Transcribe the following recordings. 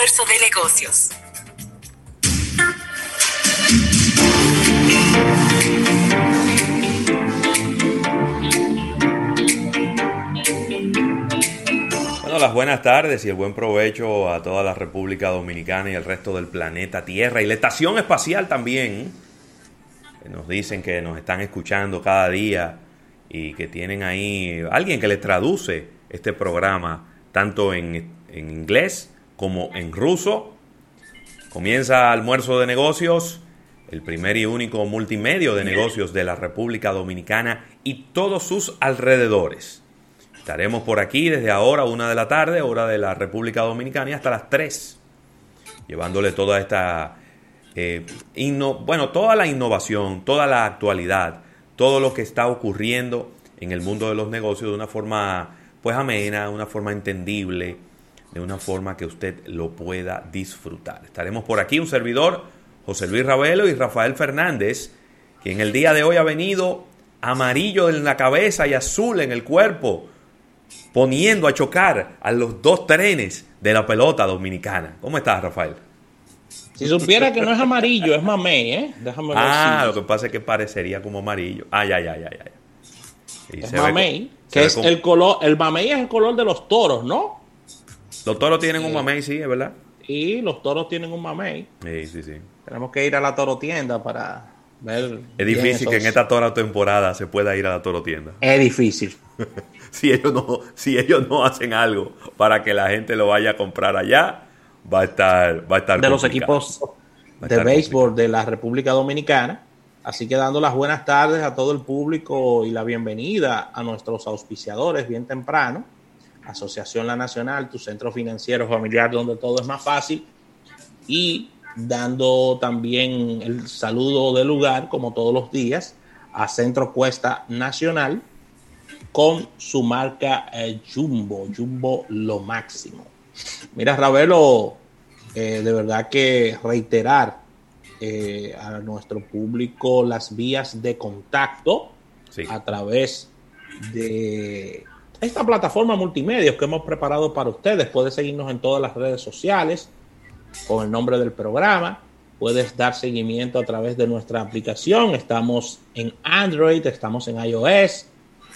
De negocios. Bueno, las buenas tardes y el buen provecho a toda la República Dominicana y el resto del planeta Tierra y la estación espacial también. Nos dicen que nos están escuchando cada día y que tienen ahí alguien que les traduce este programa tanto en, en inglés como en ruso. Comienza almuerzo de negocios, el primer y único multimedio de negocios de la República Dominicana y todos sus alrededores. Estaremos por aquí desde ahora, una de la tarde, hora de la República Dominicana, y hasta las 3, llevándole toda esta, eh, bueno, toda la innovación, toda la actualidad, todo lo que está ocurriendo en el mundo de los negocios de una forma, pues amena, una forma entendible, de una forma que usted lo pueda disfrutar. Estaremos por aquí un servidor, José Luis Ravelo y Rafael Fernández, que en el día de hoy ha venido amarillo en la cabeza y azul en el cuerpo, poniendo a chocar a los dos trenes de la pelota dominicana. ¿Cómo estás, Rafael? Si supiera que no es amarillo, es mamey, ¿eh? Déjame ver ah, lo que pasa es que parecería como amarillo. Ah, ya, ya, ya, ya. es mamey, que es el color, el mamey es el color de los toros, ¿no? Los toros tienen un mamey, sí, es verdad. Y los toros tienen un mamey. Sí, sí, sí. Tenemos que ir a la toro tienda para ver. Es difícil que en esta toro temporada se pueda ir a la toro tienda. Es difícil. si, ellos no, si ellos no hacen algo para que la gente lo vaya a comprar allá, va a estar, va a estar De los equipos de béisbol de la República Dominicana. Así que dando las buenas tardes a todo el público y la bienvenida a nuestros auspiciadores bien temprano. Asociación La Nacional, tu centro financiero familiar donde todo es más fácil. Y dando también el saludo del lugar, como todos los días, a Centro Cuesta Nacional con su marca eh, Jumbo, Jumbo lo máximo. Mira, Ravelo, eh, de verdad que reiterar eh, a nuestro público las vías de contacto a través de esta plataforma multimedia que hemos preparado para ustedes. Puedes seguirnos en todas las redes sociales con el nombre del programa. Puedes dar seguimiento a través de nuestra aplicación. Estamos en Android, estamos en iOS,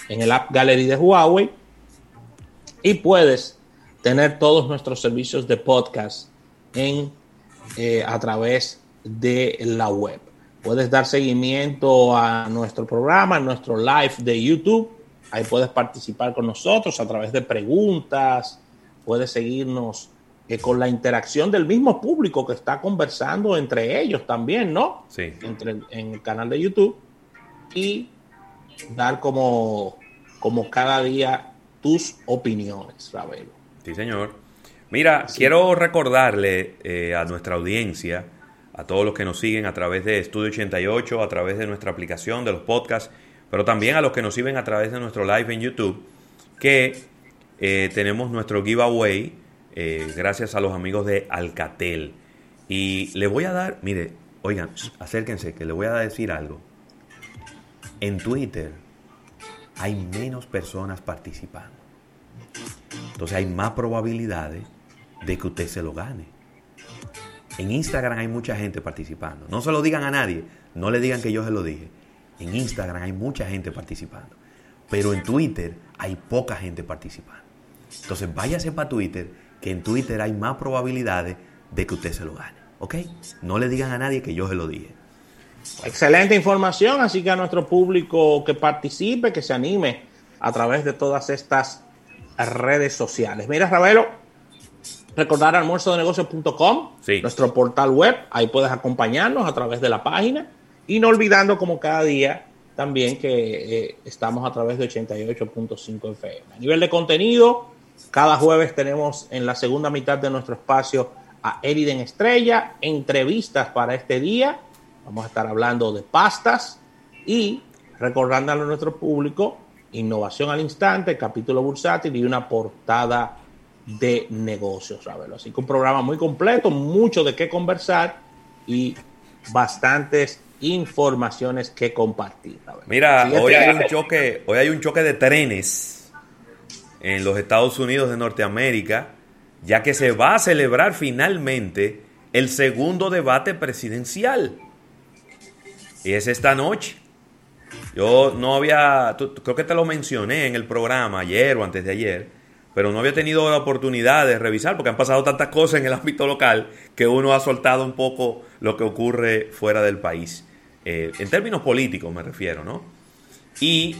en el App Gallery de Huawei. Y puedes tener todos nuestros servicios de podcast eh, a través de la web. Puedes dar seguimiento a nuestro programa, a nuestro live de YouTube Ahí puedes participar con nosotros a través de preguntas, puedes seguirnos eh, con la interacción del mismo público que está conversando entre ellos también, ¿no? Sí. Entre, en el canal de YouTube y dar como, como cada día tus opiniones, Ravelo. Sí, señor. Mira, quiero recordarle eh, a nuestra audiencia, a todos los que nos siguen a través de Estudio 88, a través de nuestra aplicación, de los podcasts, pero también a los que nos siguen a través de nuestro live en YouTube, que eh, tenemos nuestro giveaway eh, gracias a los amigos de Alcatel. Y le voy a dar, mire, oigan, acérquense, que le voy a decir algo. En Twitter hay menos personas participando. Entonces hay más probabilidades de que usted se lo gane. En Instagram hay mucha gente participando. No se lo digan a nadie. No le digan que yo se lo dije. En Instagram hay mucha gente participando, pero en Twitter hay poca gente participando. Entonces váyase para Twitter, que en Twitter hay más probabilidades de que usted se lo gane. ¿Ok? No le digan a nadie que yo se lo dije. Excelente información, así que a nuestro público que participe, que se anime a través de todas estas redes sociales. Mira, Ravelo, recordar almuerzodenegocios.com, sí. nuestro portal web, ahí puedes acompañarnos a través de la página y no olvidando como cada día también que eh, estamos a través de 88.5 FM. A nivel de contenido, cada jueves tenemos en la segunda mitad de nuestro espacio a Eriden Estrella, entrevistas para este día. Vamos a estar hablando de pastas y recordándole a nuestro público innovación al instante, capítulo bursátil y una portada de negocios, Así que un programa muy completo, mucho de qué conversar y bastantes informaciones que compartir. Mira, hoy hay un choque, hoy hay un choque de trenes en los Estados Unidos de Norteamérica, ya que se va a celebrar finalmente el segundo debate presidencial. Y es esta noche. Yo no había, creo que te lo mencioné en el programa ayer o antes de ayer, pero no había tenido la oportunidad de revisar porque han pasado tantas cosas en el ámbito local que uno ha soltado un poco lo que ocurre fuera del país. Eh, en términos políticos me refiero, ¿no? Y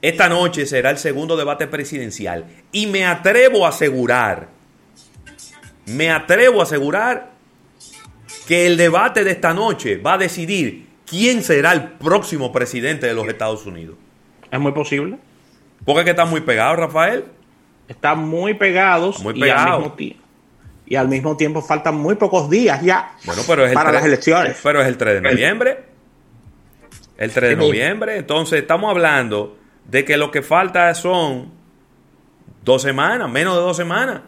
esta noche será el segundo debate presidencial. Y me atrevo a asegurar, me atrevo a asegurar que el debate de esta noche va a decidir quién será el próximo presidente de los Estados Unidos. Es muy posible. Porque es que están muy pegados, Rafael. Están muy pegados muy y, al mismo y al mismo tiempo faltan muy pocos días ya bueno, pero es para las elecciones. Pero es el 3 de noviembre. El 3 de noviembre. Entonces estamos hablando de que lo que falta son dos semanas, menos de dos semanas.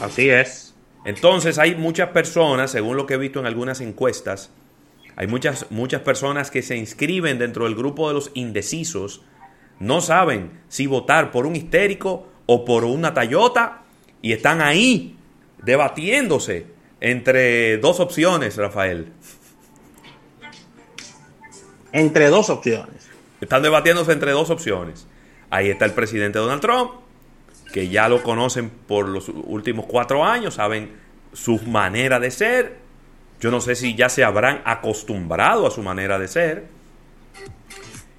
Así es. Entonces hay muchas personas, según lo que he visto en algunas encuestas, hay muchas, muchas personas que se inscriben dentro del grupo de los indecisos, no saben si votar por un histérico o por una Toyota y están ahí debatiéndose entre dos opciones, Rafael. Entre dos opciones. Están debatiéndose entre dos opciones. Ahí está el presidente Donald Trump, que ya lo conocen por los últimos cuatro años, saben su manera de ser. Yo no sé si ya se habrán acostumbrado a su manera de ser.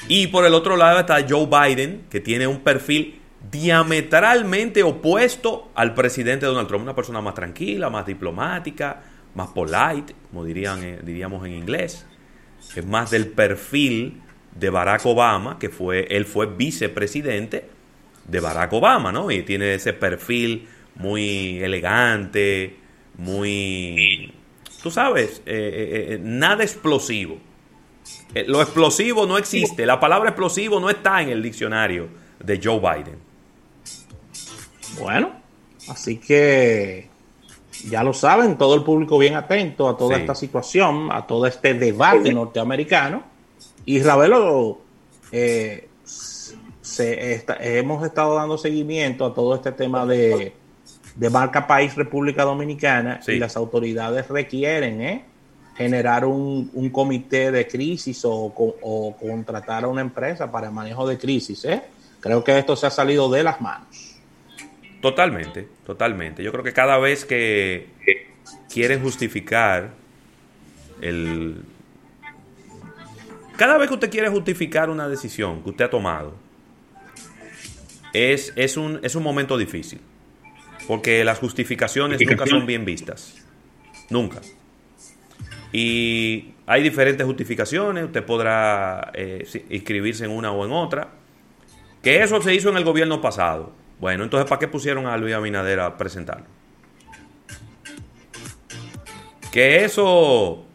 Y por el otro lado está Joe Biden, que tiene un perfil diametralmente opuesto al presidente Donald Trump, una persona más tranquila, más diplomática, más polite, como dirían, eh, diríamos en inglés. Es más del perfil de Barack Obama, que fue, él fue vicepresidente de Barack Obama, ¿no? Y tiene ese perfil muy elegante, muy, tú sabes, eh, eh, nada explosivo. lo explosivo no existe, la palabra explosivo no está en el diccionario de Joe Biden. Bueno, así que ya lo saben, todo el público bien atento a toda esta situación, a todo este debate norteamericano. Y Ravelo, eh, hemos estado dando seguimiento a todo este tema de, marca país República Dominicana y las autoridades requieren ¿eh? generar un, comité de crisis o, o, contratar a una empresa para el manejo de crisis. ¿eh? Creo que esto se ha salido de las manos. Totalmente, totalmente. Yo creo que cada vez que quieren justificar el... Cada vez que usted quiere justificar una decisión que usted ha tomado, es, es, un, es un momento difícil. Porque las justificaciones nunca son bien vistas. Nunca. Y hay diferentes justificaciones. Usted podrá eh, inscribirse en una o en otra. Que eso se hizo en el gobierno pasado bueno, entonces, ¿para qué pusieron a Luis Abinader a presentarlo? Que eso,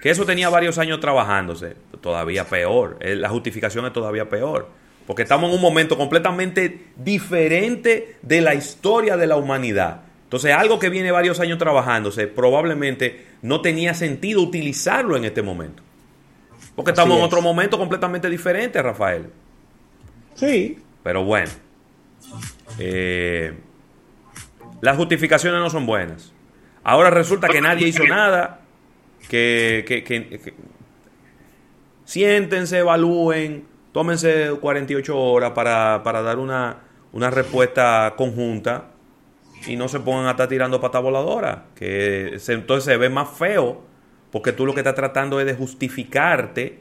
que eso tenía varios años trabajándose, todavía peor. Eh, la justificación es todavía peor. Porque estamos en un momento completamente diferente de la historia de la humanidad. Entonces, algo que viene varios años trabajándose, probablemente no tenía sentido utilizarlo en este momento. Porque estamos en otro momento completamente diferente, Rafael. Sí. Pero bueno. Eh, las justificaciones no son buenas. Ahora resulta que nadie hizo nada, que, siéntense, evalúen, tómense 48 horas para, dar una, una, respuesta conjunta y no se pongan a estar tirando pata voladora, que entonces se ve más feo, porque tú lo que estás tratando es de justificarte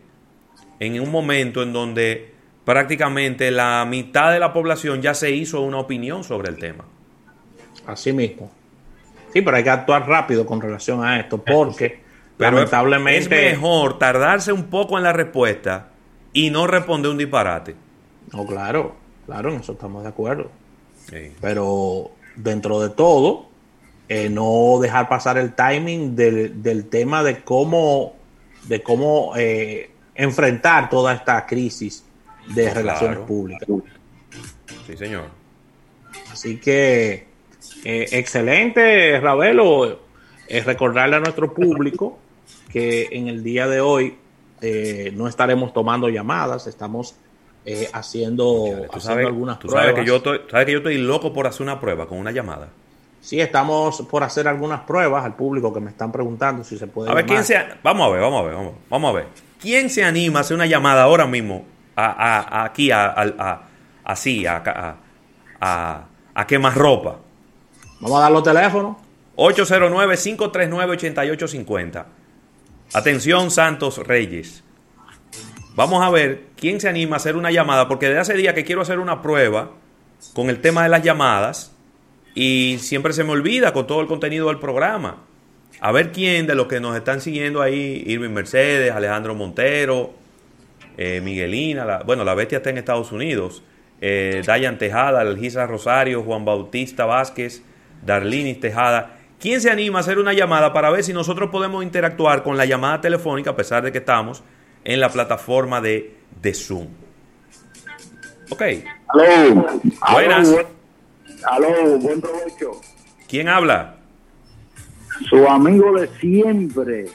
en un momento en donde prácticamente la mitad de la población ya se hizo una opinión sobre el tema. Así mismo. Sí, pero hay que actuar rápido con relación a esto, porque lamentablemente... Es mejor tardarse un poco en la respuesta y no responder un disparate. No, claro, claro, en eso estamos de acuerdo. Pero dentro de todo, eh, no dejar pasar el timing del, tema de cómo, de cómo eh, enfrentar toda esta crisis de relaciones públicas. Sí, señor. Así que, eh, excelente, Ravelo, es recordarle a nuestro público que en el día de hoy no estaremos tomando llamadas, estamos haciendo, algunas pruebas. que, yo sabes que yo estoy loco por hacer una prueba con una llamada. Sí, estamos por hacer algunas pruebas al público que me están preguntando si se puede. A ver, ¿quién se, vamos a ver, vamos a ver, vamos, a ver. ¿Quién se anima a hacer una llamada ahora mismo a, aquí, a, así, a, a, a quemar ropa? Vamos a dar los teléfonos. 809-539-8850. Atención, Santos Reyes. Vamos a ver quién se anima a hacer una llamada, porque desde hace días que quiero hacer una prueba con el tema de las llamadas y siempre se me olvida con todo el contenido del programa. A ver quién de los que nos están siguiendo ahí, Irving Mercedes, Alejandro Montero, eh, Miguelina, bueno, la bestia está en Estados Unidos, eh, Dayan Tejada, Algisa Rosario, Juan Bautista Vázquez, Darlinis Tejada. ¿Quién se anima a hacer una llamada para ver si nosotros podemos interactuar con la llamada telefónica a pesar de que estamos en la plataforma de, de Zoom? Ok. Buenas. Aló, buen provecho. ¿Quién habla? Su amigo de siempre,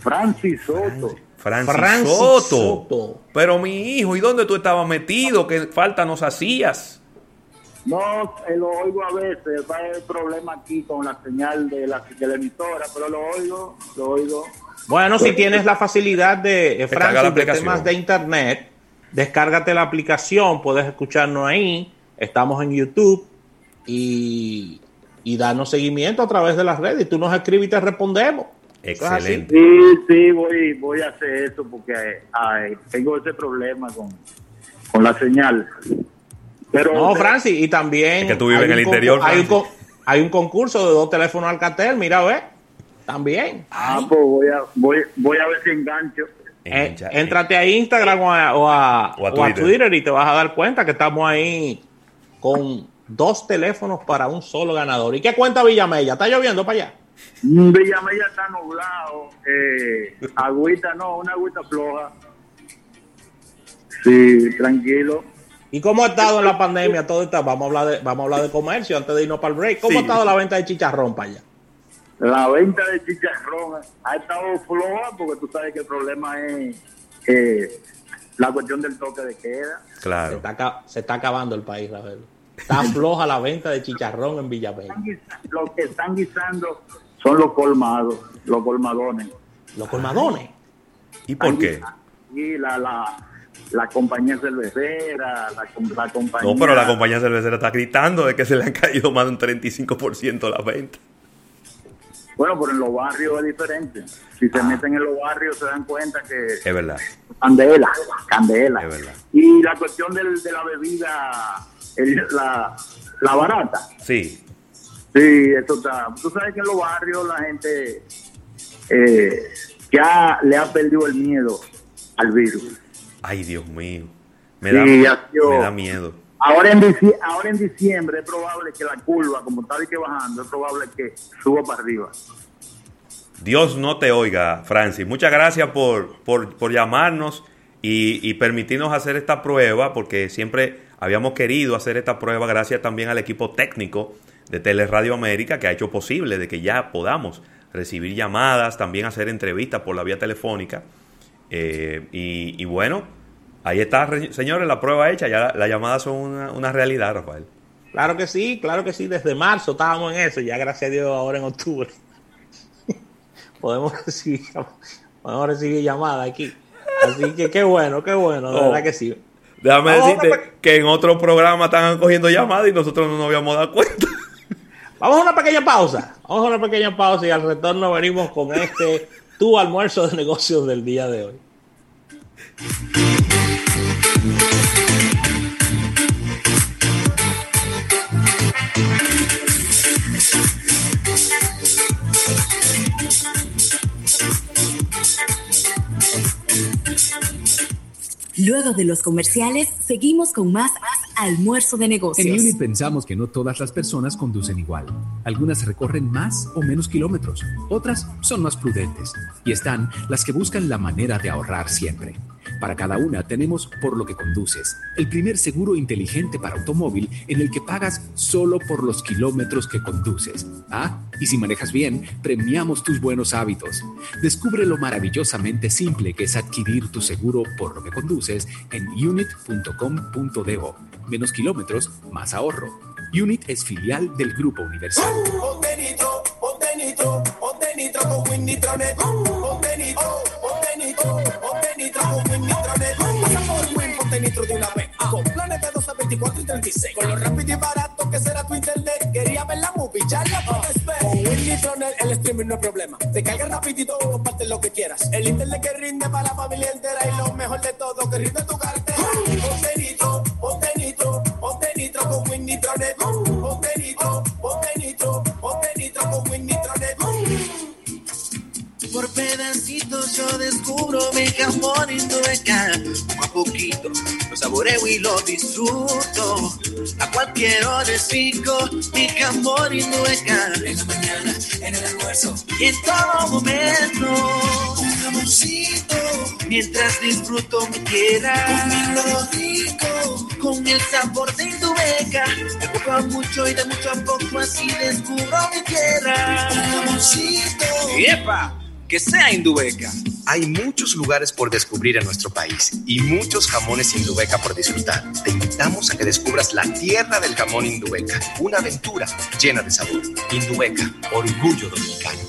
Francis Soto. Francis, Soto. Pero mi hijo, ¿y dónde tú estabas metido? ¿Qué falta nos hacías? No, eh, lo oigo a veces, va el problema aquí con la señal de la, de emisora, pero lo oigo, lo oigo. Bueno, si tienes la facilidad de, eh, Francis, de temas de internet, descárgate la aplicación, puedes escucharnos ahí, estamos en YouTube, y, y darnos seguimiento a través de las redes. Y tú nos escribes y te respondemos. Excelente. Sí, sí, voy, voy a hacer eso porque tengo ese problema con, con la señal. Pero, no, Francis, y también. que tú vives en el interior. Hay un, hay un, concurso de dos teléfonos Alcatel, mira, ve. También. Ah, pues voy a, voy, voy a ver si engancho. Eh, éntrate a Instagram o a, o, a, o a Twitter y te vas a dar cuenta que estamos ahí con dos teléfonos para un solo ganador. ¿Y qué cuenta Villamella? ¿Está lloviendo para allá? Villamella está nublado, eh, agüita no, una agüita floja. Sí, tranquilo. ¿Y cómo ha estado en la pandemia todo esto? Vamos a hablar de, vamos a hablar de comercio antes de irnos para el break. ¿Cómo ha estado la venta de chicharrón para allá? La venta de chicharrón ha estado floja porque tú sabes que el problema es eh, la cuestión del toque de queda. Claro. Se está, se está acabando el país, verdad. Está floja la venta de chicharrón en Villaverde. Lo que están guisando son los colmados, los colmadones. ¿Los colmadones? ¿Y por qué? Y la, la, la compañía cervecera, la, la, compañía... No, pero la compañía cervecera está gritando de que se le han caído más de un 35% las ventas. Bueno, pero en los barrios es diferente. Si se ah. meten en los barrios se dan cuenta que... Es verdad. Candela, candela. Es verdad. Y la cuestión del, de la bebida la, la barata. Sí. Sí, eso está. Tú sabes que en los barrios la gente eh, ya le ha perdido el miedo al virus. Ay, Dios mío. Me da, me da miedo. Ahora en, diciembre, ahora en diciembre es probable que la curva, como está que bajando, es probable que suba para arriba. Dios no te oiga, Francis. Muchas gracias por, por, por llamarnos y, y, permitirnos hacer esta prueba, porque siempre Habíamos querido hacer esta prueba gracias también al equipo técnico de Teleradio América que ha hecho posible de que ya podamos recibir llamadas, también hacer entrevistas por la vía telefónica. Eh, y, bueno, ahí está, señores, la prueba hecha, ya las llamadas son una, realidad, Rafael. Claro que sí, claro que sí, desde marzo estábamos en eso, ya gracias a Dios ahora en octubre. podemos recibir, podemos recibir llamadas aquí. Así que qué bueno, qué bueno, de oh. verdad que sí. Déjame decirte que en otro programa están cogiendo llamadas y nosotros no nos habíamos dado cuenta. Vamos a una pequeña pausa. Vamos a una pequeña pausa y al retorno venimos con este tu almuerzo de negocios del día de hoy. Luego de los comerciales, seguimos con más almuerzo de negocios. En Unit pensamos que no todas las personas conducen igual. Algunas recorren más o menos kilómetros, otras son más prudentes y están las que buscan la manera de ahorrar siempre. Para cada una tenemos Por lo que conduces, el primer seguro inteligente para automóvil en el que pagas solo por los kilómetros que conduces. Ah, y si manejas bien, premiamos tus buenos hábitos. Descubre lo maravillosamente simple que es adquirir tu seguro por lo que conduces en unit.com.do. Menos kilómetros, más ahorro. Unit es filial del Grupo Universal. De una vez. Con planes de 12, 24 y 36. Con lo rápido y barato que será tu internet. Quería ver la movie, ya la puedes ver. Con Winnitronet el streaming no es problema. Te carga rapidito, comparte lo que quieras. El internet que rinde para la familia entera. Y lo mejor de todo, que rinde tu cartera. Ponte nitro, ponte nitro, ponte nitro con Winnitronet. Ponte nitro, ponte nitro, ponte nitro con Winnitronet. Por pedacitos yo descubro mi amor y tu saboreo y lo disfruto. A cualquier hora es mi amor y. En la mañana, en el almuerzo y en todo momento. Un amorcito. Mientras disfruto mi tierra. Con rico. Con el sabor de tu beca. De poco a mucho y de mucho a poco así descubro mi tierra. Un amorcito. ¡Epa! que sea Indubeca. Hay muchos lugares por descubrir en nuestro país y muchos jamones Indubeca por disfrutar. Te invitamos a que descubras la tierra del jamón Indubeca, una aventura llena de sabor. Indubeca, orgullo dominicano.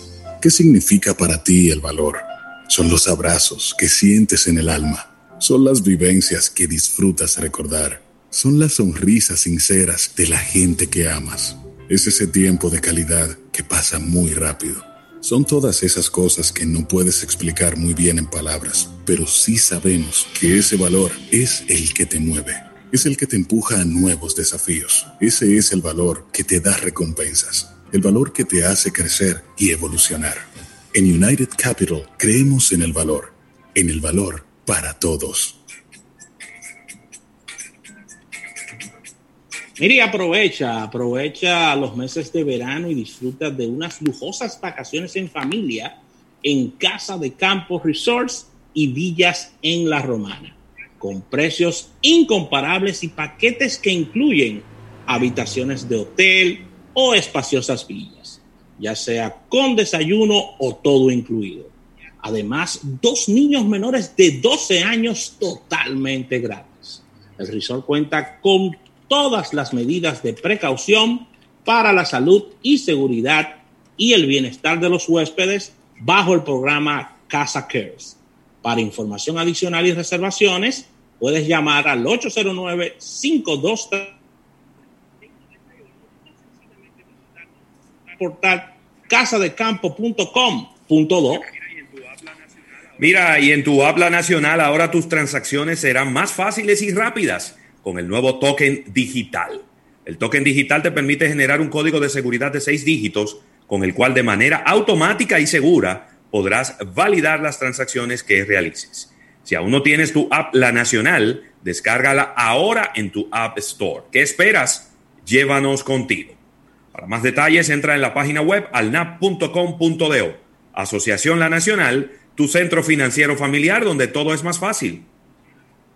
¿Qué significa para ti el valor? Son los abrazos que sientes en el alma. Son las vivencias que disfrutas recordar. Son las sonrisas sinceras de la gente que amas. Es ese tiempo de calidad que pasa muy rápido. Son todas esas cosas que no puedes explicar muy bien en palabras, pero sí sabemos que ese valor es el que te mueve, es el que te empuja a nuevos desafíos. Ese es el valor que te da recompensas, el valor que te hace crecer y evolucionar. En United Capital creemos en el valor, en el valor para todos. Mire, aprovecha, aprovecha los meses de verano y disfruta de unas lujosas vacaciones en familia en Casa de Campos Resorts y Villas en La Romana, con precios incomparables y paquetes que incluyen habitaciones de hotel o espaciosas villas, ya sea con desayuno o todo incluido. Además, dos niños menores de 12 años totalmente gratis. El resort cuenta con todas las medidas de precaución para la salud y seguridad y el bienestar de los huéspedes bajo el programa Casa Cares. Para información adicional y reservaciones, puedes llamar al 809 523 portal casadecampo.com.do. Mira, y en tu habla nacional ahora tus transacciones serán más fáciles y rápidas con el nuevo token digital. El token digital te permite generar un código de seguridad de seis dígitos con el cual de manera automática y segura podrás validar las transacciones que realices. Si aún no tienes tu app La Nacional, descárgala ahora en tu App Store. ¿Qué esperas? Llévanos contigo. Para más detalles, entra en la página web alnap.com.do. Asociación La Nacional, tu centro financiero familiar donde todo es más fácil.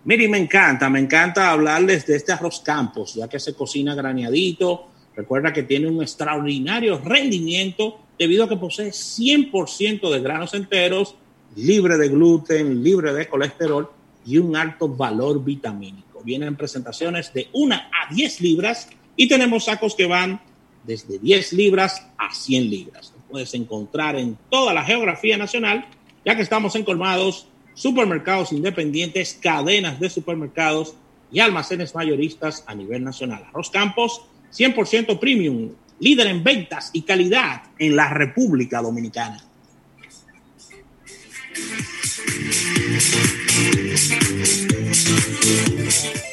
Miri, me encanta, me encanta hablarles de este arroz campos, ya que se cocina graneadito. Recuerda que tiene un extraordinario rendimiento debido a que posee 100% de granos enteros, libre de gluten, libre de colesterol y un alto valor vitamínico. Vienen presentaciones de 1 a 10 libras y tenemos sacos que van desde 10 libras a 100 libras. Lo puedes encontrar en toda la geografía nacional, ya que estamos en colmados supermercados independientes, cadenas de supermercados y almacenes mayoristas a nivel nacional. Arroz Campos, 100% premium, líder en ventas y calidad en la República Dominicana.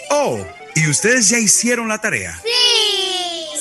Oh, ¿y ustedes ya hicieron la tarea? Sí.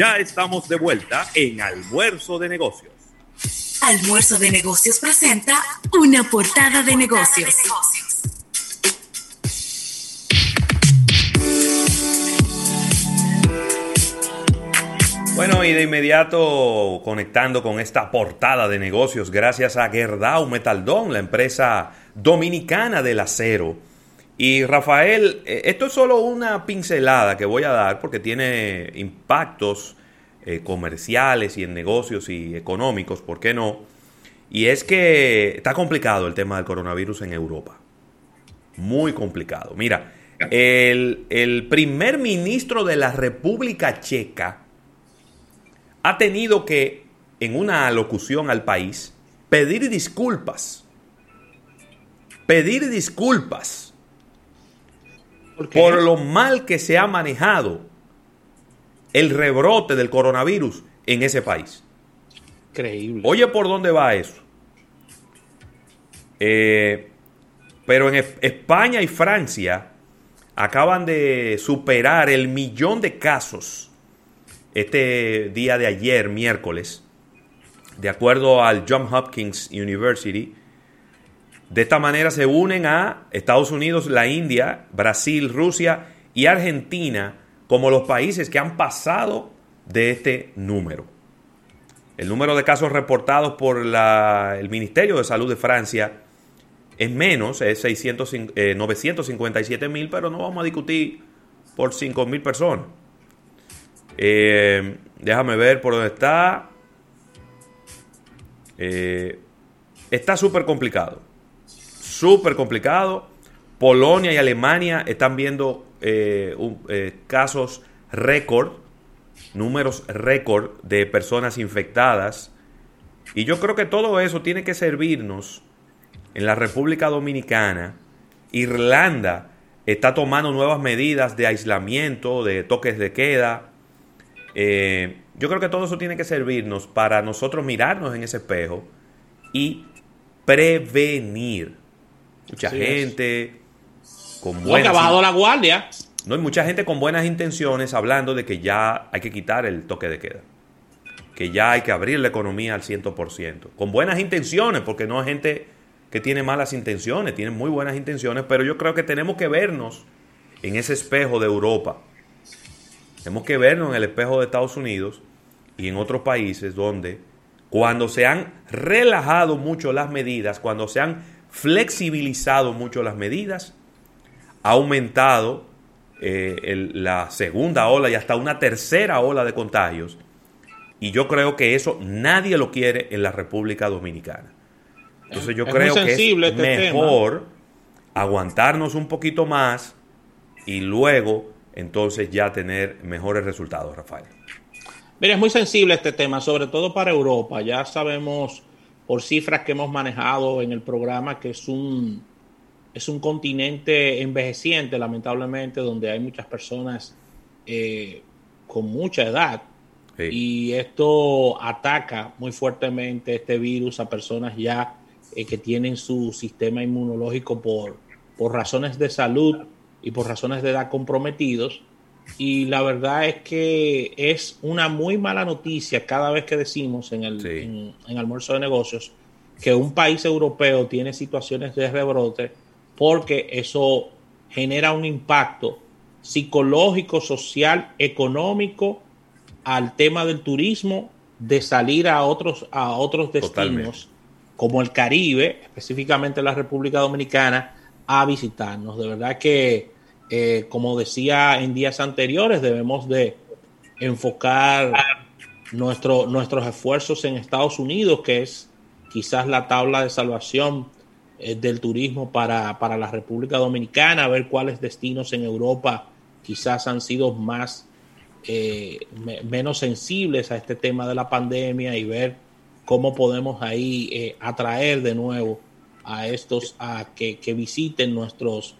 Ya estamos de vuelta en Almuerzo de Negocios. Almuerzo de Negocios presenta una portada de negocios. Bueno, y de inmediato conectando con esta portada de negocios, gracias a Gerdau Metaldón, la empresa dominicana del acero. Y Rafael, eh, esto es solo una pincelada que voy a dar porque tiene impactos eh, comerciales y en negocios y económicos, ¿por qué no? Y es que está complicado el tema del coronavirus en Europa. Muy complicado. Mira, el, el primer ministro de la República Checa, ha tenido que, en una alocución al país, pedir disculpas. Pedir disculpas ¿Por, por, lo mal que se ha manejado el rebrote del coronavirus en ese país. Increíble. Oye, ¿por dónde va eso? Eh, pero en España y Francia acaban de superar el millón de casos este día de ayer, miércoles, de acuerdo al Johns Hopkins University. De esta manera se unen a Estados Unidos, la India, Brasil, Rusia y Argentina como los países que han pasado de este número. El número de casos reportados por la, el Ministerio de Salud de Francia es menos, es 600, eh, 957 mil, pero no vamos a discutir por 5 mil personas. Eh, déjame ver por dónde está. Eh, está súper complicado. Súper complicado. Polonia y Alemania están viendo eh, un, casos récord, números récord de personas infectadas. Y yo creo que todo eso tiene que servirnos en la República Dominicana. Irlanda está tomando nuevas medidas de aislamiento, de toques de queda. Eh, yo creo que todo eso tiene que servirnos para nosotros mirarnos en ese espejo y prevenir. Mucha sí gente es. con buenas... No, ha bajado la guardia. No hay mucha gente con buenas intenciones hablando de que ya hay que quitar el toque de queda. Que ya hay que abrir la economía al 100%. Con buenas intenciones, porque no hay gente que tiene malas intenciones, tienen muy buenas intenciones, pero yo creo que tenemos que vernos en ese espejo de Europa tenemos que vernos en el espejo de Estados Unidos y en otros países donde cuando se han relajado mucho las medidas, cuando se han flexibilizado mucho las medidas, ha aumentado eh, el, la segunda ola y hasta una tercera ola de contagios. Y yo creo que eso nadie lo quiere en la República Dominicana. Entonces yo es creo que es este mejor tema. aguantarnos un poquito más y luego entonces ya tener mejores resultados, Rafael. Mira, es muy sensible este tema, sobre todo para Europa. Ya sabemos por cifras que hemos manejado en el programa que es un, es un continente envejeciente, lamentablemente, donde hay muchas personas eh, con mucha edad. Y esto ataca muy fuertemente este virus a personas ya eh, que tienen su sistema inmunológico por, por razones de salud y por razones de edad comprometidos. Y la verdad es que es una muy mala noticia cada vez que decimos en el en almuerzo de negocios que un país europeo tiene situaciones de rebrote porque eso genera un impacto psicológico, social, económico al tema del turismo, de salir a otros, a otros destinos como el Caribe, específicamente la República Dominicana, a visitarnos. De verdad que, eh, como decía en días anteriores, debemos de enfocar nuestro, nuestros esfuerzos en Estados Unidos, que es quizás la tabla de salvación eh, del turismo para, para, la República Dominicana, ver cuáles destinos en Europa quizás han sido más eh, menos sensibles a este tema de la pandemia y ver cómo podemos ahí atraer de nuevo a estos a que, visiten nuestros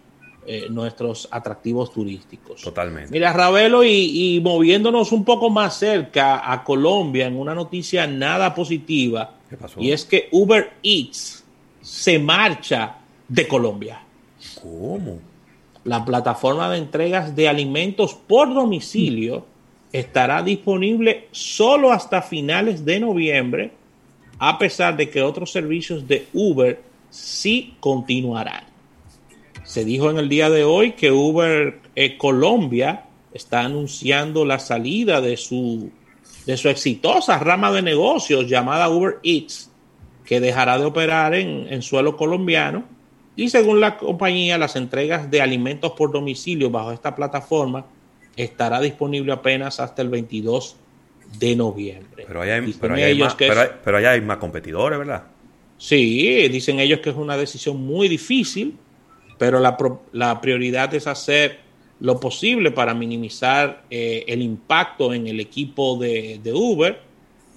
nuestros atractivos turísticos. Totalmente. Mira, Ravelo, y, y, moviéndonos un poco más cerca a Colombia en una noticia nada positiva, y es que Uber Eats se marcha de Colombia. ¿Cómo? La plataforma de entregas de alimentos por domicilio estará disponible solo hasta finales de noviembre, a pesar de que otros servicios de Uber sí continuarán. Se dijo en el día de hoy que Uber eh, Colombia está anunciando la salida de su, de su exitosa rama de negocios llamada Uber Eats que dejará de operar en, suelo colombiano y según la compañía las entregas de alimentos por domicilio bajo esta plataforma estará disponible apenas hasta el 22 de noviembre. Pero allá hay, pero hay, más, pero hay más competidores, ¿verdad? Sí, dicen ellos que es una decisión muy difícil, pero la, la prioridad es hacer lo posible para minimizar eh, el impacto en el equipo de, Uber,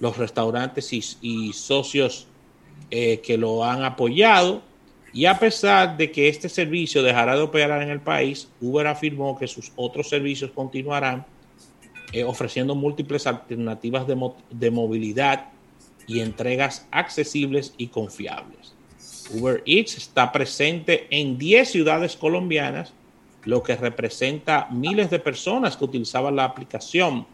los restaurantes y, socios eh, que lo han apoyado y a pesar de que este servicio dejará de operar en el país, Uber afirmó que sus otros servicios continuarán eh, ofreciendo múltiples alternativas de movilidad y entregas accesibles y confiables. Uber Eats está presente en 10 ciudades colombianas, lo que representa miles de personas que utilizaban la aplicación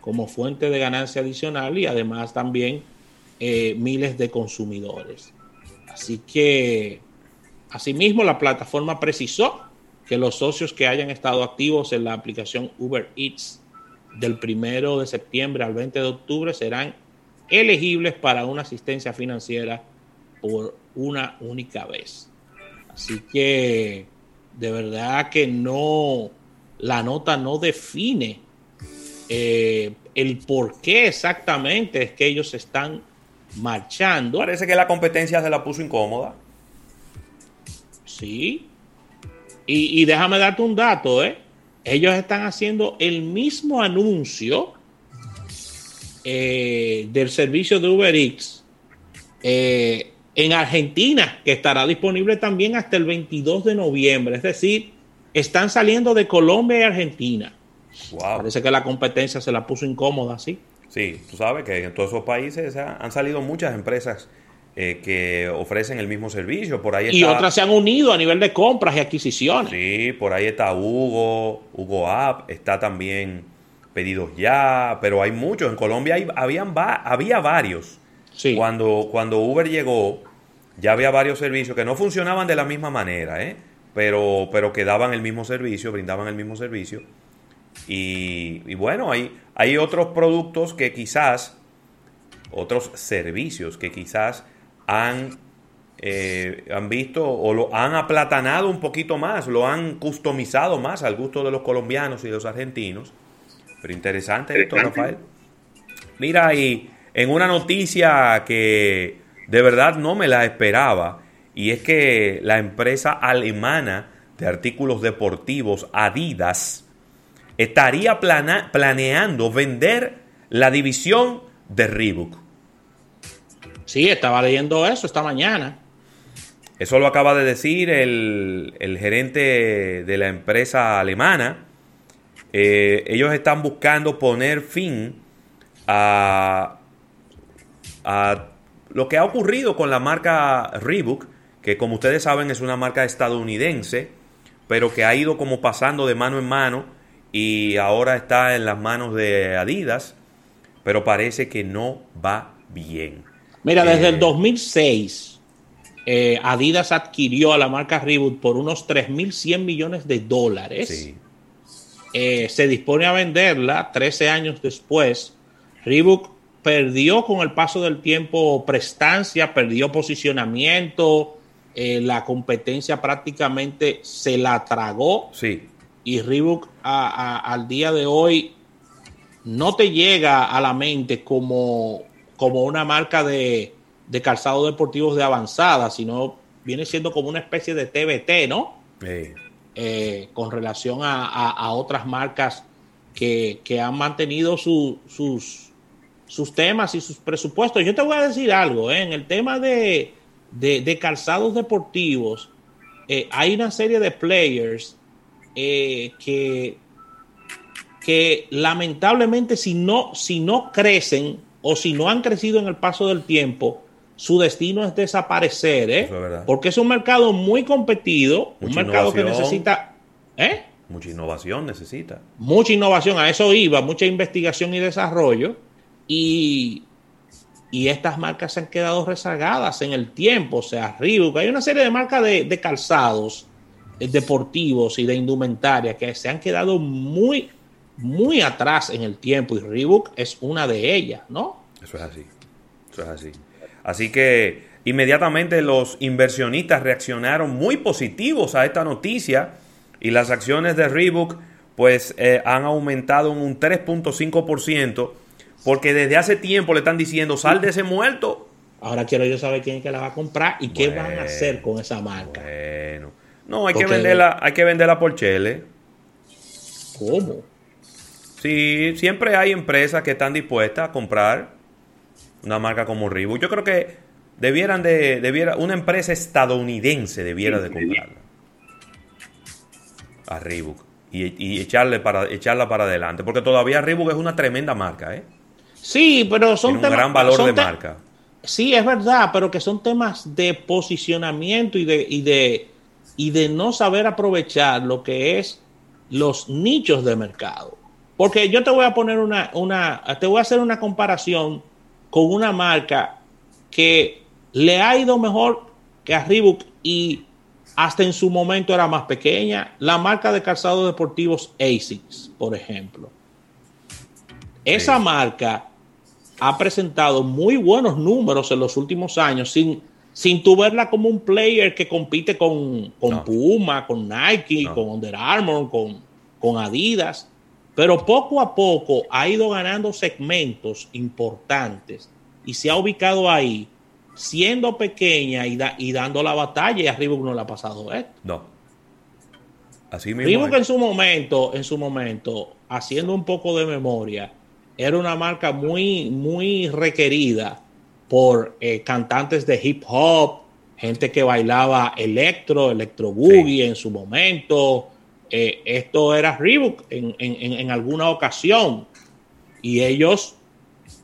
como fuente de ganancia adicional y además también eh, miles de consumidores. Así que, asimismo, la plataforma precisó que los socios que hayan estado activos en la aplicación Uber Eats del primero de septiembre al 20 de octubre serán elegibles para una asistencia financiera por una única vez. Así que de verdad que no, la nota no define eh, el por qué exactamente es que ellos están marchando. Parece que la competencia se la puso incómoda. Sí. Y, déjame darte un dato, ¿eh? Ellos están haciendo el mismo anuncio eh, del servicio de Uber Eats eh, en Argentina, que estará disponible también hasta el 22 de noviembre. Es decir, están saliendo de Colombia y Argentina. Parece que la competencia se la puso incómoda, sí. Sí, tú sabes que en todos esos países han salido muchas empresas eh, que ofrecen el mismo servicio. Por ahí y otras se han unido a nivel de compras y adquisiciones. Sí, por ahí está Hugo, Hugo App, está también Pedidos Ya, pero hay muchos. En Colombia hay, habían había varios. Sí. Cuando, cuando Uber llegó, ya había varios servicios que no funcionaban de la misma manera, ¿eh? pero, pero que daban el mismo servicio, brindaban el mismo servicio. Y, bueno, hay, hay otros productos que quizás, otros servicios que quizás han, eh, han visto o lo han aplatanado un poquito más, lo han customizado más al gusto de los colombianos y de los argentinos. Pero interesante esto, Rafael. Mira, y en una noticia que de verdad no me la esperaba, y es que la empresa alemana de artículos deportivos Adidas, estaría planeando vender la división de Reebok. Sí, estaba leyendo eso esta mañana. Eso lo acaba de decir el, gerente de la empresa alemana. eh, ellos están buscando poner fin a, a lo que ha ocurrido con la marca Reebok, que como ustedes saben es una marca estadounidense, pero que ha ido como pasando de mano en mano y ahora está en las manos de Adidas, pero parece que no va bien. Mira, desde el 2006, eh, Adidas adquirió a la marca Reebok por unos 3.100 millones de dólares. Eh, se dispone a venderla 13 años después. Reebok perdió con el paso del tiempo prestancia, perdió posicionamiento, eh, la competencia prácticamente se la tragó. Sí. Y Reebok al día de hoy no te llega a la mente como, como una marca de, de calzados deportivos de avanzada, sino viene siendo como una especie de TBT, ¿no? Eh, con relación a, otras marcas que, han mantenido sus, sus temas y sus presupuestos. Yo te voy a decir algo, ¿eh? en el tema de, de, calzados deportivos, eh, hay una serie de players que, que lamentablemente si no, si no crecen o si no han crecido en el paso del tiempo, su destino es desaparecer, ¿eh? Porque es un mercado muy competido, un mercado que necesita... ¿eh? Mucha innovación necesita. Mucha innovación, a eso iba, mucha investigación y desarrollo. Y, y estas marcas se han quedado rezagadas en el tiempo, o sea, Reebok, hay una serie de marcas de, de calzados eh, deportivos y de indumentaria que se han quedado muy, muy atrás en el tiempo y Reebok es una de ellas, ¿no? Eso es así, eso es así. Así que inmediatamente los inversionistas reaccionaron muy positivos a esta noticia y las acciones de Reebok pues eh, han aumentado en un 3.5% porque desde hace tiempo le están diciendo sal de ese muerto. Ahora quiero yo saber quién es que la va a comprar y qué van a hacer con esa marca. Bueno, no, hay que venderla, hay que venderla por chele. ¿Cómo? Sí, siempre hay empresas que están dispuestas a comprar una marca como Reebok. Yo creo que debieran de, debiera, una empresa estadounidense debiera de comprarla a Reebok y, echarle para, echarla para adelante, porque todavía Reebok es una tremenda marca, ¿eh? Sí, pero son un gran valor de marca. Sí, es verdad, pero que son temas de posicionamiento y de, y de, y de no saber aprovechar lo que es los nichos de mercado. Porque yo te voy a poner una, una, te voy a hacer una comparación con una marca que le ha ido mejor que a Reebok y hasta en su momento era más pequeña. La marca de calzados deportivos ASICS, por ejemplo. Esa marca ha presentado muy buenos números en los últimos años sin, sin tu verla como un player que compite con, Puma, con Nike, con Under Armour, con, con Adidas. Pero poco a poco ha ido ganando segmentos importantes y se ha ubicado ahí siendo pequeña y, y dando la batalla y a Reebok no le ha pasado esto. No. Así mismo. Reebok en su momento, en su momento, haciendo un poco de memoria, era una marca muy, muy requerida por eh, cantantes de hip hop, gente que bailaba electro, electro boogie en su momento. Eh, esto era Reebok en, en, en alguna ocasión. Y ellos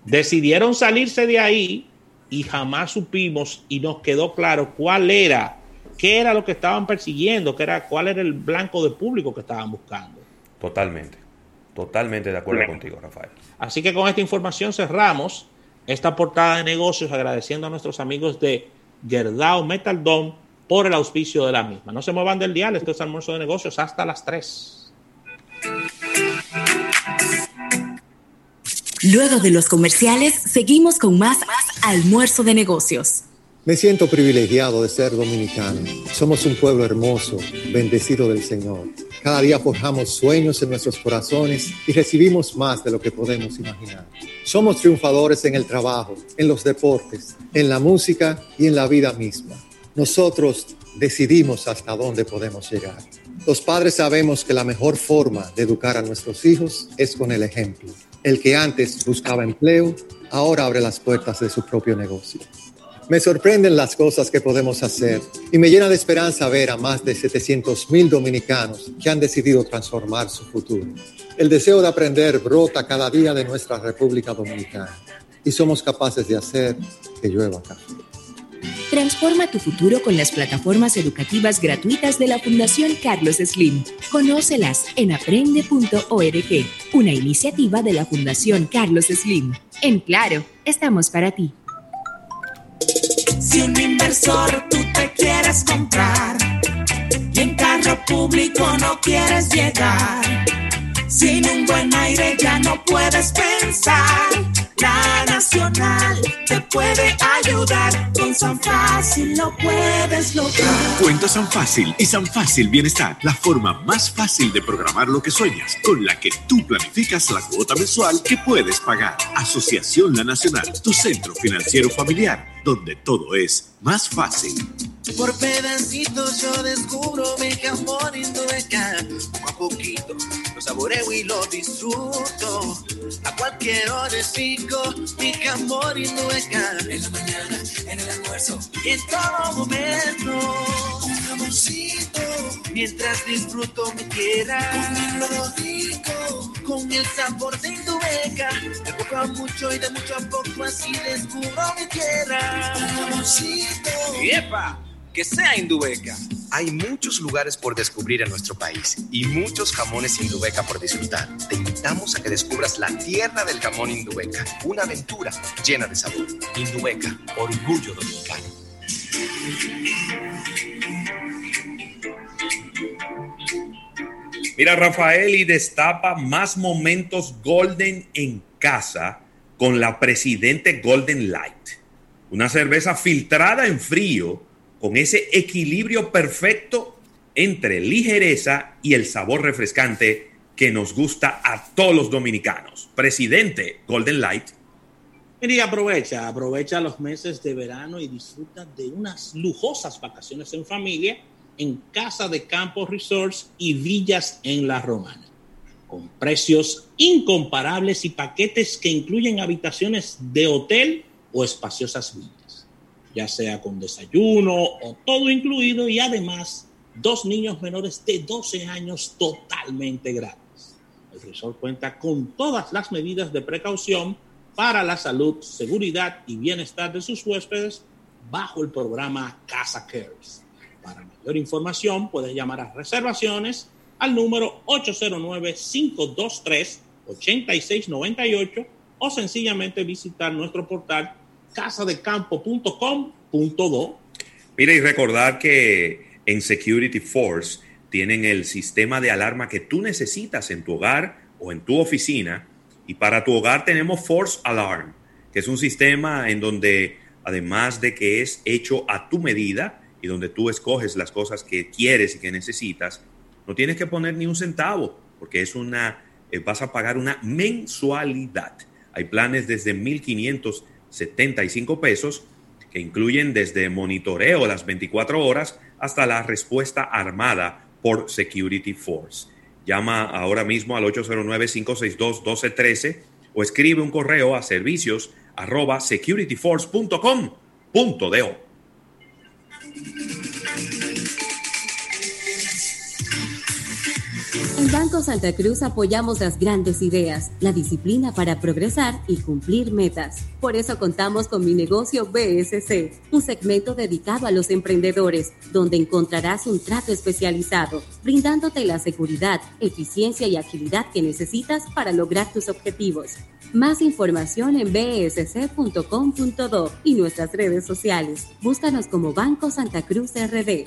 decidieron salirse de ahí y jamás supimos y nos quedó claro cuál era, qué era lo que estaban persiguiendo, qué era, cuál era el blanco de público que estaban buscando. Totalmente, totalmente de acuerdo contigo, Rafael. Así que con esta información cerramos esta portada de negocios agradeciendo a nuestros amigos de Gerdau Metal Dome por el auspicio de la misma. No se muevan del dial, esto es almuerzo de negocios hasta las 3. Luego de los comerciales, seguimos con más, almuerzo de negocios. Me siento privilegiado de ser dominicano. Somos un pueblo hermoso, bendecido del Señor. Cada día forjamos sueños en nuestros corazones y recibimos más de lo que podemos imaginar. Somos triunfadores en el trabajo, en los deportes, en la música y en la vida misma. Nosotros decidimos hasta dónde podemos llegar. Los padres sabemos que la mejor forma de educar a nuestros hijos es con el ejemplo. El que antes buscaba empleo, ahora abre las puertas de su propio negocio. Me sorprenden las cosas que podemos hacer y me llena de esperanza ver a más de 700 mil dominicanos que han decidido transformar su futuro. El deseo de aprender brota cada día de nuestra República Dominicana y somos capaces de hacer que llueva café. Transforma tu futuro con las plataformas educativas gratuitas de la Fundación Carlos Slim. Conócelas en aprende.org, una iniciativa de la Fundación Carlos Slim. En Claro, estamos para ti. Si un inversor tú te quieres comprar y en carro público no quieres llegar, sin un buen aire ya no puedes pensar. La Nacional te puede ayudar. Con San Fácil lo puedes lograr. Cuenta San Fácil y San Fácil Bienestar, la forma más fácil de programar lo que sueñas, con la que tú planificas la cuota mensual que puedes pagar. Asociación La Nacional, tu centro financiero familiar, donde todo es más fácil. Por pedacitos yo descubro mi jamón Indubeca. Poco a poquito lo saboreo y lo disfruto. A cualquier hora es rico mi jamón Indubeca. En la mañana, en el almuerzo y en todo momento. Un jamoncito. Mientras disfruto mi tierra. Comiendo rico. Con el sabor de Indubeca. De poco a mucho y de mucho a poco así descubro mi tierra. ¡Yepa! Que sea Indubeca. Hay muchos lugares por descubrir en nuestro país y muchos jamones Indubeca por disfrutar. Te invitamos a que descubras la tierra del jamón Indubeca, una aventura llena de sabor. Indubeca, orgullo dominicano. Mira, Rafael y destapa más momentos golden en casa con la Presidente Golden Light. Una cerveza filtrada en frío con ese equilibrio perfecto entre ligereza y el sabor refrescante que nos gusta a todos los dominicanos. Presidente Golden Light. Y aprovecha, aprovecha los meses de verano y disfruta de unas lujosas vacaciones en familia en Casa de Campos Resorts y Villas en La Romana, con precios incomparables y paquetes que incluyen habitaciones de hotel o espaciosas villas, ya sea con desayuno o todo incluido y además dos niños menores de 12 años totalmente gratis. El resort cuenta con todas las medidas de precaución para la salud, seguridad y bienestar de sus huéspedes bajo el programa Casa Cares. Para mayor información puedes llamar a reservaciones al número 809-523-8698 o sencillamente visitar nuestro portal casadecampo.com.do. Mira y recordar que en Security Force tienen el sistema de alarma que tú necesitas en tu hogar o en tu oficina. Y para tu hogar tenemos Force Alarm, que es un sistema en donde además de que es hecho a tu medida y donde tú escoges las cosas que quieres y que necesitas, no tienes que poner ni un centavo, porque es una, eh, vas a pagar una mensualidad. Hay planes desde 1.575 pesos que incluyen desde monitoreo las 24 horas hasta la respuesta armada por Security Force. Llama ahora mismo al 809-562-1213 o escribe un correo a servicios arroba securityforce.com.do. Banco Santa Cruz apoyamos las grandes ideas, la disciplina para progresar y cumplir metas. Por eso contamos con mi negocio BSC, un segmento dedicado a los emprendedores, donde encontrarás un trato especializado, brindándote la seguridad, eficiencia y agilidad que necesitas para lograr tus objetivos. Más información en bsc.com.do y nuestras redes sociales. Búscanos como Banco Santa Cruz RD.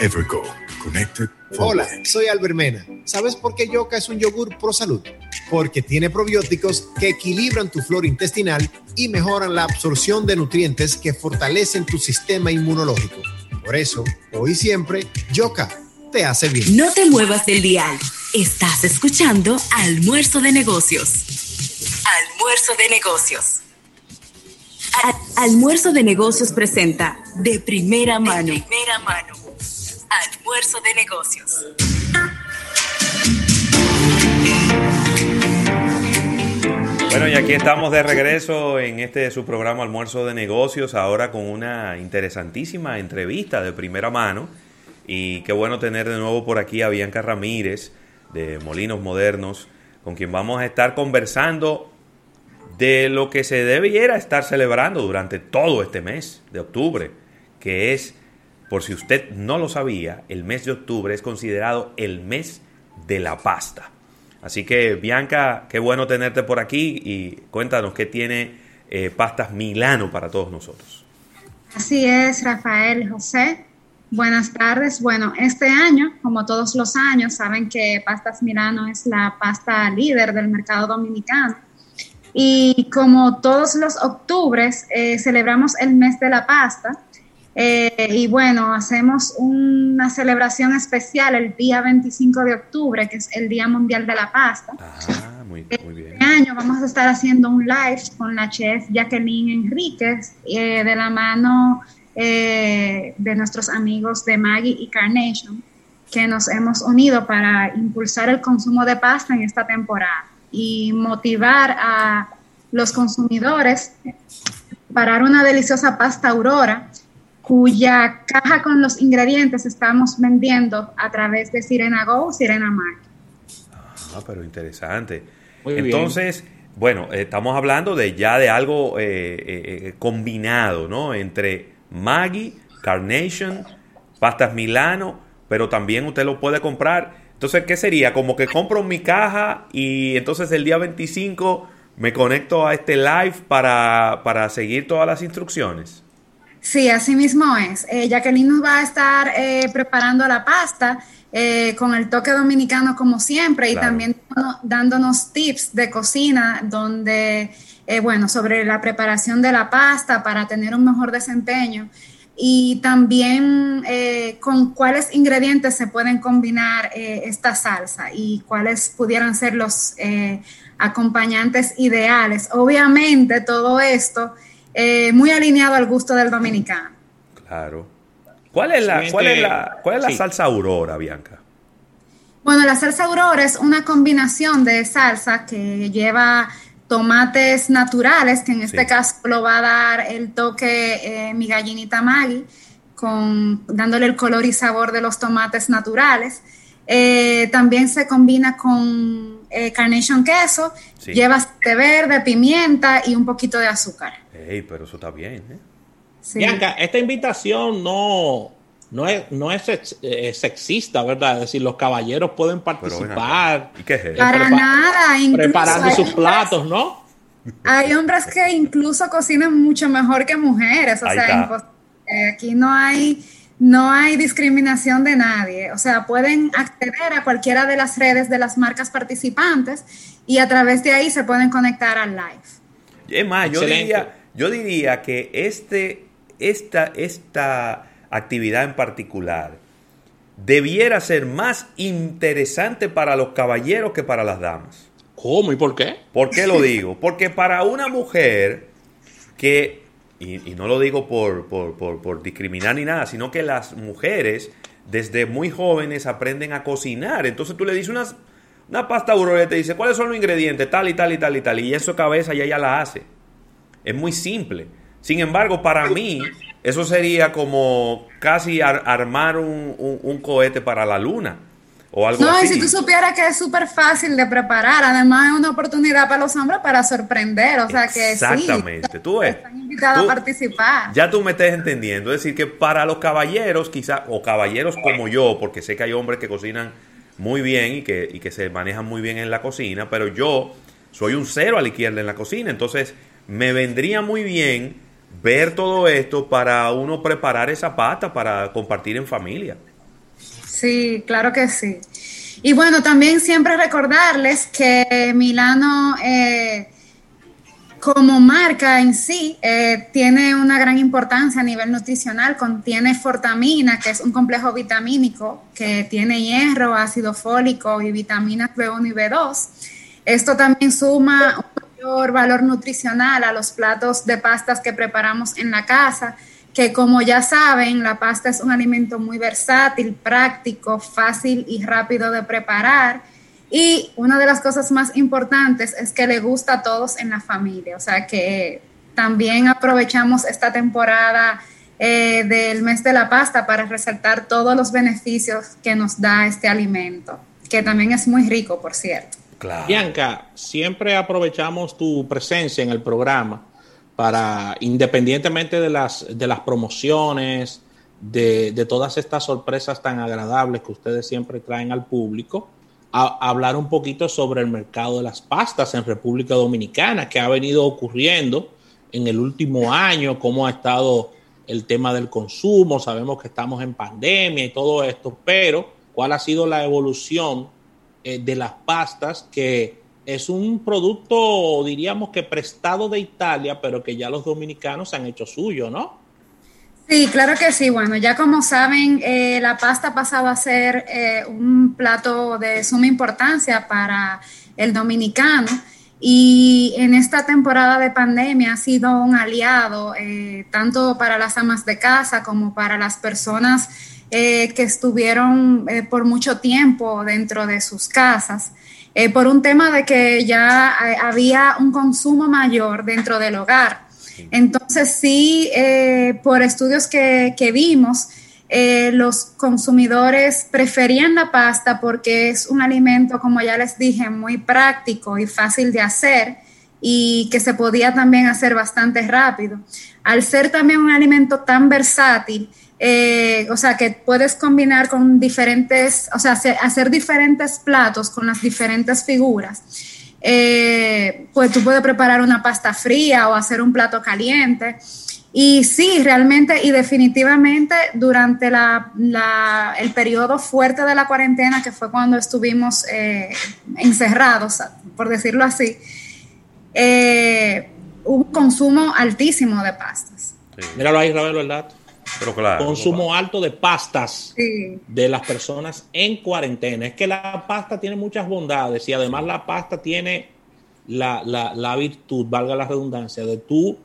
Evergo, Connected. Hola, soy Albert Mena. ¿Sabes por qué Yoka es un yogur pro salud? Porque tiene probióticos que equilibran tu flora intestinal y mejoran la absorción de nutrientes que fortalecen tu sistema inmunológico. Por eso, hoy y siempre, Yoka te hace bien. No te muevas del dial. Estás escuchando Almuerzo de Negocios. Almuerzo de Negocios. Al- Almuerzo de Negocios presenta de primera mano. primera mano. Almuerzo de Negocios. Bueno, y aquí estamos de regreso en este su programa Almuerzo de Negocios, ahora con una interesantísima entrevista de primera mano. Y qué bueno tener de nuevo por aquí a Bianca Ramírez de Molinos Modernos, con quien vamos a estar conversando de lo que se debiera estar celebrando durante todo este mes de octubre, que es, por si usted no lo sabía, el mes de octubre es considerado el mes de la pasta. Así que, Bianca, qué bueno tenerte por aquí y cuéntanos qué tiene eh, Pastas Milano para todos nosotros. Así es, Rafael José. Buenas tardes. Bueno, este año, como todos los años, saben que Pastas Milano es la pasta líder del mercado dominicano. Y como todos los octubres, eh, celebramos el mes de la pasta. Eh, y bueno, hacemos una celebración especial el día 25 de octubre, que es el Día Mundial de la Pasta. Ah, muy, muy bien. Este año vamos a estar haciendo un live con la chef Jacqueline Enríquez eh, de la mano eh, de nuestros amigos de Maggie y Carnation, que nos hemos unido para impulsar el consumo de pasta en esta temporada y motivar a los consumidores para una deliciosa pasta aurora cuya caja con los ingredientes estamos vendiendo a través de Sirena Go, Sirena Mar. Ah, pero interesante. Muy bien. Entonces, bueno, eh, estamos hablando de ya de algo eh, eh, eh, combinado, ¿no? Entre Maggi, Carnation, pastas Milano, pero también usted lo puede comprar. Entonces, ¿qué sería? Como que compro mi caja y entonces el día 25 me conecto a este live para, para seguir todas las instrucciones. Sí, así mismo es. Eh, Jacqueline nos va a estar eh, preparando la pasta eh, con el toque dominicano como siempre y Claro. también dándonos- dándonos tips de cocina donde, bueno, sobre la preparación de la pasta para tener un mejor desempeño y también con cuáles ingredientes se pueden combinar esta salsa y cuáles pudieran ser los acompañantes ideales. Obviamente todo esto eh, muy alineado al gusto del dominicano. Claro. ¿Cuál es la, cuál es la, cuál es la sí. salsa aurora, Bianca? Bueno, la salsa aurora es una combinación de salsa que lleva tomates naturales, que en este Sí. caso lo va a dar el toque eh, mi gallinita Maggi, con, dándole el color y sabor de los tomates naturales. Eh, también se combina con eh, carnation queso, Sí. lleva té verde, pimienta y un poquito de azúcar. Ey, pero eso está bien, ¿eh? Sí. Bianca, esta invitación no, no es, no es sex- eh, sexista, ¿verdad? Es decir, los caballeros pueden participar. ¿Y qué es eso? Para prepa- nada, incluso preparando sus platos, ¿no? Hay hombres que incluso cocinan mucho mejor que mujeres, o Ahí sea, está. eh, aquí no hay no hay discriminación de nadie, o sea, pueden acceder a cualquiera de las redes de las marcas participantes y a través de ahí se pueden conectar al live. Es más, yo diría, yo diría que este, esta, esta actividad en particular debiera ser más interesante para los caballeros que para las damas. ¿Cómo y por qué? ¿Por qué lo digo? Porque para una mujer que, y, no lo digo por, por, por- discriminar ni nada, sino que las mujeres desde muy jóvenes aprenden a cocinar. Entonces tú le dices unas, una pasta aurora y te dice, ¿cuáles son los ingredientes? Tal y tal y tal y tal. Y en su cabeza ya ella la hace. Es muy simple. Sin embargo, para mí, eso sería como casi ar- armar un, un- un cohete para la luna. O algo No, y si tú supieras que es súper fácil de preparar, además es una oportunidad para los hombres para sorprender, o sea que sí, Exactamente. Tú ves. están invitados Tú- a participar. Ya tú me estás entendiendo. Es decir, que para los caballeros, quizá, o caballeros como yo, porque sé que hay hombres que cocinan muy bien y que, y que se manejan muy bien en la cocina, pero yo soy un cero a la izquierda en la cocina, entonces me vendría muy bien ver todo esto para uno preparar esa pata para compartir en familia. Sí, claro que sí. Y bueno, también siempre recordarles que Milano eh, como marca en sí eh, tiene una gran importancia a nivel nutricional, contiene fortamina, que es un complejo vitamínico que tiene hierro, ácido fólico y vitaminas B1 y B2. Esto también suma un mayor valor nutricional a los platos de pastas que preparamos en la casa que como ya saben, la pasta es un alimento muy versátil, práctico, fácil y rápido de preparar. Y una de las cosas más importantes es que le gusta a todos en la familia. O sea que también aprovechamos esta temporada eh, del mes de la pasta para resaltar todos los beneficios que nos da este alimento, que también es muy rico, por cierto. Bianca, siempre aprovechamos tu presencia en el programa para, independientemente de las, de las promociones, de, todas estas sorpresas tan agradables que ustedes siempre traen al público, hablar un poquito sobre el mercado de las pastas en República Dominicana, que ha venido ocurriendo en el último año, cómo ha estado el tema del consumo, sabemos que estamos en pandemia y todo esto, pero cuál ha sido la evolución eh, de las pastas que es un producto, diríamos que prestado de Italia, pero que ya los dominicanos han hecho suyo, ¿no? Sí, claro que sí. Bueno, ya como saben, eh, la pasta ha pasado a ser eh, un plato de suma importancia para el dominicano y en esta temporada de pandemia ha sido un aliado eh, tanto para las amas de casa como para las personas que estuvieron por mucho tiempo dentro de sus casas. Eh, por un tema de que ya eh, había un consumo mayor dentro del hogar. Entonces sí, eh, por estudios que, que vimos, los consumidores preferían la pasta porque es un alimento, como ya les dije, muy práctico y fácil de hacer y que se podía también hacer bastante rápido. Al ser también un alimento tan versátil, eh, o sea, que puedes combinar con diferentes, o sea, hacer, diferentes platos con las diferentes figuras. Eh, pues tú puedes preparar una pasta fría o hacer un plato caliente. Y sí, realmente y definitivamente durante el periodo fuerte de la cuarentena, que fue cuando estuvimos eh, encerrados, por decirlo así, hubo un consumo altísimo de pastas. Míralo ahí, Ravelo, el dato consumo alto de pastas de las personas en cuarentena. Es que la pasta tiene muchas bondades y además la pasta tiene la, la, virtud, valga la redundancia, de tú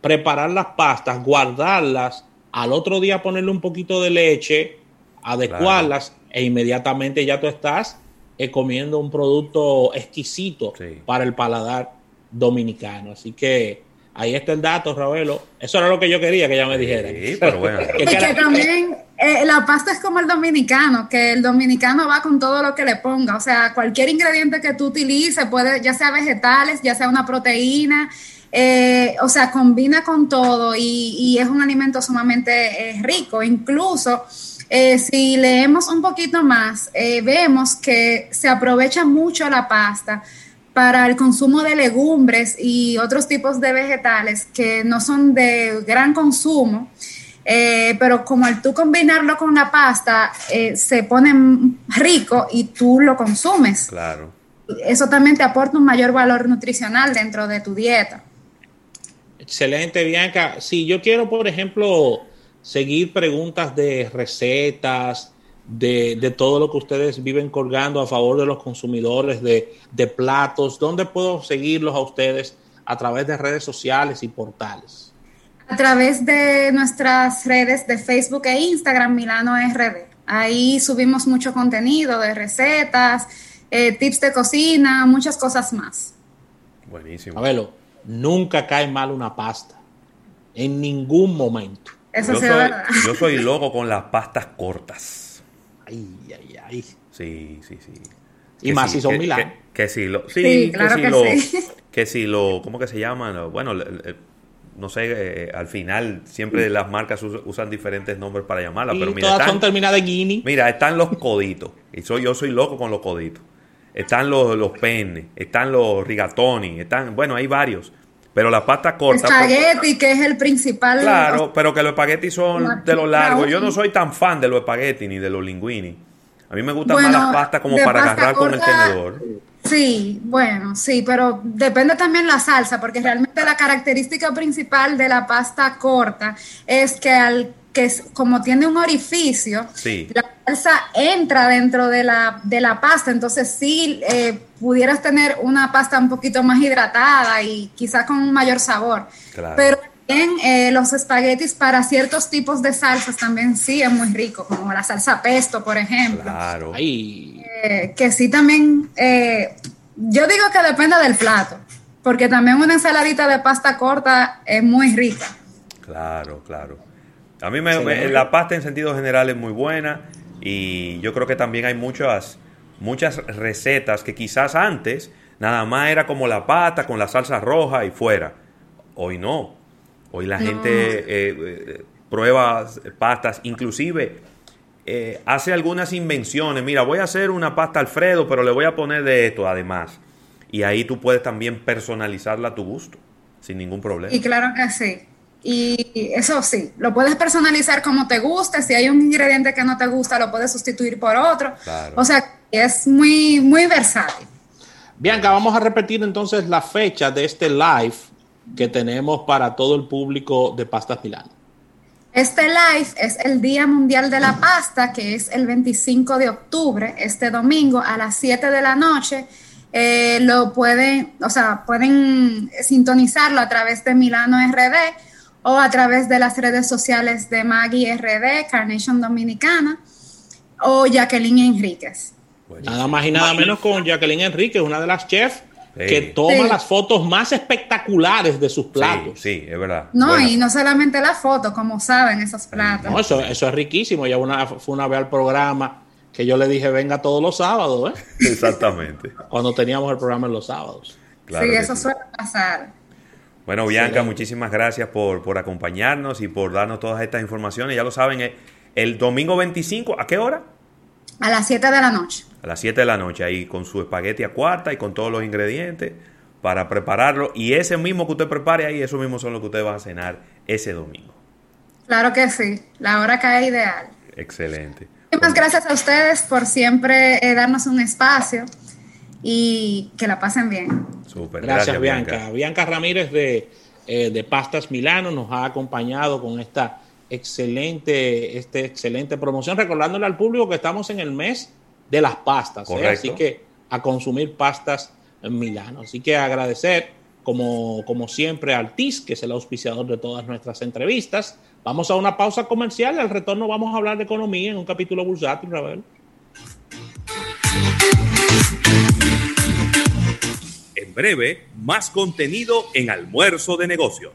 preparar las pastas, guardarlas, al otro día ponerle un poquito de leche, adecuarlas e inmediatamente ya tú estás eh, comiendo un producto exquisito para el paladar dominicano. Así que Ahí está el dato, Ravelo. Eso era lo que yo quería que ella me dijera. Sí, pero bueno. y que también eh, la pasta es como el dominicano, que el dominicano va con todo lo que le ponga. O sea, cualquier ingrediente que tú utilices, puede, ya sea vegetales, ya sea una proteína, eh, o sea, combina con todo y, es un alimento sumamente eh, rico. Incluso si leemos un poquito más, vemos que se aprovecha mucho la pasta para el consumo de legumbres y otros tipos de vegetales que no son de gran consumo, eh, pero como al tú combinarlo con la pasta, eh, se pone rico y tú lo consumes. Claro. Eso también te aporta un mayor valor nutricional dentro de tu dieta. Excelente, Bianca. Si yo quiero, por ejemplo, seguir preguntas de recetas, de, todo lo que ustedes viven colgando a favor de los consumidores de, platos? ¿Dónde puedo seguirlos a ustedes a través de redes sociales y portales? A través de nuestras redes de Facebook e Instagram, Milano RD. Ahí subimos mucho contenido de recetas, eh, tips de cocina, muchas cosas más. Buenísimo. Abelo, nunca cae mal una pasta. En ningún momento. Eso yo, soy, yo soy loco con las pastas cortas. Ay, ay, ay. Sí, sí, sí. Y más si son Milán. Que, si lo. Sí, claro que, si lo. Que si lo. ¿Cómo que se llama? Bueno, no sé, eh, al final siempre las marcas usan diferentes nombres para llamarla, pero mira, todas son terminadas en guinea. Mira, están los coditos, y soy yo soy loco con los coditos. Están los, los penes, están los rigatoni, están, bueno, hay varios. Pero la pasta corta. Espagueti, que es el principal. Claro, pero que los espaguetis son de los largos. Yo no soy tan fan de los espaguetis ni de los linguini. A mí me gustan más las pastas como para agarrar con el tenedor. Sí, bueno, sí, pero depende también la salsa, porque realmente la característica principal de la pasta corta es que al que como tiene un orificio, la salsa entra dentro de la, de la pasta, entonces sí eh, pudieras tener una pasta un poquito más hidratada y quizás con un mayor sabor. Pero también eh, los espaguetis para ciertos tipos de salsas también sí es muy rico, como la salsa pesto, por ejemplo. Claro. Eh, que sí también, yo digo que depende del plato, porque también una ensaladita de pasta corta es muy rica. Claro, claro. A mí me, la pasta en sentido general es muy buena y yo creo que también hay muchas, muchas recetas que quizás antes nada más era como la pasta con la salsa roja y fuera. Hoy no. Hoy la gente eh, eh, prueba pastas, inclusive eh, hace algunas invenciones. Mira, voy a hacer una pasta Alfredo, pero le voy a poner de esto además. Y ahí tú puedes también personalizarla a tu gusto, sin ningún problema. Y claro que sí. Y eso sí, lo puedes personalizar como te guste. Si hay un ingrediente que no te gusta, lo puedes sustituir por otro. O sea, es muy, muy versátil. Bianca, vamos a repetir entonces la fecha de este live que tenemos para todo el público de Pastas Milano. Este live es el Día Mundial de la Pasta, que es el 25 de octubre, este domingo a las 7 de la noche. Eh, lo pueden, o sea, pueden sintonizarlo a través de Milano RD o a través de las redes sociales de Maggie RD, Carnation Dominicana o Jacqueline Enríquez. Nada más y nada menos con Jacqueline Enríquez, una de las chefs que toma las fotos más espectaculares de sus platos. Sí, es verdad. No, y no solamente las fotos, como saben, esos platos. No, eso, eso es riquísimo. Ella una, fue una vez al programa que yo le dije, venga todos los sábados, ¿eh? Exactamente. Cuando teníamos el programa en los sábados. sí, eso suele pasar. Bueno, Bianca, muchísimas gracias por, por acompañarnos y por darnos todas estas informaciones. Ya lo saben, eh, el domingo 25, ¿a qué hora? A las 7 de la noche. A las 7 de la noche, ahí con su espagueti a cuarta y con todos los ingredientes para prepararlo. Y ese mismo que usted prepare ahí, eso mismo son lo que usted va a cenar ese domingo. Claro que sí, la hora cae ideal. Excelente. Muchas gracias a ustedes por siempre eh, darnos un espacio y que la pasen bien. Gracias, Bianca. Bianca. Ramírez de, eh, de, Pastas Milano nos ha acompañado con esta excelente, este excelente promoción, recordándole al público que estamos en el mes de las pastas, ¿eh? así que a consumir pastas en Milano. Así que agradecer, como, como siempre, al TIS, que es el auspiciador de todas nuestras entrevistas. Vamos a una pausa comercial y al retorno vamos a hablar de economía en un capítulo bursátil, Ravel. Breve, más contenido en Almuerzo de Negocios.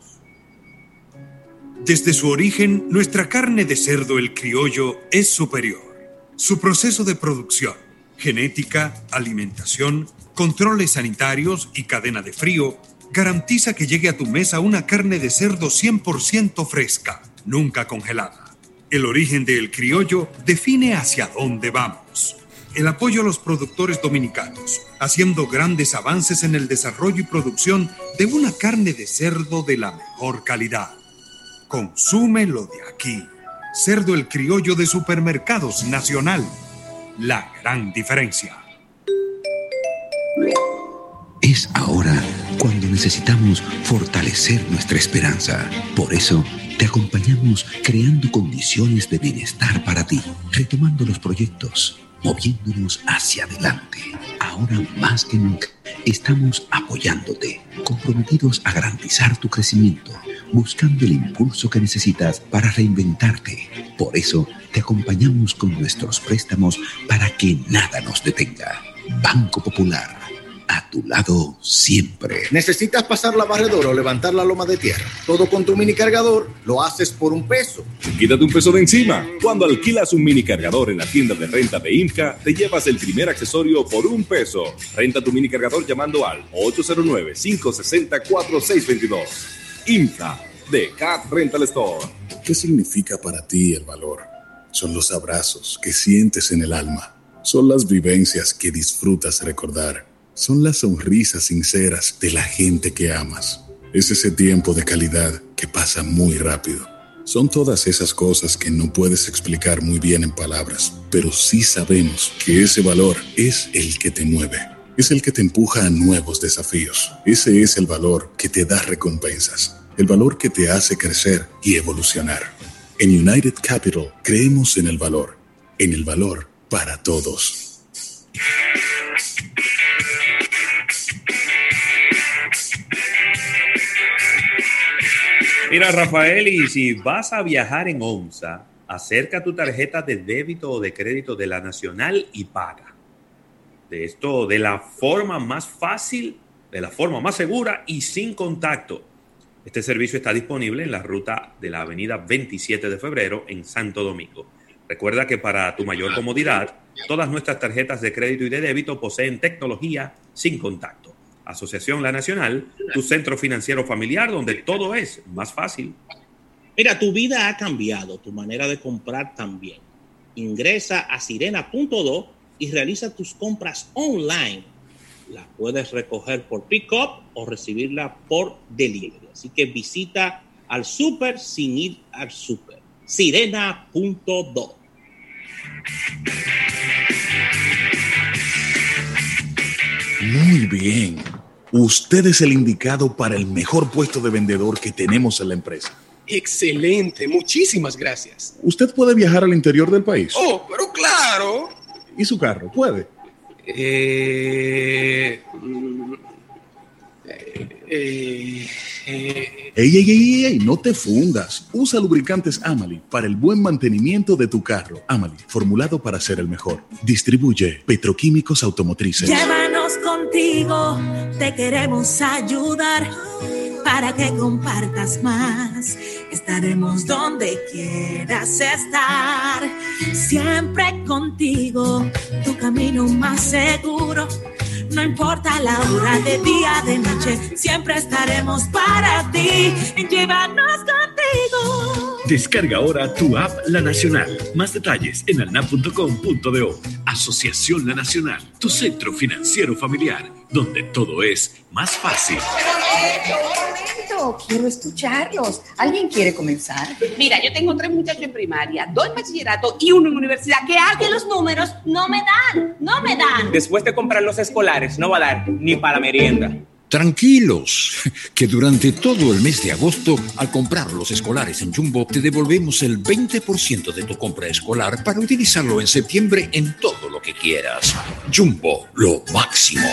Desde su origen, nuestra carne de cerdo el criollo es superior. Su proceso de producción, genética, alimentación, controles sanitarios y cadena de frío garantiza que llegue a tu mesa una carne de cerdo 100% fresca, nunca congelada. El origen del criollo define hacia dónde vamos el apoyo a los productores dominicanos, haciendo grandes avances en el desarrollo y producción de una carne de cerdo de la mejor calidad. Consúmelo de aquí. Cerdo el criollo de supermercados nacional. La gran diferencia. Es ahora cuando necesitamos fortalecer nuestra esperanza. Por eso, te acompañamos creando condiciones de bienestar para ti, retomando los proyectos moviéndonos hacia adelante. Ahora más que nunca estamos apoyándote, comprometidos a garantizar tu crecimiento, buscando el impulso que necesitas para reinventarte. Por eso te acompañamos con nuestros préstamos para que nada nos detenga. Banco Popular a tu lado siempre. ¿Necesitas pasar la barredora o levantar la loma de tierra? Todo con tu mini cargador lo haces por un peso. Quítate un peso de encima. Cuando alquilas un mini cargador en la tienda de renta de IMCA, te llevas el primer accesorio por un peso. Renta tu mini cargador llamando al 809-560-4622. IMCA de Cat Rental Store. ¿Qué significa para ti el valor? Son los abrazos que sientes en el alma. Son las vivencias que disfrutas recordar. Son las sonrisas sinceras de la gente que amas. Es ese tiempo de calidad que pasa muy rápido. Son todas esas cosas que no puedes explicar muy bien en palabras, pero sí sabemos que ese valor es el que te mueve. Es el que te empuja a nuevos desafíos. Ese es el valor que te da recompensas. El valor que te hace crecer y evolucionar. En United Capital creemos en el valor. En el valor para todos. Mira, Rafael, y si vas a viajar en ONSA, acerca tu tarjeta de débito o de crédito de la Nacional y paga. De esto, de la forma más fácil, de la forma más segura y sin contacto. Este servicio está disponible en la ruta de la avenida 27 de febrero en Santo Domingo. Recuerda que para tu mayor comodidad, todas nuestras tarjetas de crédito y de débito poseen tecnología sin contacto. Asociación La Nacional, tu centro financiero familiar donde todo es más fácil. Mira, tu vida ha cambiado, tu manera de comprar también. Ingresa a sirena.do y realiza tus compras online. La puedes recoger por pick-up o recibirla por delivery. Así que visita al super sin ir al super. Sirena.do. Muy bien. Usted es el indicado para el mejor puesto de vendedor que tenemos en la empresa. Excelente, muchísimas gracias. ¿Usted puede viajar al interior del país? Oh, pero claro. ¿Y su carro? ¿Puede? Eh, eh, eh, Ey, ey, ey, ey, no te fundas. Usa lubricantes Amali para el buen mantenimiento de tu carro. Amali, formulado para ser el mejor. Distribuye Petroquímicos Automotrices. Contigo, te queremos ayudar para que compartas más. Estaremos donde quieras estar, siempre contigo, tu camino más seguro. No importa la hora de día, de noche, siempre estaremos para ti. Llévanos contigo. Descarga ahora tu app La Nacional. Más detalles en alnap.com.do. Asociación La Nacional, tu centro financiero familiar, donde todo es más fácil. Quiero escucharlos. ¿Alguien quiere comenzar? Mira, yo tengo tres muchachos en primaria, dos en bachillerato y uno en universidad. ¿Qué hago? Que los números no me dan, no me dan. Después de comprar los escolares, no va a dar ni para la merienda. Tranquilos, que durante todo el mes de agosto, al comprar los escolares en Jumbo, te devolvemos el 20% de tu compra escolar para utilizarlo en septiembre en todo lo que quieras. Jumbo, lo máximo.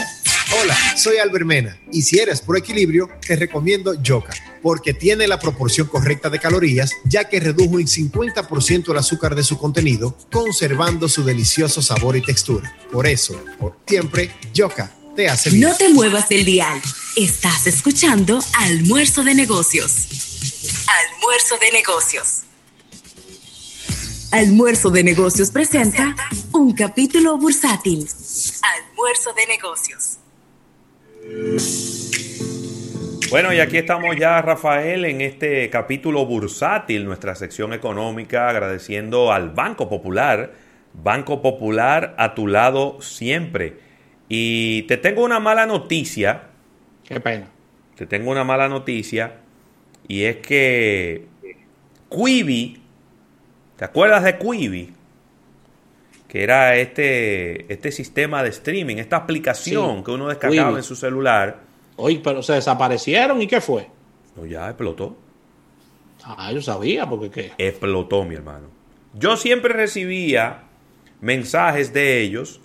Hola, soy Albermena y si eres por equilibrio, te recomiendo Yoka, porque tiene la proporción correcta de calorías, ya que redujo en 50% el azúcar de su contenido, conservando su delicioso sabor y textura. Por eso, por siempre, Yoka te hace bien. No te muevas del dial. Estás escuchando Almuerzo de Negocios. Almuerzo de Negocios. Almuerzo de Negocios presenta un capítulo bursátil. Almuerzo de Negocios. Bueno, y aquí estamos ya, Rafael, en este capítulo bursátil, nuestra sección económica, agradeciendo al Banco Popular. Banco Popular a tu lado siempre. Y te tengo una mala noticia. Qué pena. Te tengo una mala noticia. Y es que Quibi, ¿te acuerdas de Quibi? Que era este, este sistema de streaming, esta aplicación Sí, que uno descargaba en su celular. Oye, pero se desaparecieron y qué fue? No, ya explotó. Ah, yo sabía, porque qué. Explotó, mi hermano. Yo siempre recibía mensajes de ellos,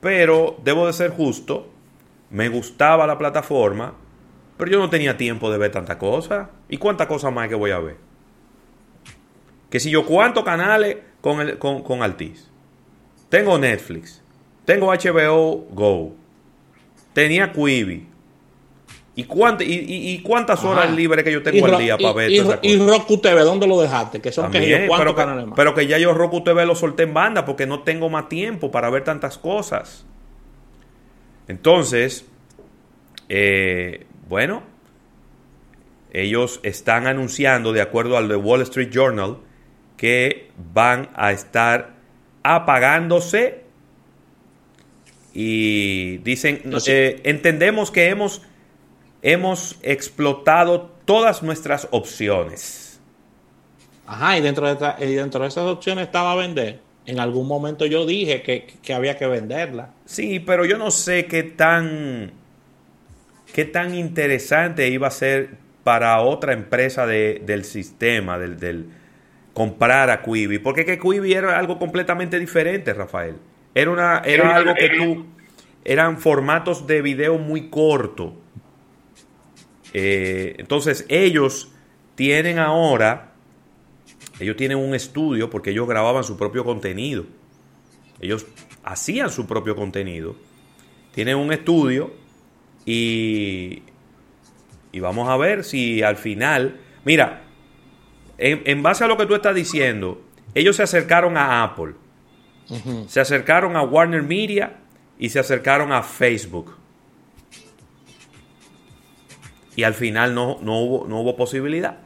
pero debo de ser justo, me gustaba la plataforma, pero yo no tenía tiempo de ver tanta cosa. ¿Y cuántas cosas más que voy a ver? Que si yo cuántos canales con, el, con, con Altiz. Tengo Netflix, tengo HBO Go, tenía Quibi. ¿Y, y, y- y cuántas horas Ajá. libres que yo tengo al día para ver y, esas y? Roku TV, ¿dónde lo dejaste? Que son que También, yo, ¿cuántos pero, que, canales más? pero que ya yo Roku TV lo solté en banda porque no tengo más tiempo para ver tantas cosas. Entonces, eh, bueno, ellos están anunciando, de acuerdo al The Wall Street Journal, que van a estar apagándose y dicen, eh, entendemos que hemos, hemos explotado todas nuestras opciones. Ajá, y dentro de, y dentro de esas opciones estaba vender. En algún momento yo dije que, que, había que venderla. Sí, pero yo no sé qué tan, qué tan interesante iba a ser para otra empresa de, del sistema, del, del comprar a Quibi. Porque que Quibi era algo completamente diferente, Rafael. Era, una, era algo que tú... Eran formatos de video muy corto. Eh, entonces ellos tienen ahora, ellos tienen un estudio porque ellos grababan su propio contenido. Ellos hacían su propio contenido. Tienen un estudio y, y vamos a ver si al final, mira, en, en base a lo que tú estás diciendo, ellos se acercaron a Apple se acercaron a Warner Media y se acercaron a Facebook. Y al final no, no, hubo, no hubo posibilidad.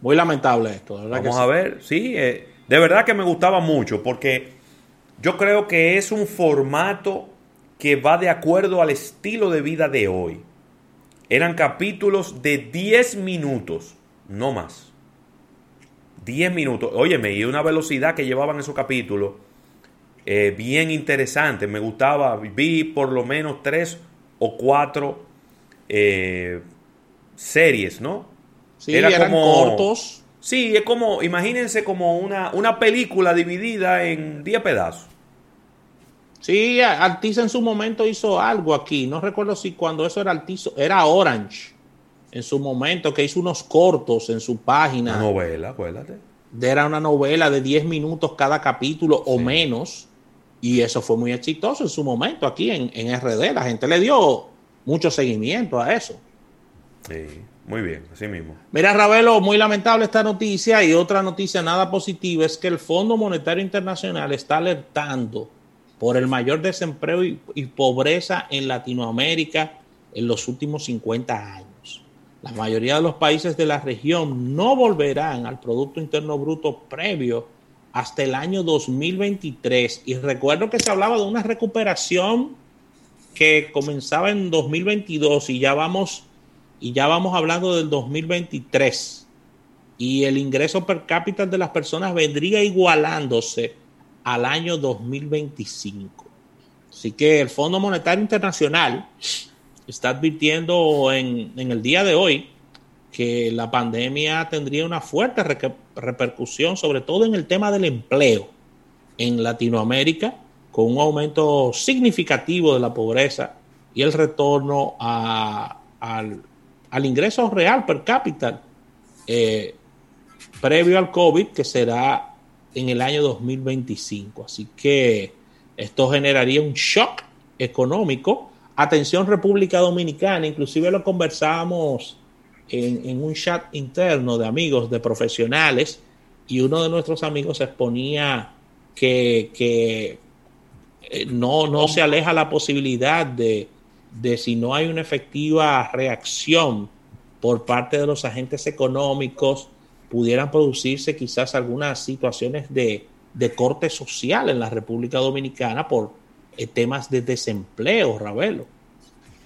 Muy lamentable esto, Vamos a ver, sí, eh, de verdad que me gustaba mucho porque yo creo que es un formato que va de acuerdo al estilo de vida de hoy. Eran capítulos de 10 minutos, no más. 10 minutos. Óyeme, y una velocidad que llevaban esos capítulos eh, bien interesante. Me gustaba, vi por lo menos tres o cuatro eh, series, ¿no? Sí, eran cortos. Sí, es como, imagínense como una, una película dividida en 10 pedazos. Sí, Altiz en su momento hizo algo aquí. No recuerdo si cuando eso era Altiz, era Orange en su momento, que hizo unos cortos en su página. Una novela, acuérdate. Era una novela de 10 minutos cada capítulo o menos. Y eso fue muy exitoso en su momento aquí en, en, RD. La gente le dio mucho seguimiento a eso. Sí, muy bien, así mismo. Mira, Ravelo, muy lamentable esta noticia. Y otra noticia nada positiva es que el Fondo Monetario Internacional está alertando por el mayor desempleo y, y pobreza en Latinoamérica en los últimos 50 años. La mayoría de los países de la región no volverán al Producto Interno Bruto previo hasta el año 2023. Y recuerdo que se hablaba de una recuperación que comenzaba en 2022 y ya vamos, y ya vamos hablando del 2023. Y el ingreso per cápita de las personas vendría igualándose al año 2025. Así que el Fondo Monetario Internacional está advirtiendo en, el día de hoy que la pandemia tendría una fuerte repercusión, sobre todo en el tema del empleo en Latinoamérica, con un aumento significativo de la pobreza y el retorno al, ingreso real per cápita eh, previo al COVID, que será en el año 2025. Así que esto generaría un shock económico Atención República Dominicana, inclusive lo conversábamos en, un chat interno de amigos, de profesionales, y uno de nuestros amigos exponía que, eh, no, no se aleja la posibilidad de, de si no hay una efectiva reacción por parte de los agentes económicos, pudieran producirse quizás algunas situaciones de, de corte social en la República Dominicana por temas de desempleo, Ravelo.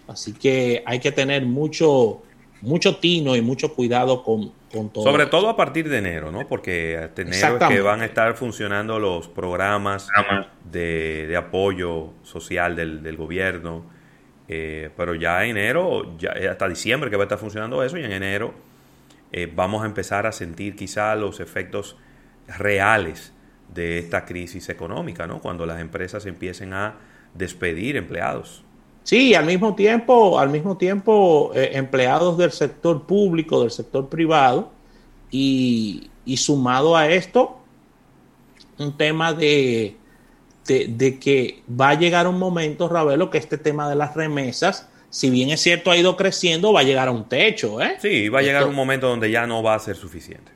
Así que hay que tener mucho, mucho tino y mucho cuidado con, todo. Sobre todo a partir de enero, ¿no? Porque hasta enero es que van a estar funcionando los programas de, de apoyo social del, del gobierno. Eh, pero ya en enero, ya hasta diciembre que va a estar funcionando eso, y en enero eh, vamos a empezar a sentir quizá los efectos reales de esta crisis económica, ¿no? Cuando las empresas empiecen a despedir empleados. Sí, al mismo tiempo, al mismo tiempo, eh, empleados del sector público, del sector privado, y, sumado a esto, un tema de, de, que va a llegar un momento, Ravelo, que este tema de las remesas, si bien es cierto ha ido creciendo, va a llegar a un techo, ¿eh? Sí, va a llegar un momento donde ya no va a ser suficiente.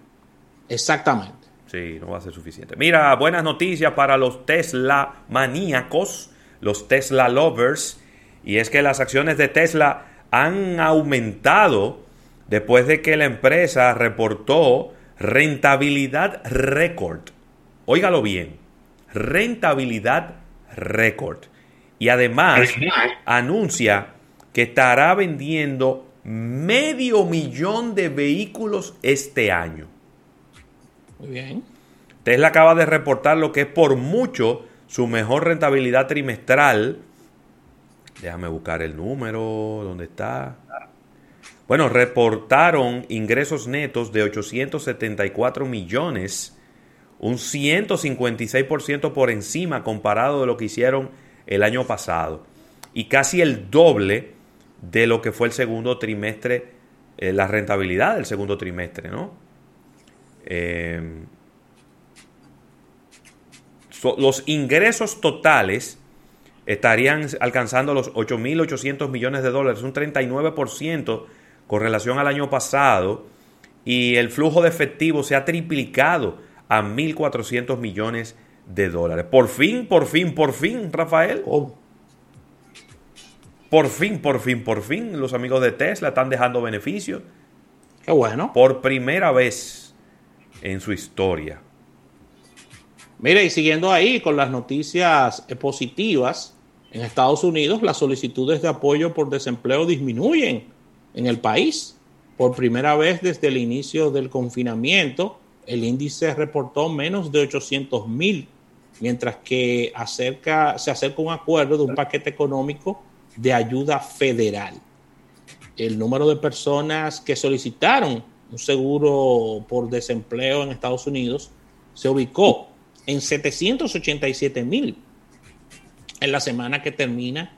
Exactamente. Sí, no va a ser suficiente. Mira, buenas noticias para los Tesla maníacos, los Tesla lovers, y es que las acciones de Tesla han aumentado después de que la empresa reportó rentabilidad récord. Óigalo bien, rentabilidad récord. Y además anuncia que estará vendiendo medio millón de vehículos este año. Muy bien. Tesla acaba de reportar lo que es por mucho su mejor rentabilidad trimestral. Déjame buscar el número, ¿dónde está? Bueno, reportaron ingresos netos de 874 millones, un 156% por encima comparado de lo que hicieron el año pasado y casi el doble de lo que fue el segundo trimestre, eh, la rentabilidad del segundo trimestre, ¿no? Eh, los ingresos totales estarían alcanzando los 8.800 millones de dólares, un 39% con relación al año pasado, y el flujo de efectivo se ha triplicado a 1.400 millones de dólares. Por fin, por fin, por fin, Rafael. Oh. Por fin, por fin, por fin, los amigos de Tesla están dejando beneficios. Qué bueno. Por primera vez en su historia. Mire, y siguiendo ahí con las noticias eh, positivas, en Estados Unidos las solicitudes de apoyo por desempleo disminuyen en el país. Por primera vez desde el inicio del confinamiento, el índice reportó menos de 800 mil, mientras que acerca, se acerca un acuerdo de un paquete económico de ayuda federal. El número de personas que solicitaron un seguro por desempleo en Estados Unidos se ubicó en 787 mil en la semana que termina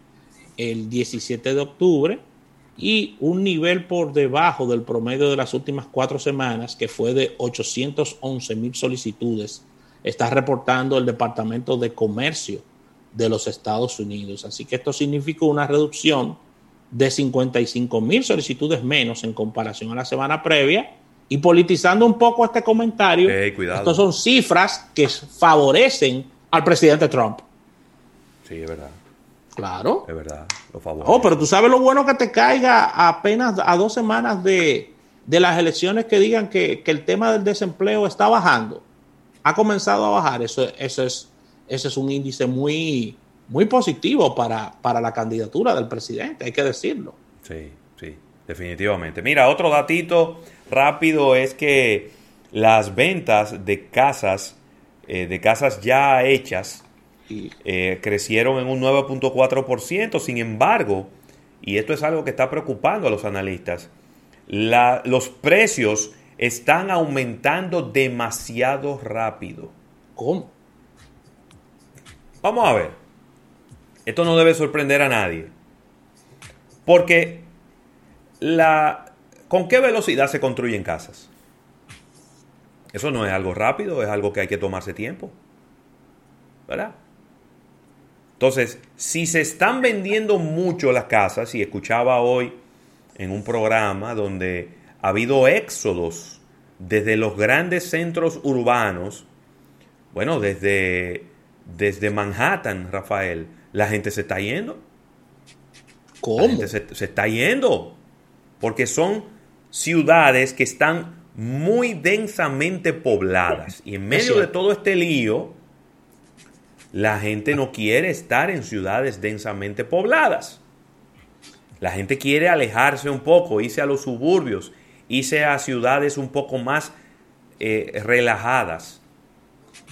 el 17 de octubre y un nivel por debajo del promedio de las últimas cuatro semanas, que fue de 811 mil solicitudes, está reportando el Departamento de Comercio de los Estados Unidos. Así que esto significó una reducción de 55 mil solicitudes menos en comparación a la semana previa y politizando un poco este comentario, estos son cifras que favorecen al presidente Trump. Sí, es verdad. Claro. Es verdad, lo Oh, pero tú sabes lo bueno que te caiga apenas a dos semanas de, las elecciones que digan que, el tema del desempleo está bajando. Ha comenzado a bajar. Eso, eso es, ese es un índice muy, muy positivo para, para la candidatura del presidente, hay que decirlo. Sí, sí, definitivamente. Mira, otro datito rápido es que las ventas de casas, eh, de casas ya hechas, eh, crecieron en un 9.4%. Sin embargo, y esto es algo que está preocupando a los analistas, los precios están aumentando demasiado rápido. ¿Cómo? Vamos a ver. Esto no debe sorprender a nadie. Porque la, ¿Con qué velocidad se construyen casas? Eso no es algo rápido, es algo que hay que tomarse tiempo. ¿Verdad? Entonces, si se están vendiendo mucho las casas, y escuchaba hoy en un programa donde ha habido éxodos desde los grandes centros urbanos, bueno, desde, desde Manhattan, Rafael, la gente se está yendo. ¿Cómo? se, se está yendo. Porque son ciudades que están muy densamente pobladas. Y en medio de todo este lío, la gente no quiere estar en ciudades densamente pobladas. La gente quiere alejarse un poco, irse a los suburbios, irse a ciudades un poco más eh, relajadas.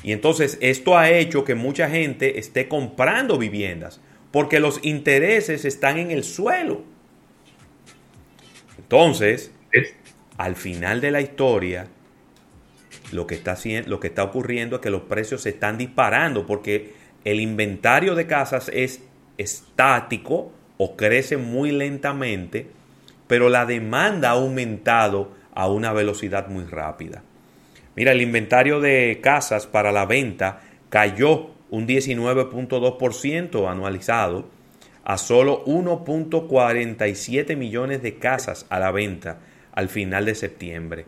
Y entonces esto ha hecho que mucha gente esté comprando viviendas, porque los intereses están en el suelo. Entonces, al final de la historia, lo que, está, lo que está ocurriendo es que los precios se están disparando porque el inventario de casas es estático o crece muy lentamente, pero la demanda ha aumentado a una velocidad muy rápida. Mira, el inventario de casas para la venta cayó un 19.2% anualizado a solo 1.47 millones de casas a la venta al final de septiembre.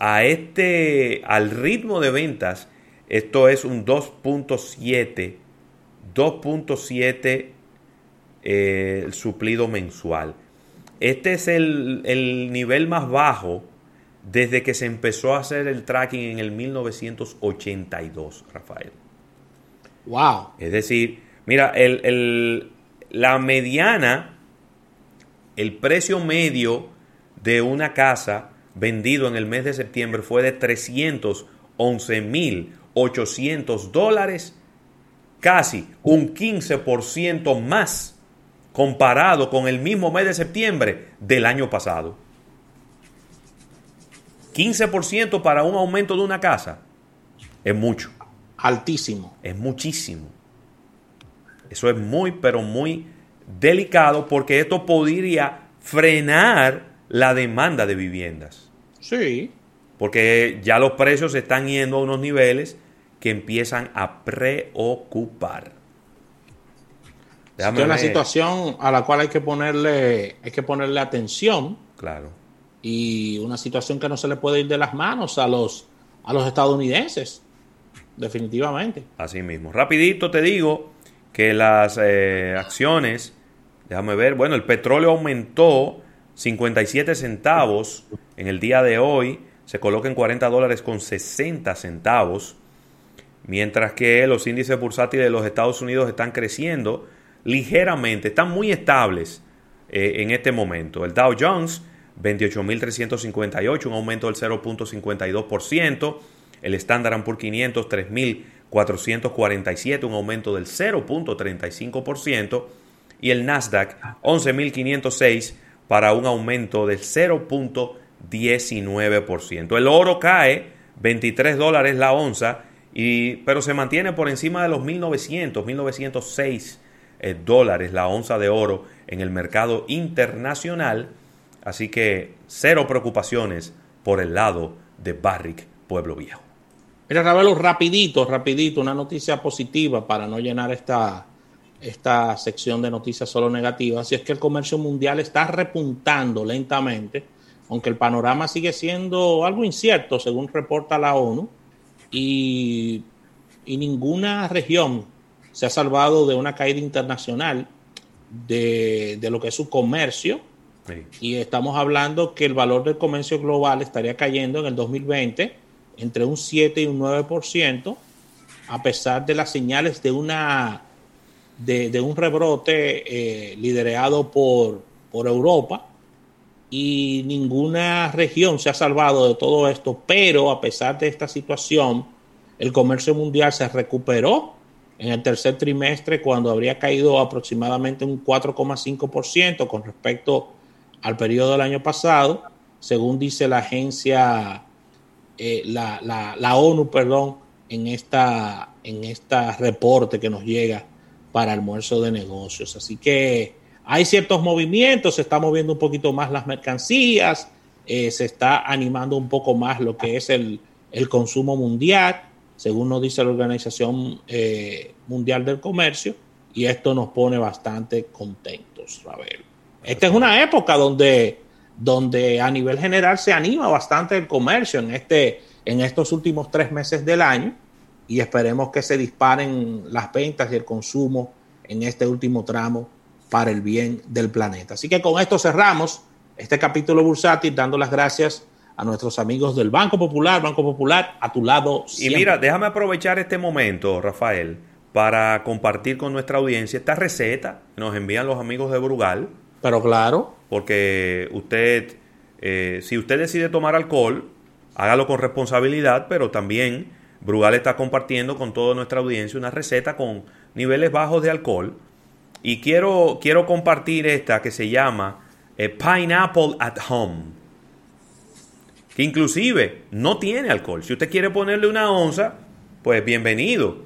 A este, al ritmo de ventas, esto es un 2.7, 2.7 eh, suplido mensual. Este es el, el nivel más bajo desde que se empezó a hacer el tracking en el 1982, Rafael. Wow. Es decir, mira, el, el, la mediana, el precio medio de una casa vendido en el mes de septiembre fue de 311.800 dólares, casi un 15% más comparado con el mismo mes de septiembre del año pasado. 15% para un aumento de una casa es mucho. Altísimo. Es muchísimo. Eso es muy, pero muy delicado porque esto podría frenar la demanda de viviendas. Sí. Porque ya los precios están yendo a unos niveles que empiezan a preocupar. es una situación a la cual hay que ponerle, hay que ponerle atención. Claro. Y una situación que no se le puede ir de las manos a los, a los estadounidenses. Definitivamente. Así mismo. Rapidito te digo que las eh, acciones, déjame ver, bueno, el petróleo aumentó 57 centavos en el día de hoy, se coloca en 40 dólares con 60 centavos, mientras que los índices bursátiles de los Estados Unidos están creciendo ligeramente, están muy estables eh, en este momento. El Dow Jones, 28.358, un aumento del 0.52%. El Standard Poor's 500, 3.447, un aumento del 0.35%. Y el Nasdaq, 11.506, para un aumento del 0.19%. El oro cae 23 dólares la onza, y, pero se mantiene por encima de los 1.900, 1.906 eh, dólares la onza de oro en el mercado internacional. Así que cero preocupaciones por el lado de Barrick, Pueblo Viejo. Mira, Ravelo, rapidito, rapidito, una noticia positiva para no llenar esta, esta sección de noticias solo negativas, y es que el comercio mundial está repuntando lentamente, aunque el panorama sigue siendo algo incierto, según reporta la ONU, y, ninguna región se ha salvado de una caída internacional de, lo que es su comercio. Y estamos hablando que el valor del comercio global estaría cayendo en el 2020 entre un 7 y un 9%, a pesar de las señales de una de, un rebrote eh, liderado por, por Europa. Y ninguna región se ha salvado de todo esto, pero a pesar de esta situación, el comercio mundial se recuperó en el tercer trimestre cuando habría caído aproximadamente un 4,5% con respecto al periodo del año pasado, según dice la agencia, eh, la, la, ONU, perdón, en esta, en esta reporte que nos llega para almuerzo de negocios. Así que hay ciertos movimientos, se está moviendo un poquito más las mercancías, eh, se está animando un poco más lo que es el, consumo mundial, según nos dice la Organización eh, Mundial del Comercio, y esto nos pone bastante contentos, Ravel. Esta es una época donde, donde a nivel general se anima bastante el comercio en, este, en estos últimos tres meses del año y esperemos que se disparen las ventas y el consumo en este último tramo para el bien del planeta. Así que con esto cerramos este capítulo bursátil dando las gracias a nuestros amigos del Banco Popular, Banco Popular, a tu lado. Siempre. Y mira, déjame aprovechar este momento, Rafael, para compartir con nuestra audiencia esta receta que nos envían los amigos de Brugal. Pero claro. Porque usted, eh, si usted decide tomar alcohol, hágalo con responsabilidad, pero también Brugal está compartiendo con toda nuestra audiencia una receta con niveles bajos de alcohol. Y quiero, quiero compartir esta que se llama eh, Pineapple at Home. Que inclusive no tiene alcohol. Si usted quiere ponerle una onza, pues bienvenido.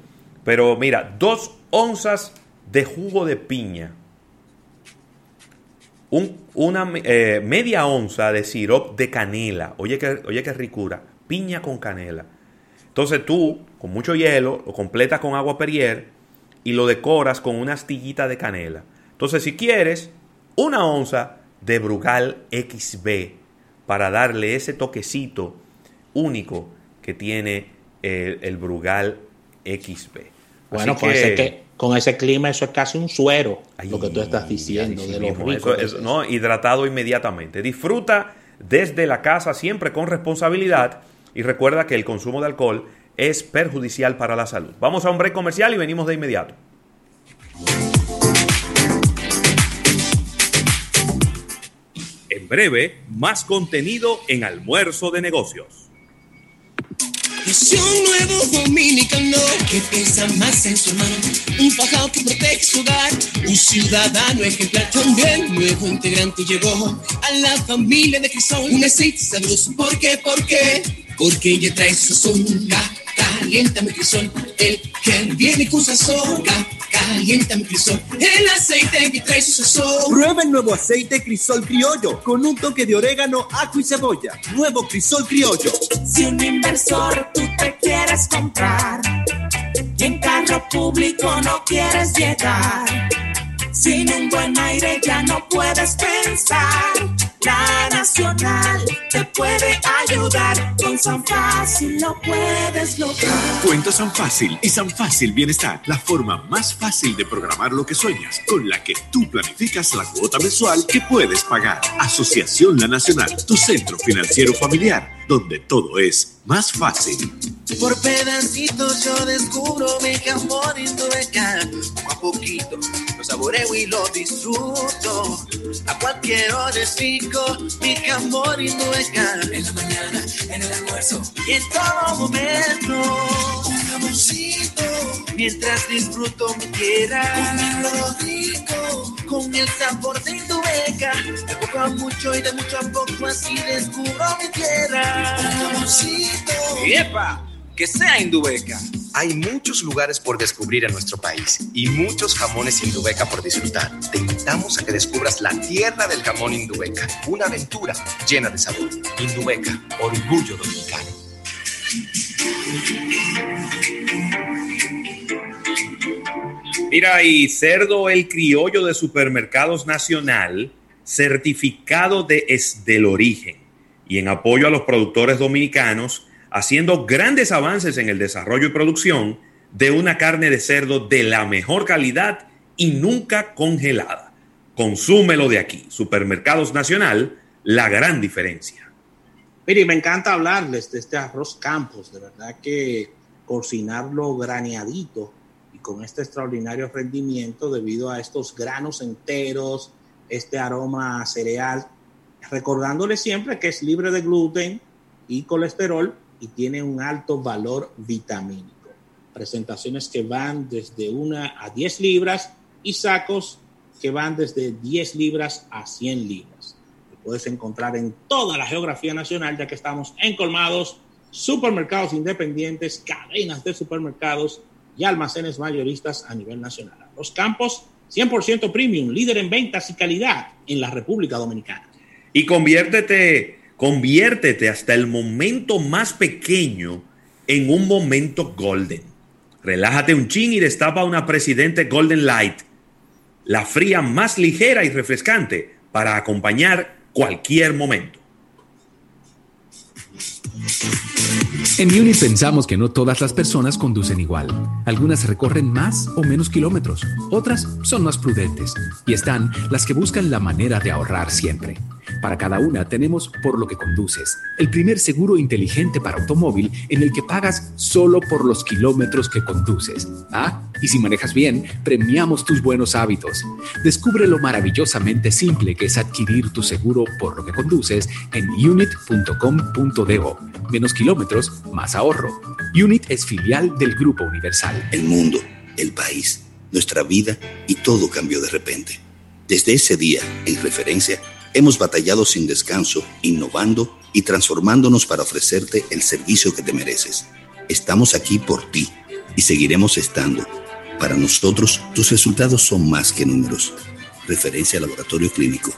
Pero mira, dos onzas de jugo de piña. Una eh, media onza de sirop de canela. Oye que, oye qué ricura. Piña con canela entonces tú, con mucho hielo, lo completas con agua Perrier y lo decoras con una astillita de canela. Entonces, si quieres, una onza de Brugal XB para darle ese toquecito único que tiene el, Brugal XB. Bueno, con, ese con ese clima eso es casi un suero, lo que tú estás diciendo, de lo rico. no, hidratado inmediatamente. Disfruta desde la casa siempre con responsabilidad y recuerda que el consumo de alcohol es perjudicial para la salud. Vamos a un break comercial y venimos de inmediato. En breve, más contenido en Almuerzo de Negocios. Un nuevo dominicano que piensa más en su hermano. Un pajao que protege su hogar. Un ciudadano ejemplar también. Nuevo integrante llegó a la familia de Crisol. Un aceite sabroso. ¿Por qué? ¿Por qué? Porque ella trae su sazón. Caliéntame Crisol. El que viene con sazón. Caliéntame Crisol. El aceite que trae su sazón. Prueba el nuevo aceite Crisol Criollo. Con un toque de orégano, ajo y cebolla. Nuevo Crisol Criollo. Si un inversor tú te quieres comprar y en carro público no quieres llegar, sin un buen aire ya no puedes pensar. La Nacional te puede ayudar. Con San Fácil lo puedes lograr. Cuenta San Fácil y San Fácil Bienestar, la forma más fácil de programar lo que sueñas, con la que tú planificas la cuota mensual que puedes pagar. Asociación La Nacional, tu centro financiero familiar, donde todo es más fácil. Por pedacitos yo descubro mi amor y tu beca. Poco a poquito lo saboreo y lo disfruto. A cualquier hora es rico, mi amor y tu beca. En la mañana, en el almuerzo y en todo momento. Un jamoncito, mientras disfruto mi tierra. lo rico, con el sabor de tu beca. De poco a mucho y de mucho a poco así descubro mi tierra. Un jamoncito. ¡Epa! Que sea Indubeca. Hay muchos lugares por descubrir en nuestro país y muchos jamones Indubeca por disfrutar. Te invitamos a que descubras la tierra del jamón Indubeca, una aventura llena de sabor. Indubeca, orgullo dominicano. Mira, y cerdo el criollo de Supermercados Nacional, certificado de es del origen y en apoyo a los productores dominicanos, haciendo grandes avances en el desarrollo y producción de una carne de cerdo de la mejor calidad y nunca congelada. Consúmelo de aquí. Supermercados Nacional, la gran diferencia. Mire, me encanta hablarles de este arroz Campos. De verdad que cocinarlo graneadito y con este extraordinario rendimiento debido a estos granos enteros, este aroma cereal, recordándole siempre que es libre de gluten y colesterol y tiene un alto valor vitamínico. Presentaciones que van desde una a 10 libras y sacos que van desde 10 libras a 100 libras. Lo puedes encontrar en toda la geografía nacional, ya que estamos en colmados, supermercados independientes, cadenas de supermercados y almacenes mayoristas a nivel nacional. Los campos 100% premium, líder en ventas y calidad en la República Dominicana. Y conviértete Conviértete hasta el momento más pequeño en un momento golden. Relájate un chin y destapa una Presidente Golden Light, la fría más ligera y refrescante para acompañar cualquier momento. En Unit pensamos que no todas las personas conducen igual. Algunas recorren más o menos kilómetros, otras son más prudentes y están las que buscan la manera de ahorrar siempre. Para cada una tenemos por lo que conduces, el primer seguro inteligente para automóvil en el que pagas solo por los kilómetros que conduces. Ah, y si manejas bien, premiamos tus buenos hábitos. Descubre lo maravillosamente simple que es adquirir tu seguro por lo que conduces en unit.com.do. Menos kilómetros, más ahorro. Unit es filial del Grupo Universal. El mundo, el país, nuestra vida y todo cambió de repente. Desde ese día, en referencia, Hemos batallado sin descanso, innovando y transformándonos para ofrecerte el servicio que te mereces. Estamos aquí por ti y seguiremos estando. Para nosotros, tus resultados son más que números. Referencia al Laboratorio Clínico.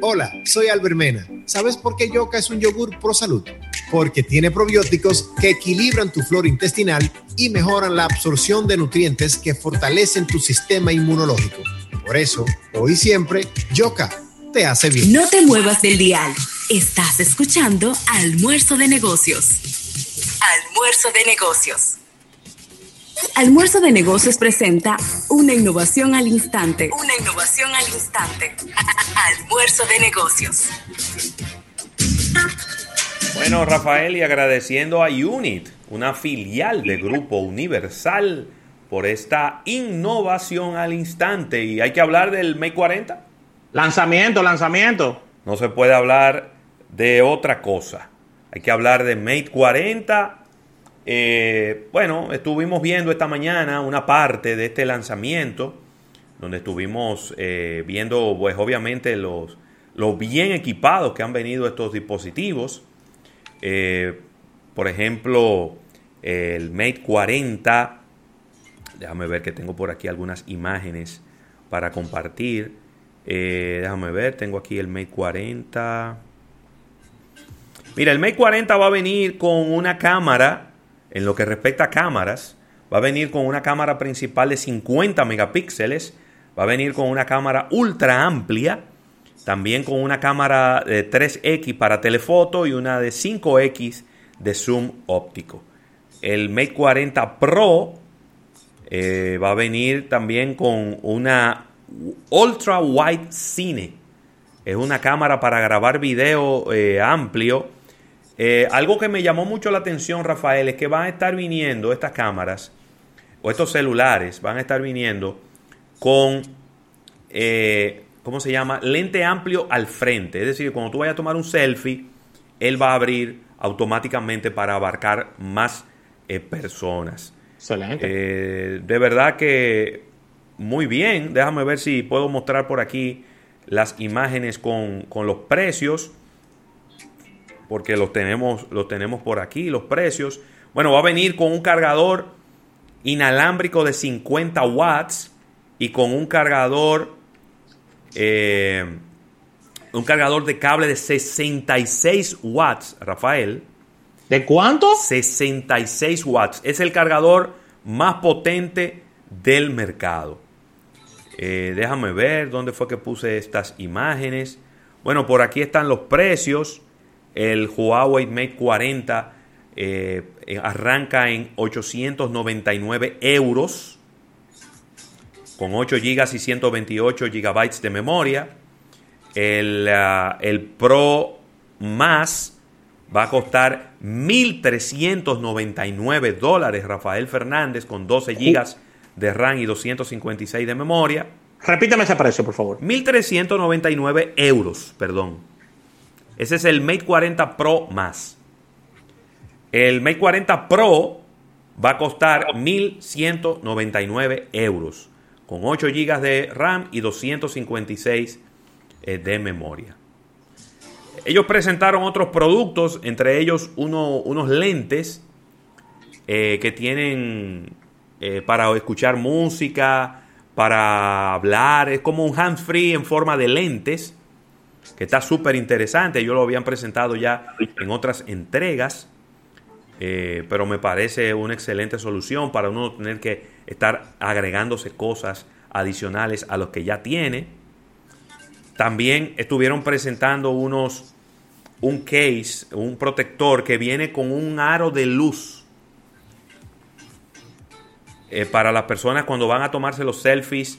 Hola, soy Albert Mena. ¿Sabes por qué Yoka es un yogur pro salud? Porque tiene probióticos que equilibran tu flora intestinal y mejoran la absorción de nutrientes que fortalecen tu sistema inmunológico. Por eso, hoy siempre, Yoka te hace bien. No te muevas del dial. Estás escuchando Almuerzo de Negocios. Almuerzo de Negocios. Almuerzo de Negocios presenta Una innovación al instante. Una innovación al instante. Almuerzo de negocios. Bueno, Rafael, y agradeciendo a Unit, una filial de Grupo Universal, por esta innovación al instante. Y hay que hablar del May 40. Lanzamiento, lanzamiento. No se puede hablar de otra cosa. Hay que hablar de Mate 40. Eh, bueno, estuvimos viendo esta mañana una parte de este lanzamiento, donde estuvimos eh, viendo, pues obviamente, los, los bien equipados que han venido estos dispositivos. Eh, por ejemplo, el Mate 40. Déjame ver que tengo por aquí algunas imágenes para compartir. Déjame ver, tengo aquí el Mate 40. Mira, el Mate 40 va a venir con una cámara, en lo que respecta a cámaras, va a venir con una cámara principal de 50 megapíxeles, va a venir con una cámara ultra amplia, también con una cámara de 3X para telefoto y una de 5X de zoom óptico. El Mate 40 Pro eh, va a venir también con una ultra wide cine. Es una cámara para grabar video eh, amplio eh, algo que me llamó mucho la atención, Rafael, es que van a estar viniendo estas cámaras o estos celulares, van a estar viniendo con, eh, ¿cómo se llama? Lente amplio al frente. Es decir, cuando tú vayas a tomar un selfie, él va a abrir automáticamente para abarcar más personas. Excelente. de verdad que muy bien. Déjame ver si puedo mostrar por aquí las imágenes con, con los precios porque los tenemos, los tenemos por aquí, los precios. Bueno, va a venir con un cargador inalámbrico de 50 watts y con un cargador, eh, un cargador de cable de 66 watts, Rafael. ¿De cuánto? 66 watts. Es el cargador más potente del mercado. Eh, déjame ver dónde fue que puse estas imágenes. Bueno, por aquí están los precios. El Huawei Mate 40 eh, arranca en 899 euros con 8 GB y 128 GB de memoria. El, ah, el, Pro Más va a costar 1.399 dólares, Rafael Fernández, con 12 GB de RAM y 256 de memoria. Repítame ese precio, por favor. 1.399 euros, perdón. Ese es el Mate 40 Pro más. El Mate 40 Pro va a costar 1.199 euros, con 8 GB de RAM y 256 eh, de memoria. Ellos presentaron otros productos, entre ellos unos lentes eh, que tienen eh, para escuchar música, para hablar, es como un hands free en forma de lentes que está súper interesante. Ellos lo habían presentado ya en otras entregas, eh, pero me parece una excelente solución para uno tener que estar agregándose cosas adicionales a los que ya tiene. También estuvieron presentando unos un case, un protector que viene con un aro de luz eh, para las personas cuando van a tomarse los selfies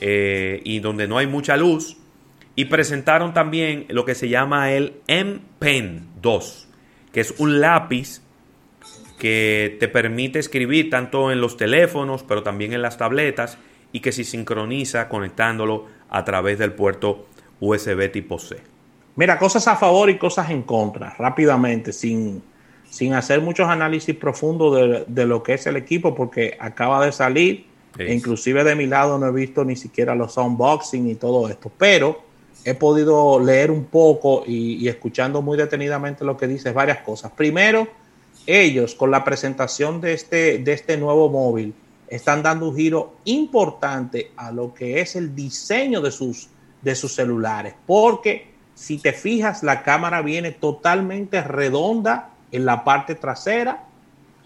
eh, y donde no hay mucha luz y presentaron también lo que se llama el M Pen 2, que es un lápiz que te permite escribir tanto en los teléfonos, pero también en las tabletas, y que se sincroniza conectándolo a través del puerto USB tipo C. Mira, cosas a favor y cosas en contra, rápidamente, sin, sin hacer muchos análisis profundos de, de, lo que es el equipo, porque acaba de salir, e inclusive de mi lado no he visto ni siquiera los unboxing y todo esto, pero he podido leer un poco y, escuchando muy detenidamente lo que dices, varias cosas. Primero, ellos con la presentación de este, de este nuevo móvil están dando un giro importante a lo que es el diseño de sus, de sus celulares, porque si te fijas, la cámara viene totalmente redonda en la parte trasera,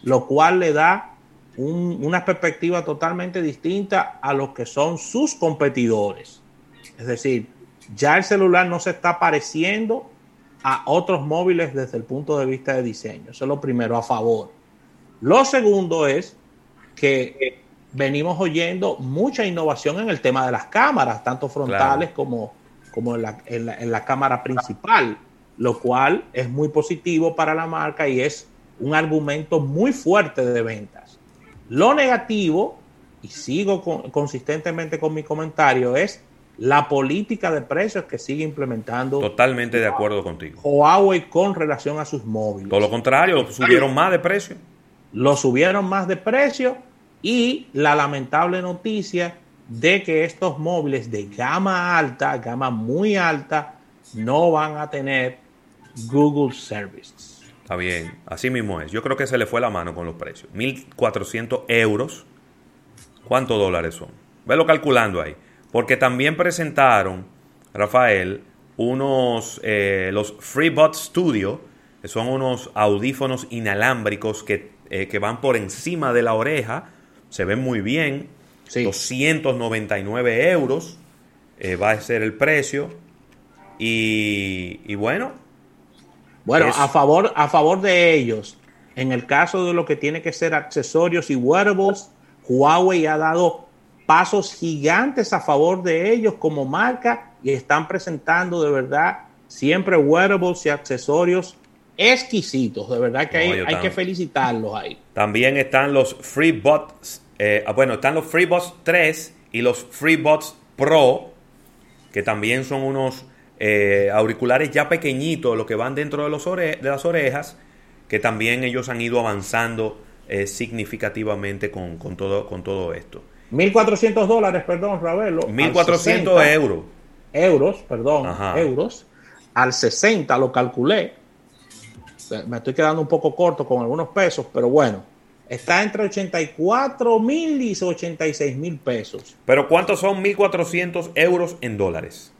lo cual le da una perspectiva totalmente distinta a lo que son sus competidores. Es decir, ya el celular no se está pareciendo a otros móviles desde el punto de vista de diseño. Eso es lo primero, a favor. Lo segundo es que venimos oyendo mucha innovación en el tema de las cámaras, tanto frontales como, como en, la, en, la, en la cámara principal, lo cual es muy positivo para la marca y es un argumento muy fuerte de ventas. Lo negativo, y sigo con- consistentemente con mi comentario, es la política de precios que sigue implementando Totalmente de acuerdo contigo. Huawei con relación a sus móviles. Todo lo contrario, subieron más de precio. Lo subieron más de precio y la lamentable noticia de que estos móviles de gama alta, gama muy alta, no van a tener Google Services. Está bien, así mismo es. Yo creo que se le fue la mano con los precios. 1.400 euros. ¿Cuántos dólares son? Velo calculando ahí. Porque también presentaron, Rafael, unos, eh, los FreeBot Studio, que son unos audífonos inalámbricos que, eh, que van por encima de la oreja. Se ven muy bien. 299 euros eh, va a ser el precio. Y, y bueno, Bueno, Es- a favor, a favor de ellos, en el caso de lo que tiene que ser accesorios y wearables, Huawei ha dado pasos gigantes a favor de ellos como marca y están presentando de verdad siempre wearables y accesorios exquisitos. De verdad que No, hay, hay que felicitarlos ahí. También están los FreeBots, eh, bueno, están los FreeBots 3 y los FreeBots Pro, que también son unos eh, auriculares ya pequeñitos, lo que van dentro de, los ore- de las orejas, que también ellos han ido avanzando eh, significativamente con, con todo, con todo esto. 1.400 dólares, perdón, Ravelo. al 1.400 60 euros. Euros, perdón, Ajá. euros. Al 60 lo calculé. Me estoy quedando un poco corto con algunos pesos, pero bueno. Está entre 84 mil y 86 mil pesos. Pero ¿cuántos son 1.400 euros en dólares?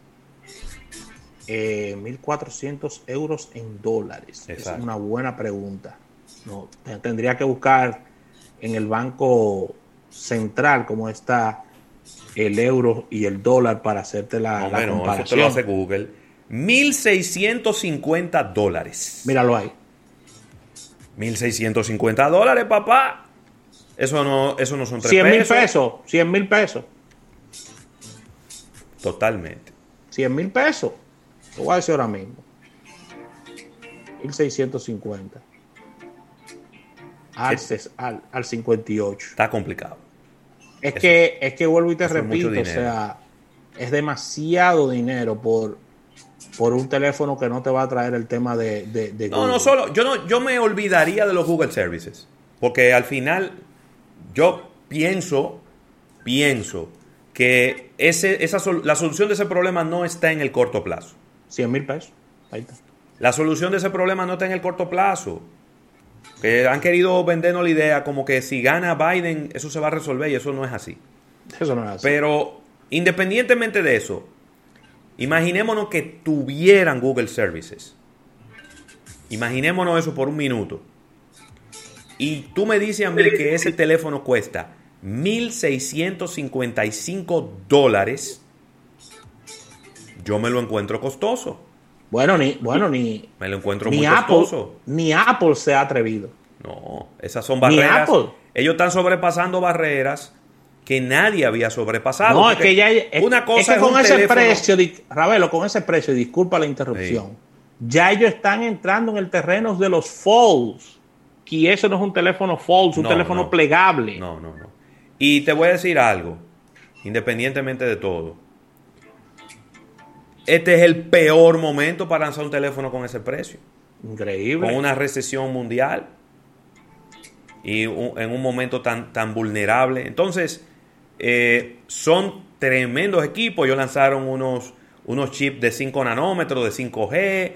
Eh, 1.400 euros en dólares. Exacto. Es una buena pregunta. No, te- tendría que buscar en el banco central cómo está el euro y el dólar para hacerte la, No, la bueno, eso te comparación. lo hace Google. 1.650 dólares. Míralo ahí. 1.650 dólares, papá. Eso no, eso no son 3 100 mil pesos. pesos. 100 mil pesos. Totalmente. 100 mil pesos. Lo voy a decir ahora mismo. 1650. Al, al, al 58. Está complicado. Es Eso- que, es que vuelvo y te repito, o sea, es demasiado dinero por, por un teléfono que no te va a traer el tema de, de, de No, Google. no solo, yo no, yo me olvidaría de los Google Services. Porque al final, yo pienso, pienso que ese, esa, la solución de ese problema no está en el corto plazo. 100 mil pesos. Ahí está. La solución de ese problema no está en el corto plazo. Que han querido vendernos la idea como que si gana Biden, eso se va a resolver y eso no es así. Eso no es así. Pero independientemente de eso, imaginémonos que tuvieran Google Services. Imaginémonos eso por un minuto. Y tú me dices a mí que ese teléfono cuesta 1.655 dólares. Yo me lo encuentro costoso. Bueno, ni, bueno, ni, Me lo encuentro ni muy Apple, costoso. ni Apple se ha atrevido. No, esas son Ni barreras. Apple. Ellos están sobrepasando barreras que nadie había sobrepasado. No, es que ya es, una cosa es que es con un ese teléfono- precio, Ravelo, con ese precio, disculpa la interrupción, ya ellos están entrando en el terreno de los folds. Y eso no es un teléfono folds, un No, teléfono no. plegable. No, no, no. Y te voy a decir algo, independientemente de todo. Este es el peor momento para lanzar un teléfono con ese precio. Increíble. Con una recesión mundial. Y un- en un momento tan, tan vulnerable. Entonces, eh, son tremendos equipos. Ellos lanzaron unos, unos chips de 5 nanómetros, de 5G.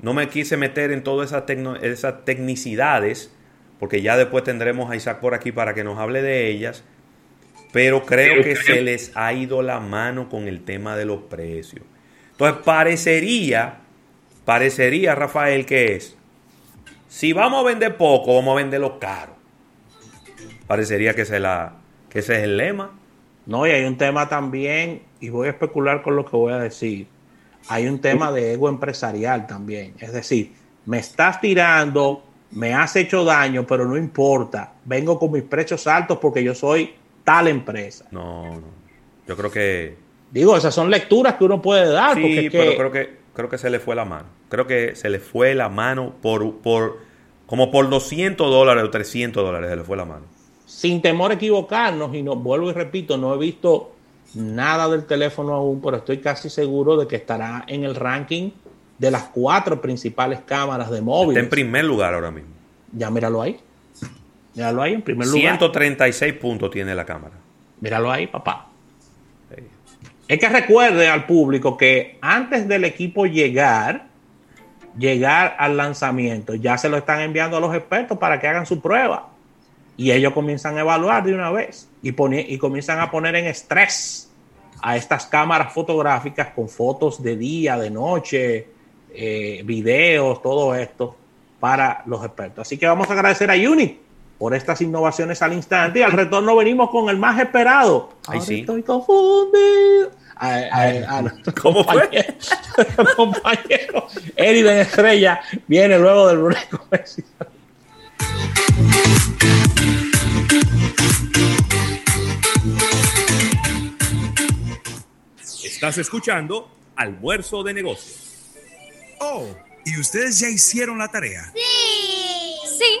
No me quise meter en todas esas, tecno- esas tecnicidades, porque ya después tendremos a Isaac por aquí para que nos hable de ellas. Pero creo que se les ha ido la mano con el tema de los precios. Entonces, parecería, parecería, Rafael, que es, si vamos a vender poco, vamos a venderlo caro. Parecería que, se la, que ese es el lema. No, y hay un tema también, y voy a especular con lo que voy a decir. Hay un tema de ego empresarial también. Es decir, me estás tirando, me has hecho daño, pero no importa. Vengo con mis precios altos porque yo soy tal empresa. No, no. Yo creo que. Digo, esas son lecturas que uno puede dar. Sí, porque pero que, creo que creo que se le fue la mano. Creo que se le fue la mano por, por como por 200 dólares o 300 dólares se le fue la mano. Sin temor a equivocarnos, y no vuelvo y repito, no he visto nada del teléfono aún, pero estoy casi seguro de que estará en el ranking de las cuatro principales cámaras de móviles. Está en primer lugar ahora mismo. Ya míralo ahí. Míralo ahí en primer lugar. 136 puntos tiene la cámara. Míralo ahí, papá. Es que recuerde al público que antes del equipo llegar, llegar al lanzamiento, ya se lo están enviando a los expertos para que hagan su prueba. Y ellos comienzan a evaluar de una vez y, y comienzan a poner en estrés a estas cámaras fotográficas con fotos de día, de noche, eh, videos, todo esto para los expertos. Así que vamos a agradecer a Unit por estas innovaciones al instante y al retorno venimos con el más esperado. Ahí sí. Estoy confundido. A, a, a nuestro ¿Cómo compañero, nuestro compañero Eri Estrella viene luego del break comercial. Estás escuchando Almuerzo de Negocios. Oh, ¿y ustedes ya hicieron la tarea? Sí. Sí,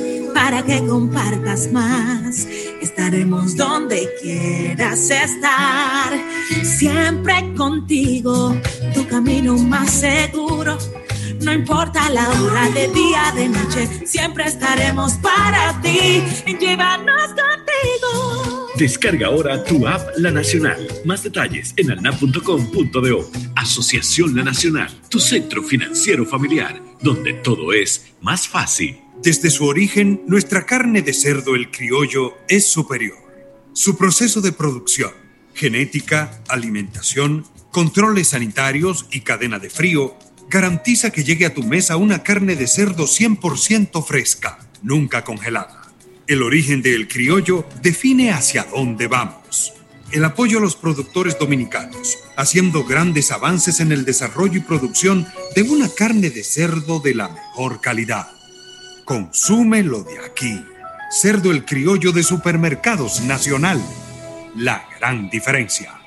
para que compartas más. Estaremos donde quieras estar, siempre contigo, tu camino más seguro. No importa la hora de día, de noche, siempre estaremos para ti. Llévanos contigo. Descarga ahora tu app La Nacional. Más detalles en alnap.com.do. Asociación La Nacional, tu centro financiero familiar, donde todo es más fácil. Desde su origen, nuestra carne de cerdo el criollo es superior. Su proceso de producción, genética, alimentación, controles sanitarios y cadena de frío garantiza que llegue a tu mesa una carne de cerdo 100% fresca, nunca congelada. El origen del criollo define hacia dónde vamos. El apoyo a los productores dominicanos, haciendo grandes avances en el desarrollo y producción de una carne de cerdo de la mejor calidad. Consume lo de aquí. Cerdo el criollo de Supermercados Nacional. La gran diferencia.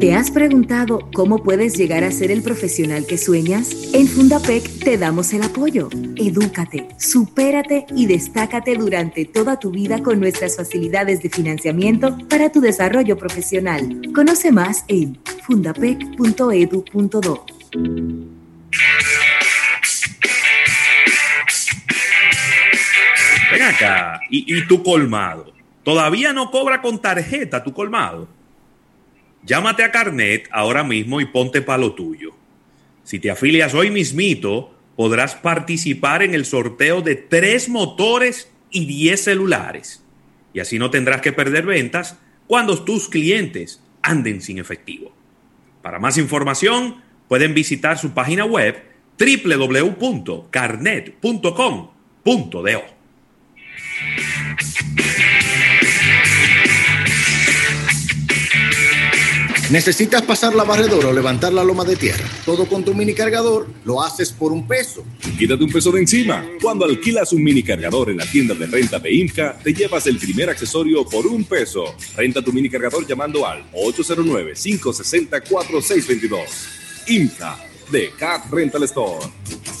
¿Te has preguntado cómo puedes llegar a ser el profesional que sueñas? En Fundapec te damos el apoyo. Edúcate, supérate y destácate durante toda tu vida con nuestras facilidades de financiamiento para tu desarrollo profesional. Conoce más en fundapec.edu.do. Ven acá, ¿y, y tu colmado? ¿Todavía no cobra con tarjeta tu colmado? Llámate a Carnet ahora mismo y ponte pa' lo tuyo. Si te afilias hoy mismito, podrás participar en el sorteo de tres motores y 10 celulares. Y así no tendrás que perder ventas cuando tus clientes anden sin efectivo. Para más información, pueden visitar su página web www.carnet.com.do. ¿Necesitas pasar la barredora o levantar la loma de tierra? Todo con tu mini cargador lo haces por un peso. Quítate un peso de encima. Cuando alquilas un mini cargador en la tienda de renta de IMCA, te llevas el primer accesorio por un peso. Renta tu mini cargador llamando al 809-560-4622. IMCA de Cat Rental Store.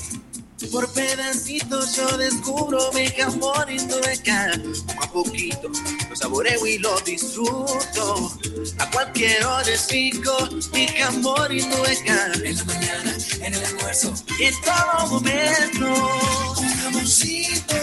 Por pedacitos yo descubro mi amor Indubeca. Poco a poquito lo saboreo y lo disfruto. A cualquier hora es rico mi amor Indubeca. En la mañana, en el almuerzo y en todo momento. Un jamoncito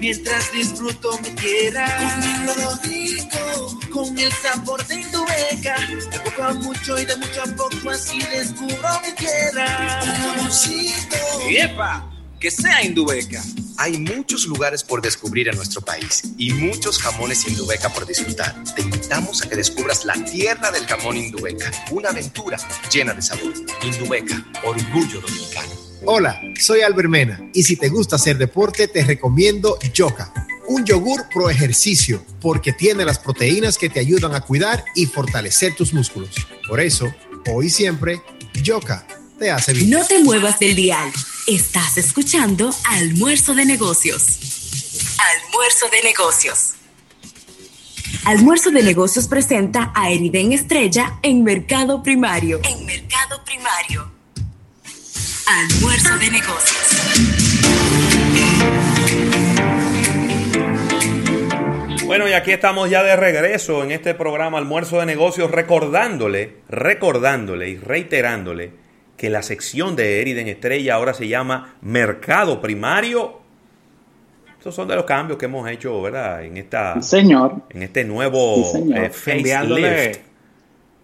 mientras disfruto mi tierra. Comiendo rico con el sabor de Indubeca. De poco a mucho y de mucho a poco así descubro mi tierra. Un jamoncito. ¡Epa! Que sea Indubeca. Hay muchos lugares por descubrir en nuestro país y muchos jamones Indubeca por disfrutar. Te invitamos a que descubras la tierra del jamón Indubeca, una aventura llena de sabor. Indubeca, orgullo dominicano. Hola, soy Albert Mena y si te gusta hacer deporte te recomiendo Yoka, un yogur pro ejercicio porque tiene las proteínas que te ayudan a cuidar y fortalecer tus músculos. Por eso, hoy y siempre, Yoka te hace bien. No te muevas del dial. Estás escuchando Almuerzo de Negocios. Almuerzo de Negocios. Almuerzo de Negocios presenta a Eriden Estrella en Mercado Primario. En Mercado Primario. Almuerzo de Negocios. Bueno, y aquí estamos ya de regreso en este programa Almuerzo de Negocios, recordándole, recordándole y reiterándole que la sección de Eriden Estrella ahora se llama Mercado Primario. Estos son de los cambios que hemos hecho, ¿verdad? En esta señor. en este nuevo Sí, eh, enviándole, facelift.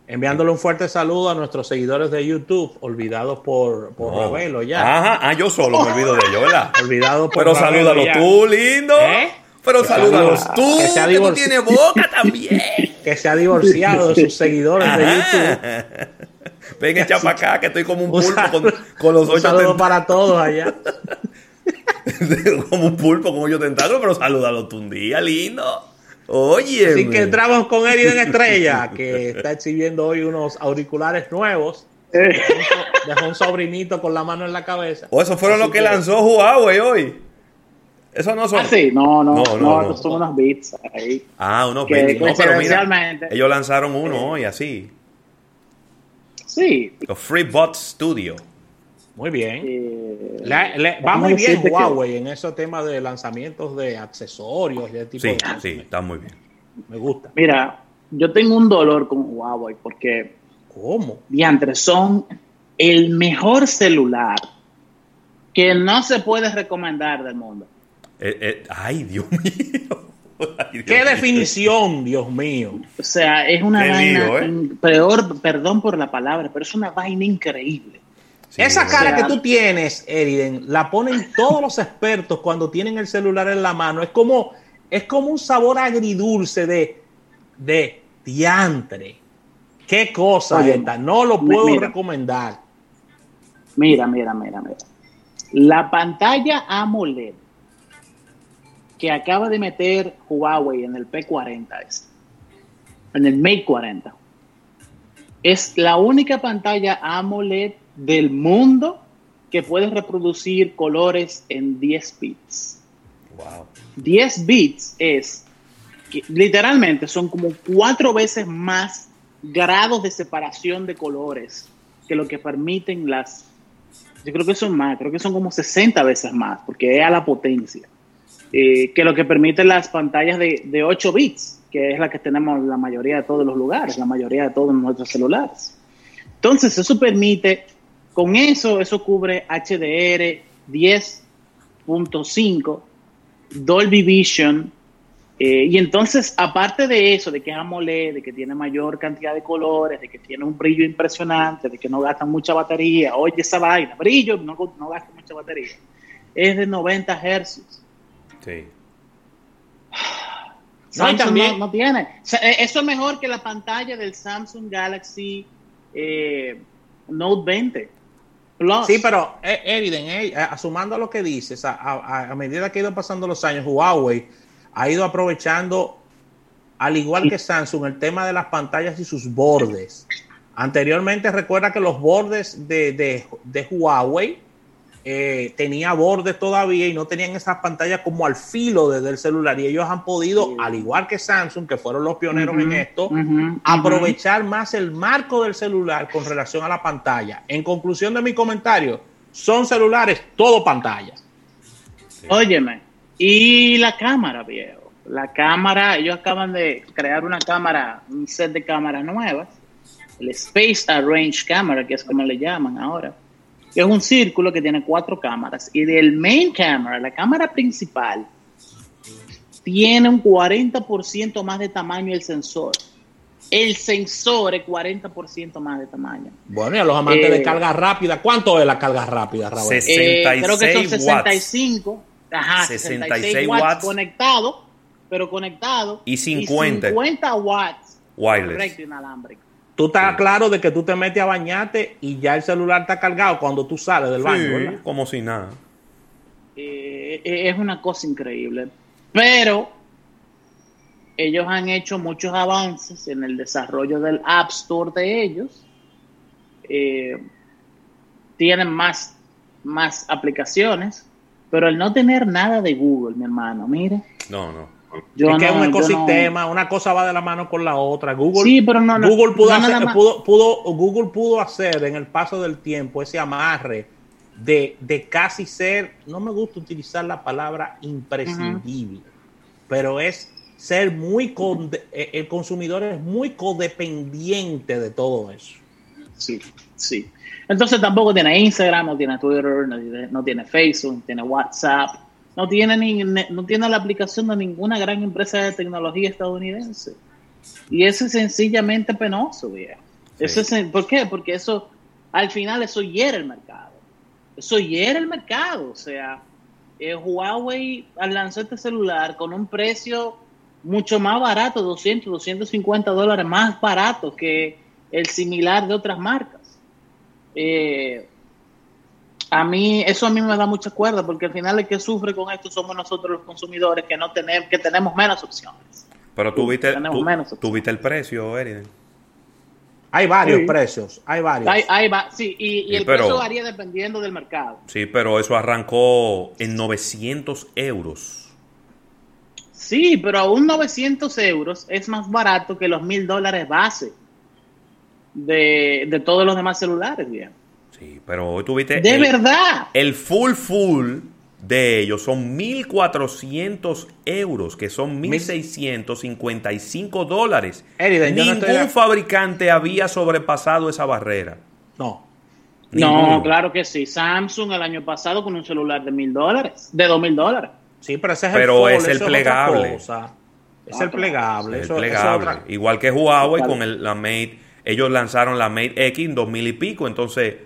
enviándole un fuerte saludo a nuestros seguidores de YouTube, olvidados por, por Oh. Ravelo ya. Ajá, ah, yo solo me olvido de ellos, ¿verdad? Olvidado por Pero Ravelo salúdalo ya. tú, lindo. ¿Eh? Pero Que salúdalos tú, que se ha que tú tienes boca también. que se ha divorciado de sus seguidores de YouTube. Ven, echa para acá, que estoy como un pulpo con, con los un ocho tentáculos. para todos allá. como un pulpo con ocho tentáculos, pero salúdalo tú un día, lindo. Oye. Así que entramos con Eriden Estrella, que está exhibiendo hoy unos auriculares nuevos. Dejó un so- Dejó un sobrinito con la mano en la cabeza. O eso fueron Así lo que lanzó Huawei hoy. Eso no son. Ah, sí, no, no, No, no, no, no. estos son unos beats ahí. Ah, unos Que Bendy. No, pero ellos lanzaron uno hoy así. Sí. Los FreeBot Studio. Muy bien. Eh, Le- le- va muy bien que- Huawei en esos temas de lanzamientos de accesorios y de tipo Sí, de cosas. sí, está muy bien. Me gusta. Mira, yo tengo un dolor con Huawei porque. ¿Cómo? Diantre, son el mejor celular que no se puede recomendar del mundo. Eh, eh, ay, Dios mío. Ay, ¿Qué definición, Dios mío? O sea, es una Qué vaina. lío, ¿eh? peor, perdón por la palabra, pero es una vaina increíble. Esa cara O sea- que tú tienes, Eriden, la ponen todos los expertos cuando tienen el celular en la mano. Es como, es como un sabor agridulce de, de diantre. Qué cosa Oye, esta. No lo puedo mira. recomendar. Mira, mira, mira, mira. La pantalla AMOLED que acaba de meter Huawei en el P40, este, en el Mate 40, es la única pantalla AMOLED del mundo que puede reproducir colores en 10 bits. Wow. 10 bits es, que literalmente son como cuatro veces más grados de separación de colores que lo que permiten las, yo creo que son más, creo que son como 60 veces más, porque es a la potencia, eh, que lo que permiten las pantallas de, de 8 bits, que es la que tenemos la mayoría de todos los lugares, la mayoría de todos nuestros celulares. Entonces, eso permite, con eso, eso cubre HDR 10.5, Dolby Vision, eh, y entonces, aparte de eso, de que es AMOLED, de que tiene mayor cantidad de colores, de que tiene un brillo impresionante, de que no gasta mucha batería, oye esa vaina, brillo, no, no gasta mucha batería, es de 90 Hz. Sí. No, Samsung también- no, no tiene. Eh, eso es mejor que la pantalla del Samsung Galaxy eh, Note 20 Plus. Sí, pero eh, Eriden, eh, asumando lo que dices, a, a- a medida que ha ido pasando los años, Huawei ha ido aprovechando, al igual que Samsung, el tema de las pantallas y sus bordes. Anteriormente recuerda que los bordes de, de- de Huawei eh, tenía bordes todavía y no tenían esas pantallas como al filo desde el celular y ellos han podido, al igual que Samsung, que fueron los pioneros en esto, aprovechar más el marco del celular con relación a la pantalla. En conclusión de mi comentario, son celulares todo pantalla. Óyeme, y la cámara, viejo. La cámara, ellos acaban de crear una cámara, un set de cámaras nuevas, el Space Arrange Camera, que es como le llaman ahora, que es un círculo que tiene cuatro cámaras. Y del main camera, la cámara principal, tiene un 40% más de tamaño el sensor. El sensor es 40% más de tamaño. Bueno, y a los amantes Eh, de carga rápida, ¿cuánto es la carga rápida, Raúl? Eh, creo que son 65. Ajá, 66, watts, conectado, pero conectado. Y 50. 50 watts. Wireless. Correcto, inalámbrico. Tú estás claro de que tú te metes a bañarte y ya el celular está cargado cuando tú sales del baño, Sí, ¿verdad? como si nada. Eh, eh, es una cosa increíble. Pero ellos han hecho muchos avances en el desarrollo del App Store de ellos. Eh, tienen más, más aplicaciones, pero el no tener nada de Google, mi hermano, mire. No, no. Yo es que es un no- ecosistema, una cosa va de la mano con la otra. Google, Sí, pero no, no, Google, pudo hacer, pudo, pudo- Google pudo hacer en el paso del tiempo ese amarre de, de casi ser, no me gusta utilizar la palabra imprescindible, pero es ser muy, conde- eh, el consumidor es muy codependiente de todo eso. Sí, sí. Entonces tampoco tiene Instagram, no tiene Twitter, no tiene, no tiene Facebook, no tiene WhatsApp, no tiene, ni, no tiene la aplicación de ninguna gran empresa de tecnología estadounidense. Y eso es sencillamente penoso, viejo. Eso es, ¿Por qué? Porque eso, al final, eso hiere el mercado. Eso hiere el mercado. O sea, eh, Huawei lanzó este celular con un precio mucho más barato, 200, 250 dólares más barato que el similar de otras marcas. Eh, a mí, eso a mí me da mucha cuerda, porque al final el que sufre con esto somos nosotros los consumidores que no tenemos, que tenemos menos opciones. Pero tú viste, Tenemos tú- menos tú viste el precio, Eriden. Hay varios Sí. precios, hay varios. Ahí va, sí, y, y Sí, el pero- precio varía dependiendo del mercado. Sí, pero eso arrancó en 900 euros. Sí, pero aún 900 euros es más barato que los 1000 dólares base de, de todos los demás celulares, bien. Sí, pero hoy tuviste. De el- verdad. El full full de ellos son 1.400 euros, que son 1.655 dólares. Eriden, yo no Ningún estoy fabricante había sobrepasado esa barrera. No. No, claro que sí. Samsung el año pasado con un celular de 1000 dólares, de 2000 dólares. Sí, pero ese es Pero el es fold, el otra plegable. Es Ah, el plegable. Es eso es plegable. otra- Igual que Huawei con el, la Mate. Ellos lanzaron la Mate X en 2000 y pico. Entonces,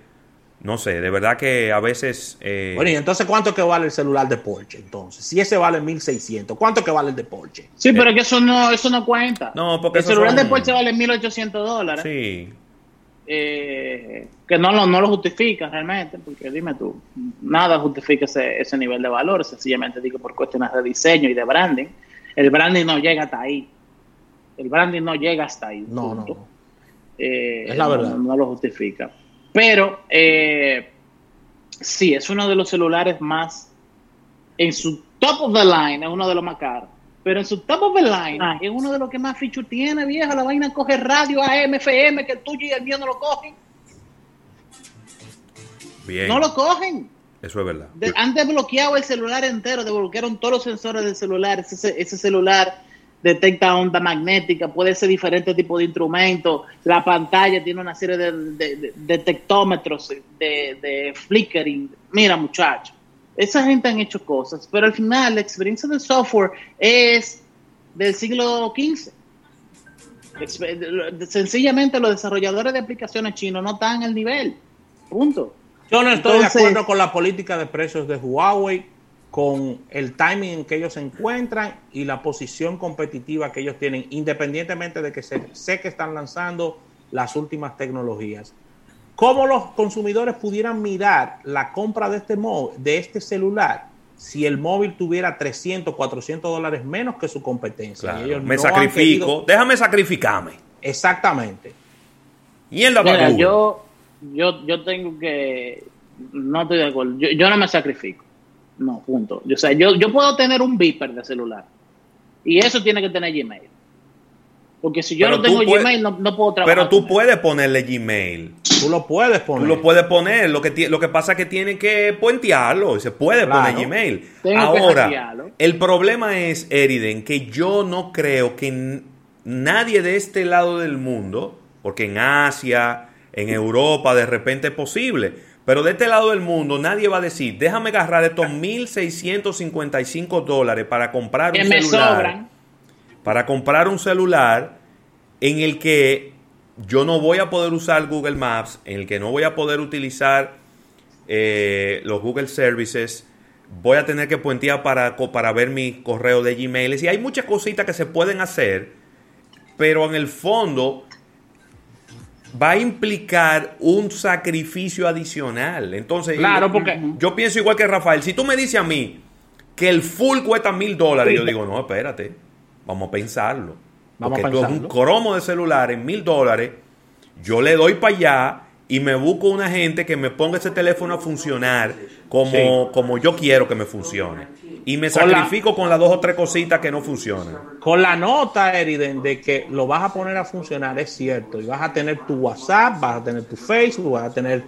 no sé, de verdad que a veces. eh, Bueno, y entonces, ¿cuánto que vale el celular de Porsche? Entonces, si ese vale 1600, ¿cuánto que vale el de Porsche? Sí, pero es que eso no, eso no cuenta. No, porque el celular son- de Porsche vale 1800 dólares. sí. eh, que no lo, no lo justifica realmente, porque dime tú, nada justifica ese, ese nivel de valor, sencillamente digo por cuestiones de diseño y de branding. El branding no llega hasta ahí. El branding no llega hasta ahí. No, no, punto. no. Eh, Es la no- verdad. No, lo justifica. Pero eh, sí, es uno de los celulares más, en su top of the line, es uno de los más caros. Pero en su top of the line es uno de los que más feature tiene, vieja. La vaina coge radio AM, FM, que el tuyo y el mío no lo cogen. Bien. No lo cogen. Eso es verdad. De- han desbloqueado el celular entero, desbloquearon todos los sensores del celular. Ese, ese celular detecta onda magnética, puede ser diferente tipo de instrumento. La pantalla tiene una serie de, de- de- detectómetros, de, de flickering. Mira, muchacho, esa gente han hecho cosas, pero al final la experiencia del software es del siglo XV. Sencillamente los desarrolladores de aplicaciones chinos no están al nivel. Punto. Yo no estoy Entonces- de acuerdo con la política de precios de Huawei, con el timing en que ellos se encuentran y la posición competitiva que ellos tienen, independientemente de que se- sé que están lanzando las últimas tecnologías. ¿Cómo los consumidores pudieran mirar la compra de este, mo- de este celular si el móvil tuviera 300, 400 dólares menos que su competencia? Claro. Y ellos Me no sacrifico. querido- Déjame sacrificarme. Exactamente. Y en la Mira, yo, yo, yo tengo que. No estoy de acuerdo. Yo, yo no me sacrifico. No, punto. Yo, o sea, yo, yo puedo tener un beeper de celular. Y eso tiene que tener Gmail. Porque si yo Pero no tengo puedes- Gmail, no, no puedo trabajar. Pero tú con él. puedes ponerle Gmail. Tú lo puedes poner. Tú lo puedes poner. Lo que, lo que pasa es que tiene que puentearlo. y Se puede Claro. poner Gmail. Tengo Ahora, el problema es, Eriden, que yo no creo que nadie de este lado del mundo, porque en Asia, en Europa, de repente es posible. Pero de este lado del mundo nadie va a decir, déjame agarrar estos 1.655 dólares para comprar Que un me celular sobran. para comprar un celular en el que yo no voy a poder usar Google Maps, en el que no voy a poder utilizar eh, los Google Services, voy a tener que puentear para, para ver mi correo de Gmail. Y hay muchas cositas que se pueden hacer, pero en el fondo va a implicar un sacrificio adicional. Entonces, claro, porque yo pienso igual que Rafael. Si tú me dices a mí que el full cuesta mil dólares, yo digo, no, espérate, vamos a pensarlo. Vamos porque a tú es un cromo de celular en mil dólares, yo le doy para allá y me busco una gente que me ponga ese teléfono a funcionar como, Sí. como yo quiero que me funcione. Y me Con la- sacrifico con las dos o tres cositas que no funcionan. Con la nota, Eriden, de que lo vas a poner a funcionar, es cierto. Y vas a tener tu WhatsApp, vas a tener tu Facebook, vas a tener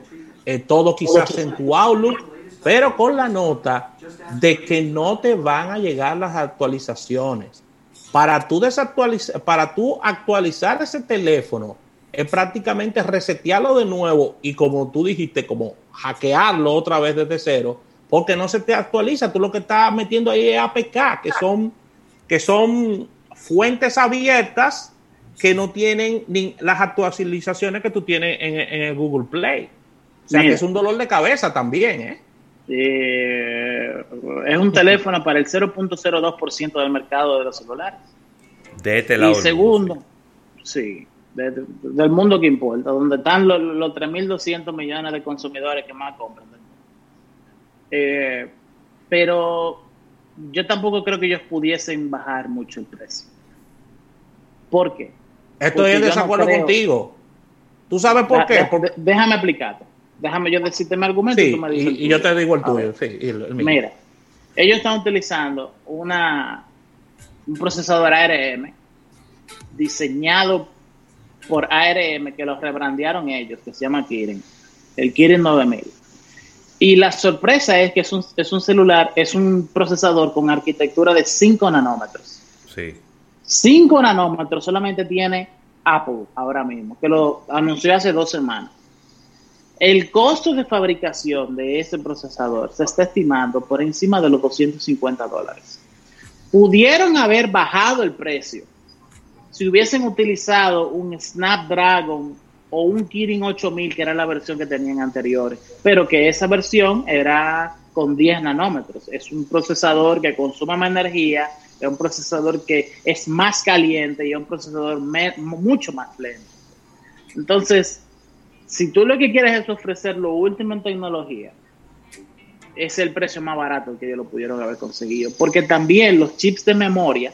eh, todo quizás en tu Outlook, pero con la nota de que no te van a llegar las actualizaciones. Para tú, desactualizar, para tú actualizar ese teléfono, es prácticamente resetearlo de nuevo y como tú dijiste, como hackearlo otra vez desde cero, porque no se te actualiza. Tú lo que estás metiendo ahí es APK, que son que son fuentes abiertas que no tienen ni las actualizaciones que tú tienes en, en el Google Play. O sea Mira. que es un dolor de cabeza también, ¿eh? Eh, es un teléfono para el 0.02% del mercado de los celulares. De este lado. Y segundo, sí, de- de- del mundo que importa, donde están los, los 3.200 millones de consumidores que más compran. Eh, pero yo tampoco creo que ellos pudiesen bajar mucho el precio. ¿Por qué? Estoy en no desacuerdo contigo. ¿Tú sabes por Ah, qué? Porque- déjame explicarte. Déjame yo decirte mi argumento y tú me dices y, y yo te digo el tuyo. ver. sí, y el- el mío. Mira, ellos están utilizando una, un procesador ARM diseñado por ARM que lo rebrandearon ellos, que se llama Kirin, el Kirin 9000. Y la sorpresa es que es un, es un celular, es un procesador con arquitectura de 5 nanómetros. Sí. 5 nanómetros solamente tiene Apple ahora mismo, que lo anunció hace dos semanas. El costo de fabricación de ese procesador se está estimando por encima de los 250 dólares. Pudieron haber bajado el precio si hubiesen utilizado un Snapdragon o un Kirin 8000, que era la versión que tenían anteriores, pero que esa versión era con 10 nanómetros. Es un procesador que consume más energía, es un procesador que es más caliente y es un procesador mucho más lento. Entonces, si tú lo que quieres es ofrecer lo último en tecnología, es el precio más barato que ellos lo pudieron haber conseguido. Porque también los chips de memoria,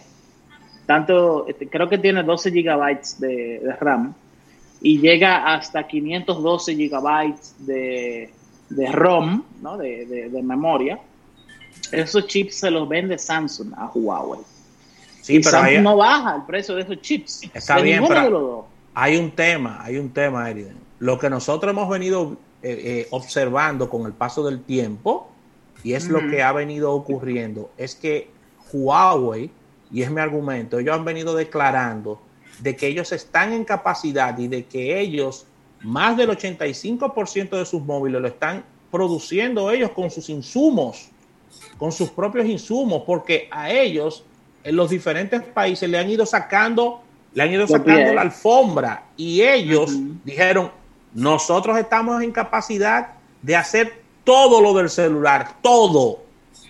tanto, este, creo que tiene 12 gigabytes de, de RAM y llega hasta 512 gigabytes de, de ROM, ¿no? de, de- de memoria. Esos chips se los vende Samsung a Huawei. Sí, y pero Samsung no baja el precio de esos chips. Está de bien, pero de los dos. hay un tema, hay un tema, Eriden. Lo que nosotros hemos venido eh, eh, observando con el paso del tiempo, y es lo que ha venido ocurriendo, es que Huawei, y es mi argumento, ellos han venido declarando de que ellos están en capacidad y de que ellos, más del 85% de sus móviles lo están produciendo ellos con sus insumos, con sus propios insumos, porque a ellos en los diferentes países le han ido sacando, le han ido sacando la alfombra y ellos dijeron, nosotros estamos en capacidad de hacer todo lo del celular, todo,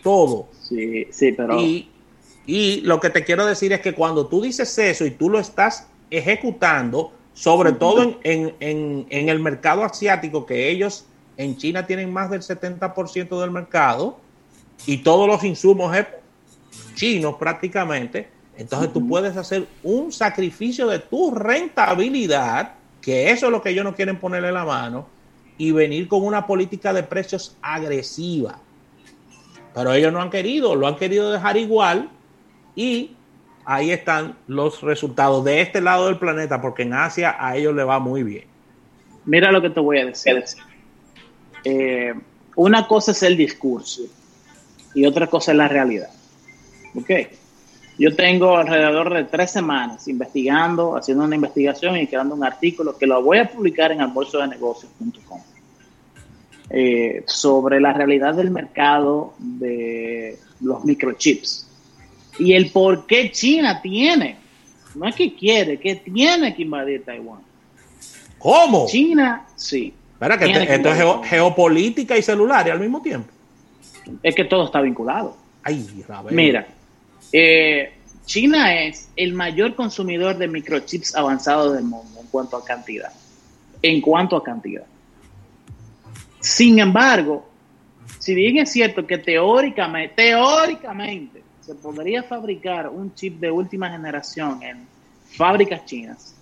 todo. Sí, sí, pero... Y, y lo que te quiero decir es que cuando tú dices eso y tú lo estás ejecutando, sobre todo en, en- en- en el mercado asiático, que ellos en China tienen más del 70% del mercado y todos los insumos es chinos prácticamente, entonces tú puedes hacer un sacrificio de tu rentabilidad, que eso es lo que ellos no quieren ponerle la mano, y venir con una política de precios agresiva. Pero ellos no han querido, lo han querido dejar igual y ahí están los resultados de este lado del planeta, porque en Asia a ellos le va muy bien. Mira lo que te voy a decir. Eh, una cosa es el discurso y otra cosa es la realidad. ¿Ok? Yo tengo alrededor de tres semanas investigando, haciendo una investigación y creando un artículo que lo voy a publicar en almuerzodenegocios.com eh, sobre la realidad del mercado de los microchips y el por qué China tiene, no es que quiere, que tiene que invadir Taiwán. ¿Cómo? China, sí. Espera, que esto es geo- geopolítica y celular al mismo tiempo. Es que todo está vinculado. Ay. Mira, eh, China es el mayor consumidor de microchips avanzados del mundo en cuanto a cantidad. En cuanto a cantidad. Sin embargo, si bien es cierto que teóricamente, teóricamente se podría fabricar un chip de última generación en fábricas chinas,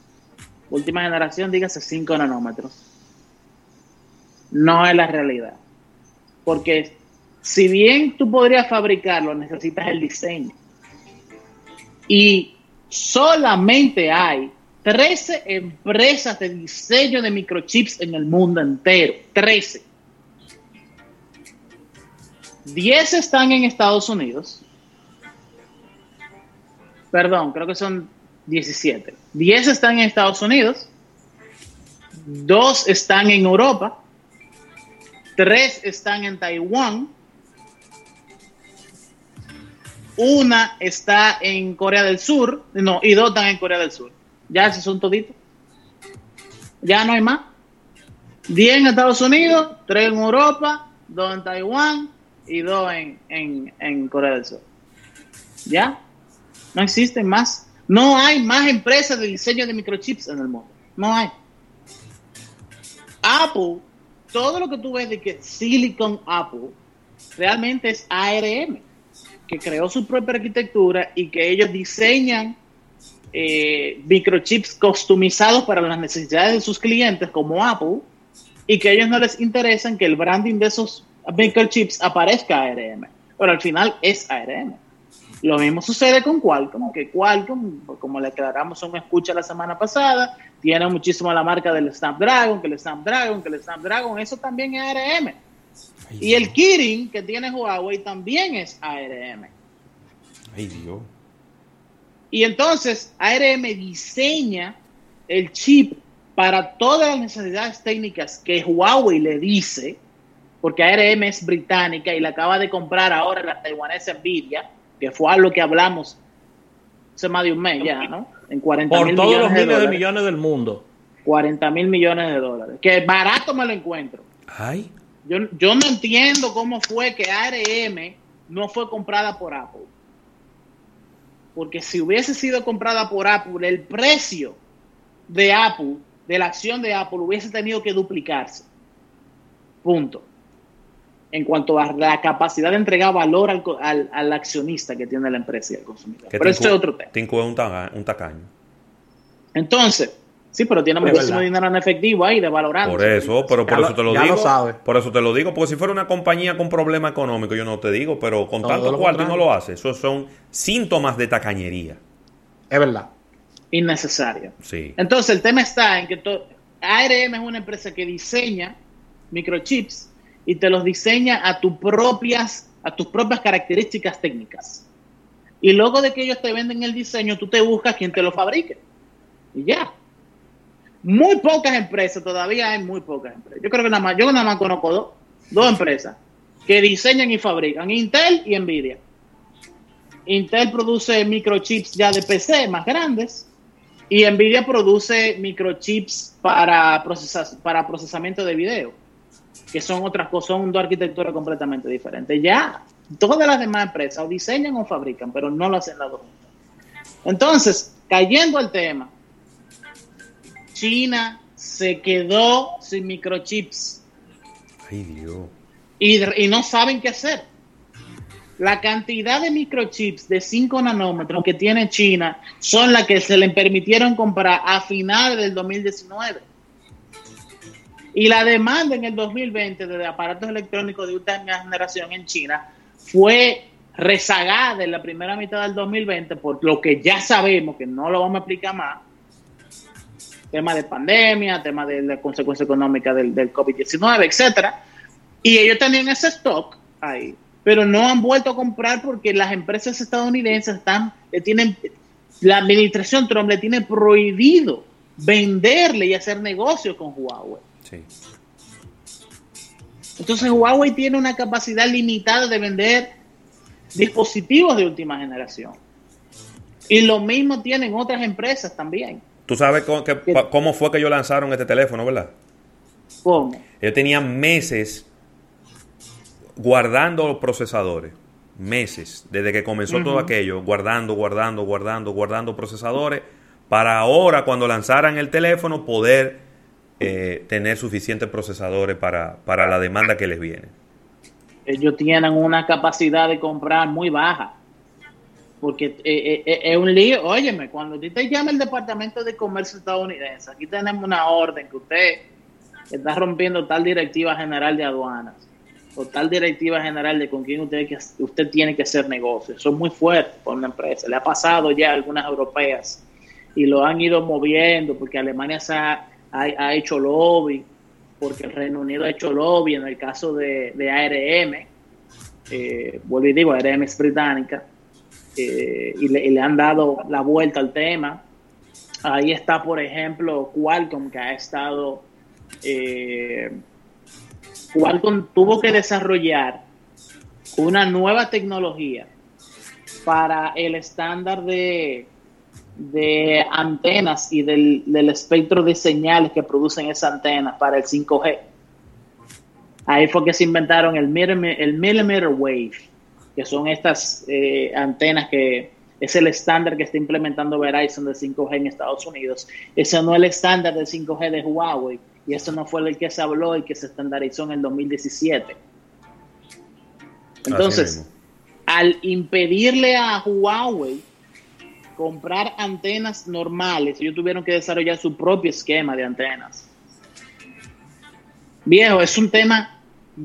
última generación, dígase 5 nanómetros, no es la realidad. Porque si bien tú podrías fabricarlo, necesitas el diseño. Y solamente hay 13 empresas de diseño de microchips en el mundo entero. 13. 10 están en Estados Unidos. Perdón, creo que son 17. 10 están en Estados Unidos. 2 están en Europa. 3 están en Taiwán. Una está en Corea del Sur. No, y dos están en Corea del Sur. Ya esos son toditos. Ya no hay más. 10 en Estados Unidos, 3 en Europa, 2 en Taiwán y 2 en, en, en Corea del Sur. ¿Ya? No existen más. No hay más empresas de diseño de microchips en el mundo. No hay. Apple, todo lo que tú ves de que Silicon Apple realmente es ARM, que creó su propia arquitectura y que ellos diseñan eh, microchips customizados para las necesidades de sus clientes como Apple y que ellos no les interesa que el branding de esos microchips aparezca ARM, pero al final es ARM. Lo mismo sucede con Qualcomm, que Qualcomm, como le aclaramos un escucha la semana pasada, tiene muchísimo la marca del Snapdragon, que el Snapdragon, que el Snapdragon, eso también es ARM. Y el Kirin que tiene Huawei también es ARM. Ay, Dios. Y entonces ARM diseña el chip para todas las necesidades técnicas que Huawei le dice, porque ARM es británica y la acaba de comprar ahora la taiwanesa Nvidia, que fue algo que hablamos hace más de un mes ya, ¿no? En 40 Por mil todos los millones de miles de dólares. millones del mundo. 40 mil millones de dólares. Que barato me lo encuentro. Ay. Yo, yo no entiendo cómo fue que ARM no fue comprada por Apple. Porque si hubiese sido comprada por Apple, el precio de Apple, de la acción de Apple, hubiese tenido que duplicarse. Punto. En cuanto a la capacidad de entregar valor al, co- al- al accionista que tiene la empresa y al consumidor. Que Pero esto es otro tema. Tinku es un, tacaño. Entonces, sí, pero tiene muchísimo dinero en efectivo ahí, de valorando. Por eso, pero por Ya eso te lo ya lo digo. sabe. Por eso te lo digo, porque si fuera una compañía con problema económico, yo no te digo, pero con Todo tanto cuarto y no lo hace. Esos son síntomas de tacañería. Es verdad. Innecesario. Sí. Entonces, el tema está en que ARM es una empresa que diseña microchips y te los diseña a, tus propias, a tus propias características técnicas. Y luego de que ellos te venden el diseño, tú te buscas quien te lo fabrique. Y ya. Muy pocas empresas, todavía hay muy pocas empresas. Yo creo que nada más, yo nada más conozco dos, dos empresas que diseñan y fabrican, Intel y Nvidia. Intel produce microchips ya de PC más grandes y Nvidia produce microchips para, procesas- para procesamiento de video, que son otras cosas, son dos arquitecturas completamente diferentes. Ya, todas las demás empresas o diseñan o fabrican, pero no lo hacen las dos. Entonces, cayendo al tema, China se quedó sin microchips Ay, Dios. y, y no saben qué hacer. La cantidad de microchips de 5 nanómetros que tiene China son las que se le permitieron comprar a finales del 2019. Y la demanda en el 2020 de aparatos electrónicos de última generación en China fue rezagada en la primera mitad del 2020 por lo que ya sabemos, que no lo vamos a explicar más, tema de pandemia, tema de la consecuencia económica del, del COVID-19, etcétera. Y ellos tenían ese stock ahí, pero no han vuelto a comprar porque las empresas estadounidenses están, le tienen, la administración Trump le tiene prohibido venderle y hacer negocio con Huawei. Sí. Entonces Huawei tiene una capacidad limitada de vender dispositivos de última generación. Y lo mismo tienen otras empresas también. Tú sabes cómo, que- pa- cómo fue que ellos lanzaron este teléfono, ¿verdad? ¿Cómo? Ellos tenían meses guardando los procesadores. Meses, desde que comenzó todo aquello, guardando, guardando, guardando, guardando procesadores, para ahora, cuando lanzaran el teléfono, poder eh, tener suficientes procesadores para, para la demanda que les viene. ellos tienen una capacidad de comprar muy baja. Porque eh, eh, eh, es un lío. Óyeme, cuando usted te llama el Departamento de Comercio estadounidense, aquí tenemos una orden que usted está rompiendo tal directiva general de aduanas o tal directiva general de con quién usted, usted tiene que hacer negocio. Eso es muy fuerte para una empresa. Le ha pasado ya a algunas europeas y lo han ido moviendo porque Alemania se ha, ha- hecho lobby, porque el Reino Unido ha hecho lobby en el caso de, de ARM, eh, vuelvo y digo, ARM es británica, eh, y, le, y le han dado la vuelta al tema. Ahí está, por ejemplo, Qualcomm, que ha estado... eh, Qualcomm tuvo que desarrollar una nueva tecnología para el estándar de, de antenas y del, del espectro de señales que producen esas antenas para el 5G. Ahí fue que se inventaron el millimeter, el millimeter wave, que son estas eh, antenas que es el estándar que está implementando Verizon de 5G en Estados Unidos. Ese no es el estándar de 5G de Huawei y eso no fue el que se habló y que se estandarizó en el 2017. Entonces, al impedirle a Huawei comprar antenas normales, ellos tuvieron que desarrollar su propio esquema de antenas. Viejo, es un tema,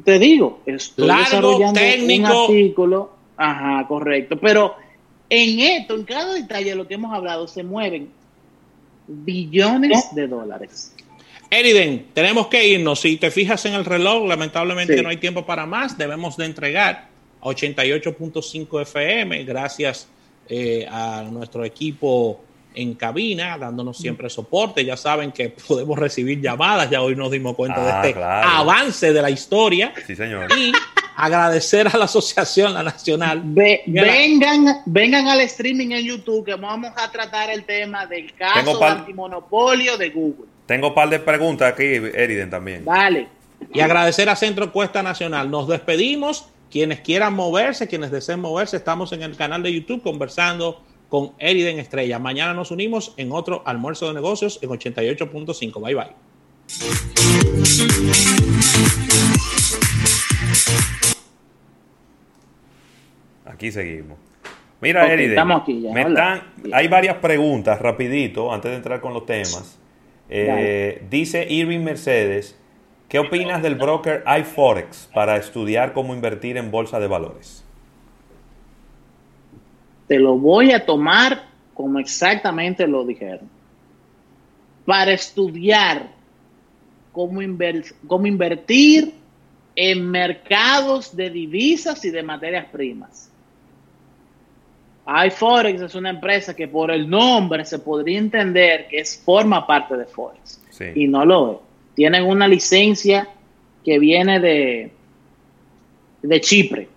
te digo, estoy Largo, desarrollando técnico. un artículo, ajá, correcto, pero en esto, en cada detalle de lo que hemos hablado, se mueven billones de dólares. Eriden, tenemos que irnos. Si te fijas en el reloj, lamentablemente Sí. no hay tiempo para más. Debemos de entregar a 88.5 FM. Gracias eh, a nuestro equipo en cabina, dándonos siempre soporte. Ya saben que podemos recibir llamadas. Ya hoy nos dimos cuenta Ah, de este claro. avance de la historia. Sí, señor. Y agradecer a la Asociación La Nacional. Ve- la- vengan, vengan al streaming en YouTube que vamos a tratar el tema del caso de antimonopolio de Google. Tengo un par de preguntas aquí, Eriden, también. Dale. Y agradecer a Centro Cuesta Nacional. Nos despedimos. Quienes quieran moverse, quienes deseen moverse, estamos en el canal de YouTube conversando con Eriden Estrella. Mañana nos unimos en otro almuerzo de negocios en 88.5. Bye bye. Aquí seguimos. Mira, Ok, Eriden, estamos aquí ya, me hola. están- hay varias preguntas, rapidito, antes de entrar con los temas. Eh, dice Irving Mercedes, ¿qué opinas del broker iForex para estudiar cómo invertir en bolsa de valores? Te lo voy a tomar como exactamente lo dijeron. Para estudiar cómo, inver- cómo invertir en mercados de divisas y de materias primas. iForex es una empresa que por el nombre se podría entender que es, forma parte de Forex. Sí. Y no lo es. Tienen una licencia que viene de, de Chipre.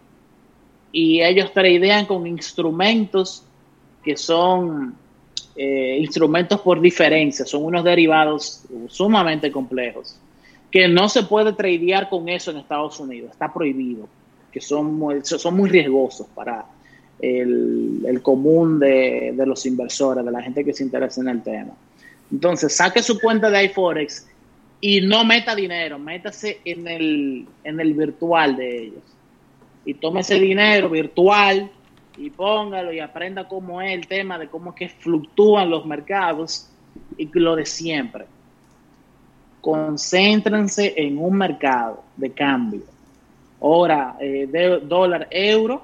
Y ellos tradean con instrumentos que son eh, instrumentos por diferencia. Son unos derivados sumamente complejos. Que no se puede tradear con eso en Estados Unidos. Está prohibido. Que son muy, son muy riesgosos para el, el común de, de los inversores, de la gente que se interesa en el tema. Entonces, saque su cuenta de iForex y no meta dinero, métase en el, en el virtual de ellos. Y tome ese dinero virtual y póngalo y aprenda cómo es el tema de cómo es que fluctúan los mercados y lo de siempre. Concéntrense en un mercado de cambio. Ahora, eh, de dólar euro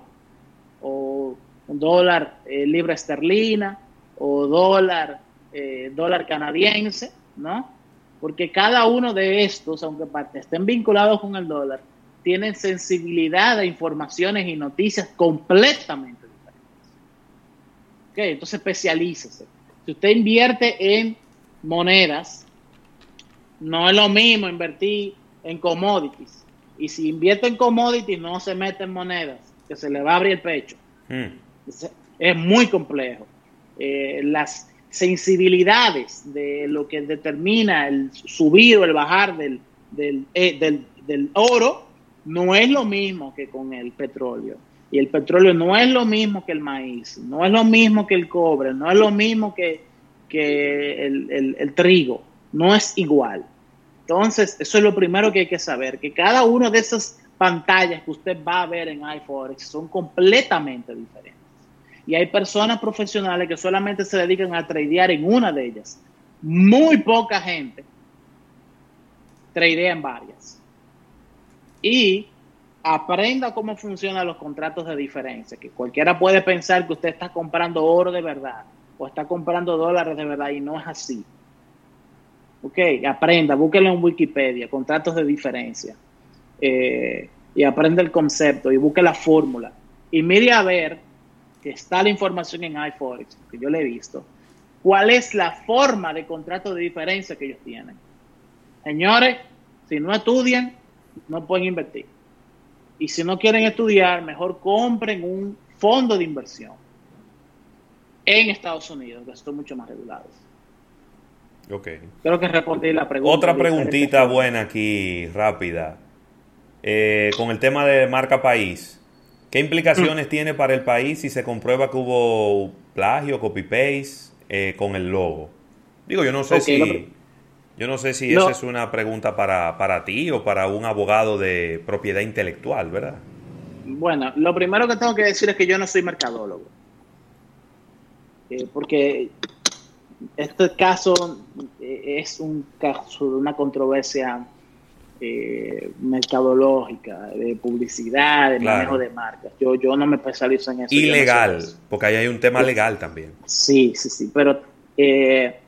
o dólar eh, libra esterlina o dólar eh, dólar canadiense, ¿no? Porque cada uno de estos, aunque estén vinculados con el dólar, tienen sensibilidad a informaciones y noticias completamente diferentes. Ok, entonces especialícese. Si usted invierte en monedas, no es lo mismo invertir en commodities. Y si invierte en commodities, no se mete en monedas, que se le va a abrir el pecho. Hmm. Es, es muy complejo. Eh, las sensibilidades de lo que determina el subir o el bajar del, del, eh, del- del oro no es lo mismo que con el petróleo. Y el petróleo no es lo mismo que el maíz, no es lo mismo que el cobre, no es lo mismo que, que el, el trigo, no es igual. Entonces, eso es lo primero que hay que saber, que cada una de esas pantallas que usted va a ver en iForex son completamente diferentes. Y hay personas profesionales que solamente se dedican a tradear en una de ellas. Muy poca gente tradea en varias. Y aprenda cómo funcionan los contratos de diferencia, que cualquiera puede pensar que usted está comprando oro de verdad o está comprando dólares de verdad y no es así. Ok, aprenda, búsquelo en Wikipedia, contratos de diferencia. Eh, y aprende el concepto y busque la fórmula. Y mire a ver, que está la información en iForex, que yo le he visto, cuál es la forma de contrato de diferencia que ellos tienen. Señores, si no estudian, no pueden invertir. Y si no quieren estudiar, mejor compren un fondo de inversión en Estados Unidos, que son mucho más regulados. Ok. Creo que respondí la pregunta. Otra preguntita buena aquí, rápida. Eh, con el tema de marca país. ¿Qué implicaciones mm. tiene para el país si se comprueba que hubo plagio, copy-paste eh, con el logo? Digo, yo no sé si... Yo no sé si esa es una pregunta para, para ti o para un abogado de propiedad intelectual, ¿verdad? Bueno, lo primero que tengo que decir es que yo no soy mercadólogo. Eh, porque este caso es un caso de una controversia eh, mercadológica, de publicidad, de manejo de marcas. Yo, yo no me especializo en eso. Ilegal, porque ahí hay un tema legal también. Sí, sí, sí, pero eh,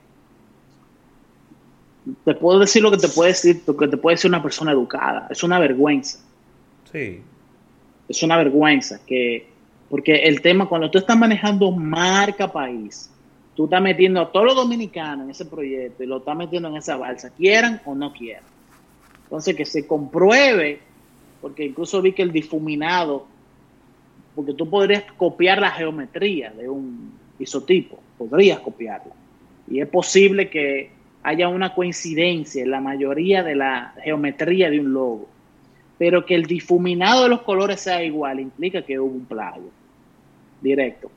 te puedo decir lo que te puede decir, lo que te puede decir una persona educada. Es una vergüenza. Sí. Es una vergüenza que, porque el tema, cuando tú estás manejando marca país, tú estás metiendo a todos los dominicanos en ese proyecto y lo estás metiendo en esa balsa, quieran o no quieran. Entonces, que se compruebe, porque incluso vi que el difuminado, porque tú podrías copiar la geometría de un isotipo, podrías copiarla. Y es posible que haya una coincidencia en la mayoría de la geometría de un logo. Pero que el difuminado de los colores sea igual implica que hubo un plagio directo.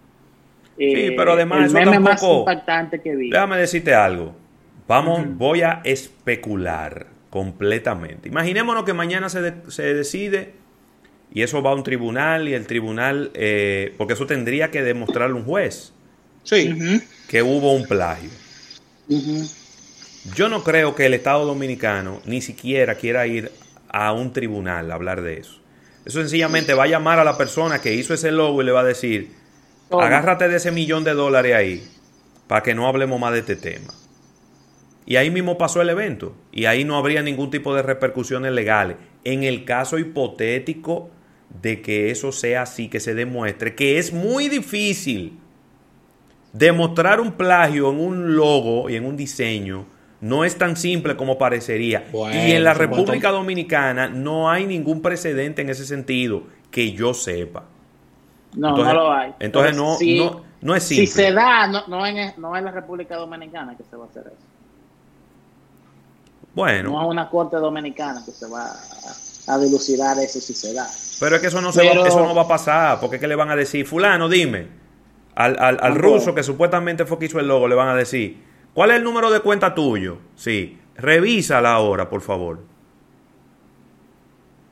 Sí, eh, pero además eso tampoco, más impactante que vi. Déjame decirte algo. Vamos, voy a especular completamente. Imaginémonos que mañana se, se, decide y eso va a un tribunal y el tribunal, eh, porque eso tendría que demostrarle un juez, sí. que hubo un plagio. Yo no creo que el Estado Dominicano ni siquiera quiera ir a un tribunal a hablar de eso. Eso sencillamente va a llamar a la persona que hizo ese logo y le va a decir, agárrate de ese millón de dólares ahí para que no hablemos más de este tema. Y ahí mismo pasó el evento. Y ahí no habría ningún tipo de repercusiones legales. En el caso hipotético de que eso sea así, que se demuestre que es muy difícil demostrar un plagio en un logo y en un diseño. No es tan simple como parecería. y en la República Dominicana no hay ningún precedente en ese sentido que yo sepa. No, no lo hay. Entonces no, no, no, es simple. Si se da, no, no, en, no en la República Dominicana que se va a hacer eso. Bueno. No es una corte dominicana que se va a, dilucidar eso si se da. Pero es que eso no, se va, eso no va a pasar, porque es que le van a decir, fulano, dime, al, al, ruso que supuestamente fue que hizo el logo, le van a decir, ¿cuál es el número de cuenta tuyo? Sí, revísala ahora, por favor.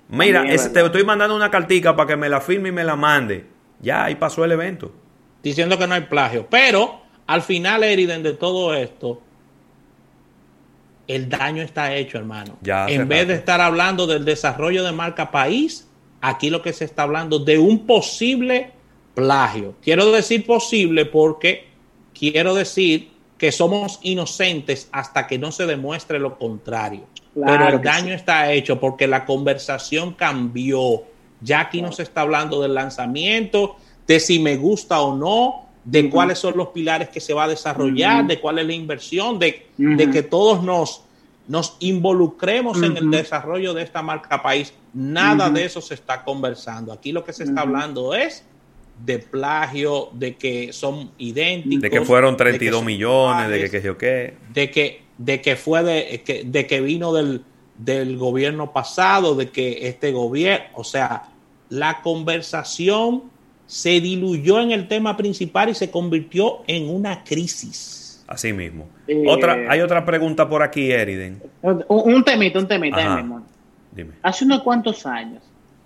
Mira, te estoy mandando una cartica para que me la firme y me la mande. Ya, ahí pasó el evento. Diciendo que no hay plagio. Pero, al final, Eriden, de todo esto, el daño está hecho, hermano. en vez de estar hablando del desarrollo de marca país, aquí lo que se está hablando de un posible plagio. Quiero decir posible porque quiero decir que somos inocentes hasta que no se demuestre lo contrario. Pero el daño está hecho porque la conversación cambió. Ya aquí no se está hablando del lanzamiento, de si me gusta o no, de cuáles son los pilares que se va a desarrollar, de cuál es la inversión, de, de que todos nos, nos involucremos en el desarrollo de esta marca país. Nada de eso se está conversando. Aquí lo que se está hablando es de plagio, de que son idénticos. De que fueron 32 millones, de que qué sé yo qué. De que, de que fue de que, de que vino del, del gobierno pasado, de que este gobierno, o sea, la conversación se diluyó en el tema principal y se convirtió en una crisis. Así mismo. otra, hay otra pregunta por aquí, Eriden. Un, un temita, un temita, Dime. Hace unos cuantos años,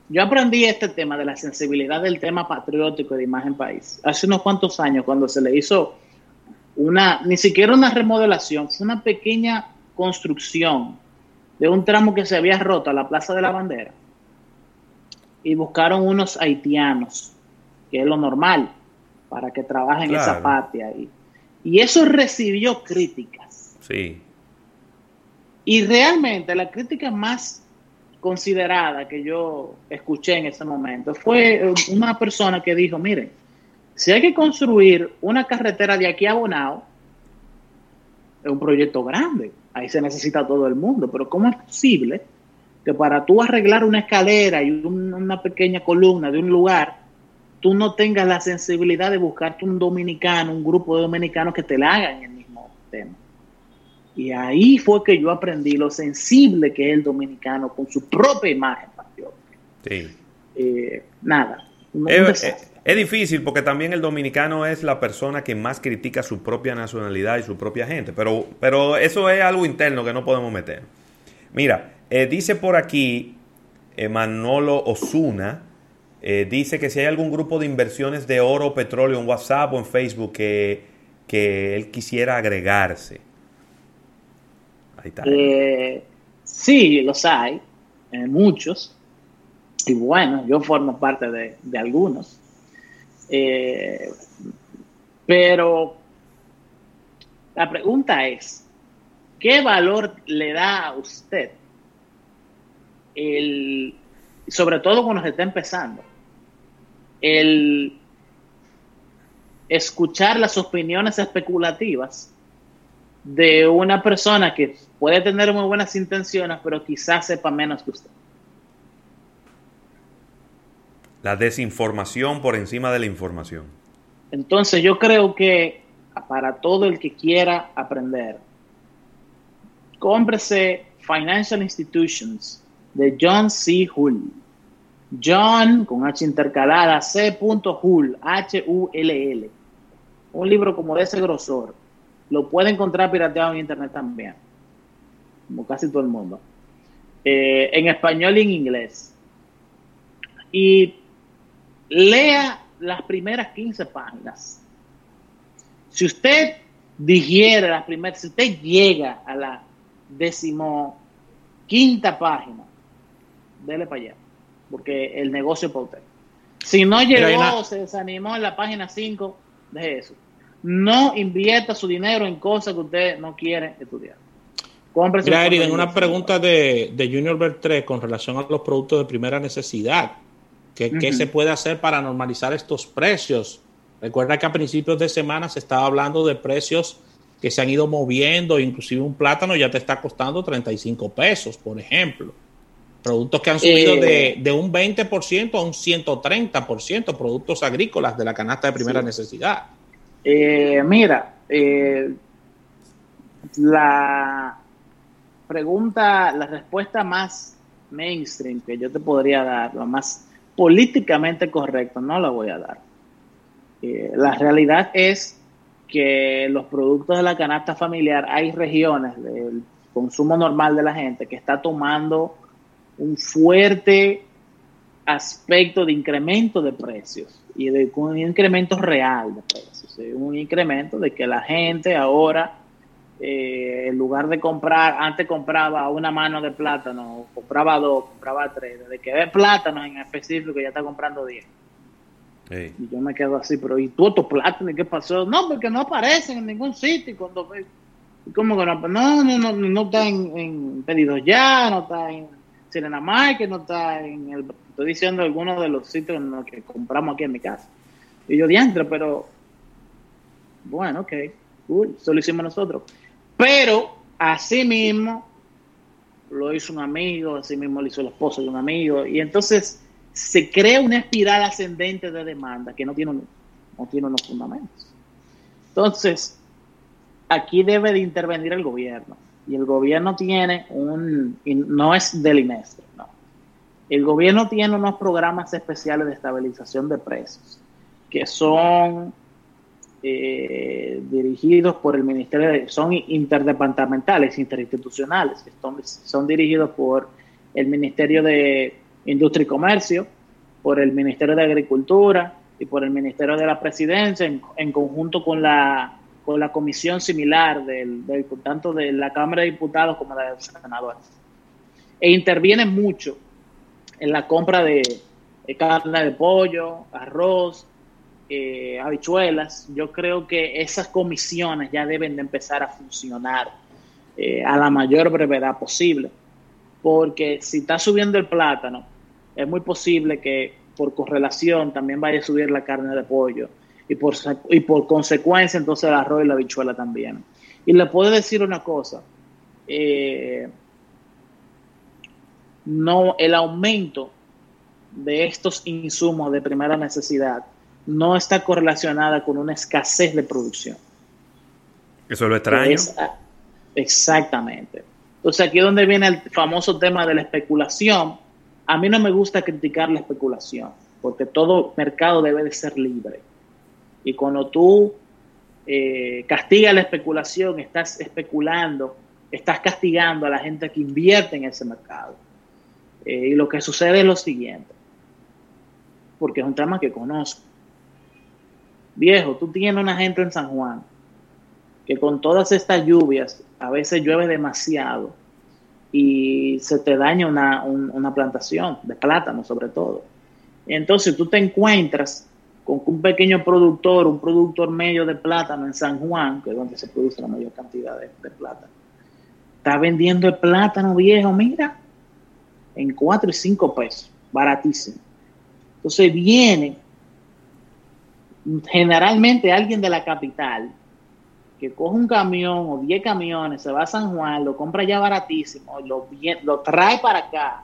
yo aprendí este tema de la sensibilidad del tema patriótico de imagen país. Hace unos cuantos años, cuando se le hizo una, ni siquiera una remodelación, fue una pequeña construcción de un tramo que se había roto a la Plaza de la Bandera. Y buscaron unos haitianos, que es lo normal, para que trabajen esa parte ahí. Y eso recibió críticas. Sí. Y realmente la crítica más considerada que yo escuché en ese momento fue una persona que dijo, miren, si hay que construir una carretera de aquí a Bonao, es un proyecto grande, ahí se necesita todo el mundo, pero ¿cómo es posible que para tú arreglar una escalera y una pequeña columna de un lugar, tú no tengas la sensibilidad de buscarte un dominicano, un grupo de dominicanos que te la hagan el mismo tema? Y ahí fue que yo aprendí lo sensible que es el dominicano con su propia imagen Sí. Eh, nada. es, difícil porque también el dominicano es la persona que más critica su propia nacionalidad y su propia gente, pero, pero eso es algo interno que no podemos meter. Mira, eh, dice por aquí eh, Manolo Osuna, dice que si hay algún grupo de inversiones de oro o petróleo en WhatsApp o en Facebook que, que él quisiera agregarse. Eh, sí, los hay, eh, muchos. Y bueno, yo formo parte de, algunos. Eh, pero la pregunta es, ¿qué valor le da a usted el, sobre todo cuando se está empezando, el escuchar las opiniones especulativas de una persona que puede tener muy buenas intenciones, pero quizás sepa menos que usted. La desinformación por encima de la información. Entonces yo creo que para todo el que quiera aprender, cómprese Financial Institutions de John C. Hull. John con H intercalada, C. Hull, H-U-L-L. Un libro como de ese grosor lo puede encontrar pirateado en internet también, como casi todo el mundo. Eh, en español y en inglés. Y lea las primeras 15 páginas. Si usted digiere las primeras, si usted llega a la decimoquinta página, dele para allá, porque el negocio usted. Si no llegó, se desanimó en la página 5, deje eso no invierta su dinero en cosas que usted no quiere estudiar. Mira, en una pregunta de, Junior Bertré con relación a los productos de primera necesidad. ¿Qué, se puede hacer para normalizar estos precios? Recuerda que a principios de semana se estaba hablando de precios que se han ido moviendo, inclusive un plátano ya te está costando 35 pesos, por ejemplo. Productos que han subido de, eh. de, un 20% a un 130%, productos agrícolas de la canasta de primera necesidad. Eh, mira, eh, la pregunta, la respuesta más mainstream que yo te podría dar, lo más políticamente correcto, no la voy a dar. Eh, la realidad es que los productos de la canasta familiar, hay regiones del consumo normal de la gente que está tomando un fuerte aspecto de incremento de precios y de un incremento real de precios, un incremento de que la gente ahora, eh, en lugar de comprar, antes compraba una mano de plátano, compraba dos, compraba tres, desde que ve plátanos en específico ya está comprando diez. Y yo me quedo así, pero ¿y tú otro plátano? ¿Qué pasó? No, porque no aparecen en ningún sitio. Cuando, ¿Cómo que no? No, no, no, no está en, en pedidos ya, no está en Sirena que no está en el Estoy diciendo algunos de los sitios en los que compramos aquí en mi casa. Y yo, diantre, pero bueno, ok, cool, eso lo hicimos nosotros. Pero así mismo lo hizo un amigo, así mismo lo hizo el esposo de un amigo, y entonces se crea una espiral ascendente de demanda que no tiene, no tiene unos fundamentos. Entonces, aquí debe de intervenir el gobierno. Y el gobierno tiene un, y no es del INESTRE, no. El gobierno tiene unos programas especiales de estabilización de precios que son eh, dirigidos por el Ministerio de, son interdepartamentales, interinstitucionales, son, son dirigidos por el Ministerio de Industria y Comercio, por el Ministerio de Agricultura y por el Ministerio de la Presidencia en, conjunto con la, con la comisión similar del, tanto de la Cámara de Diputados como de los senadores. E interviene mucho en la compra de, carne de pollo, arroz, eh, habichuelas. Yo creo que esas comisiones ya deben de empezar a funcionar eh, a la mayor brevedad posible. Porque si está subiendo el plátano, es muy posible que por correlación también vaya a subir la carne de pollo y por, y por consecuencia entonces el arroz y la bichuela también. Y le puedo decir una cosa, eh, no, el aumento de estos insumos de primera necesidad no está correlacionada con una escasez de producción. Eso es lo extraño. exactamente. Entonces aquí es donde viene el famoso tema de la especulación, a mí no me gusta criticar la especulación, porque todo mercado debe de ser libre. Y cuando tú eh, castigas la especulación, estás especulando, estás castigando a la gente que invierte en ese mercado. Eh, y lo que sucede es lo siguiente, porque es un tema que conozco. Viejo, tú tienes una gente en San Juan que con todas estas lluvias, a veces llueve demasiado, y se te daña una, una plantación de plátano sobre todo. Entonces tú te encuentras con un pequeño productor, un productor medio de plátano en San Juan, que es donde se produce la mayor cantidad de, plátano, está vendiendo el plátano viejo, mira, en 4 y 5 pesos, baratísimo. Entonces viene generalmente alguien de la capital que coge un camión o 10 camiones, se va a San Juan, lo compra ya baratísimo, lo, lo trae para acá.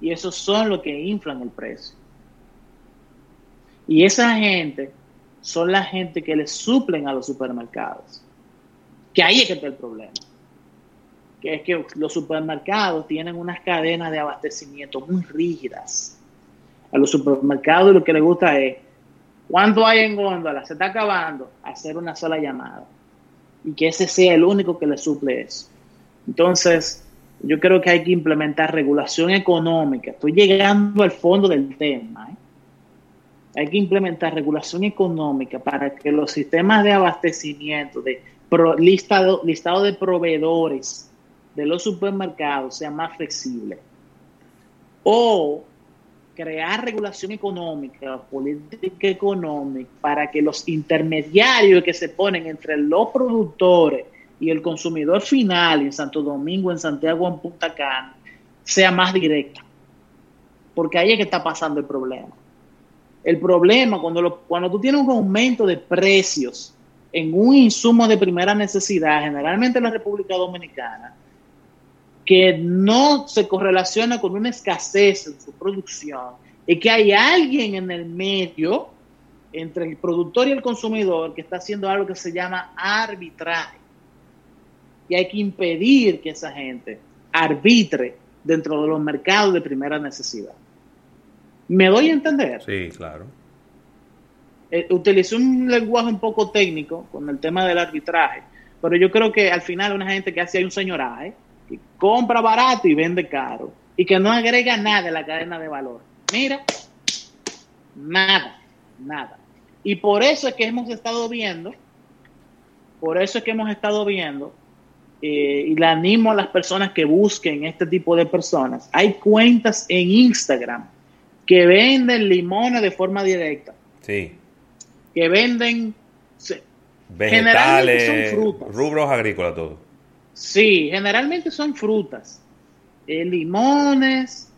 Y esos son los que inflan el precio. Y esa gente son la gente que le suplen a los supermercados. Que ahí es que está el problema. Que es que los supermercados tienen unas cadenas de abastecimiento muy rígidas. A los supermercados lo que les gusta es, ¿cuánto hay en góndola? Se está acabando. Hacer una sola llamada y que ese sea el único que le suple eso. Entonces, yo creo que hay que implementar regulación económica. Estoy llegando al fondo del tema. ¿eh? Hay que implementar regulación económica para que los sistemas de abastecimiento, de listado, listado de proveedores de los supermercados sean más flexibles. O crear regulación económica, política económica, para que los intermediarios que se ponen entre los productores y el consumidor final en Santo Domingo, en Santiago, en Punta Cana, sea más directa. Porque ahí es que está pasando el problema. El problema, cuando, cuando tú tienes un aumento de precios en un insumo de primera necesidad, generalmente en la República Dominicana, que no se correlaciona con una escasez en su producción y que hay alguien en el medio entre el productor y el consumidor que está haciendo algo que se llama arbitraje. Y hay que impedir que esa gente arbitre dentro de los mercados de primera necesidad. ¿Me doy a entender? Sí, claro. Eh, utilicé un lenguaje un poco técnico con el tema del arbitraje, pero yo creo que al final una gente que hace un señoraje que compra barato y vende caro y que no agrega nada a la cadena de valor. Mira, nada, nada. Y por eso es que hemos estado viendo, por eso es que hemos estado viendo, eh, y le animo a las personas que busquen este tipo de personas. Hay cuentas en Instagram que venden limones de forma directa. Sí. Que venden vegetales, rubros agrícolas, todo. Sí, generalmente son frutas. Eh, limones,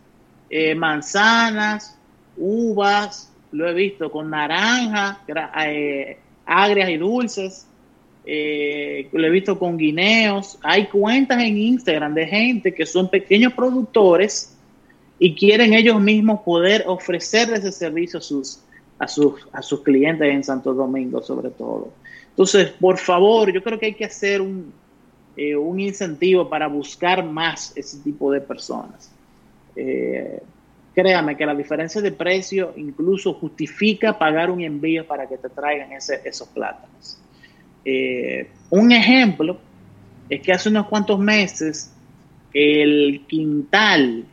eh, manzanas, uvas, lo he visto con naranja, eh, agrias y dulces. lo he visto con guineos. Hay cuentas en Instagram de gente que son pequeños productores y quieren ellos mismos poder ofrecer ese servicio a sus, a sus, a sus clientes en Santo Domingo, sobre todo. Entonces, por favor, yo creo que hay que hacer un, eh, un incentivo para buscar más ese tipo de personas. Eh, créame que la diferencia de precio incluso justifica pagar un envío para que te traigan esos plátanos. Eh, un ejemplo es que hace unos cuantos meses el quintal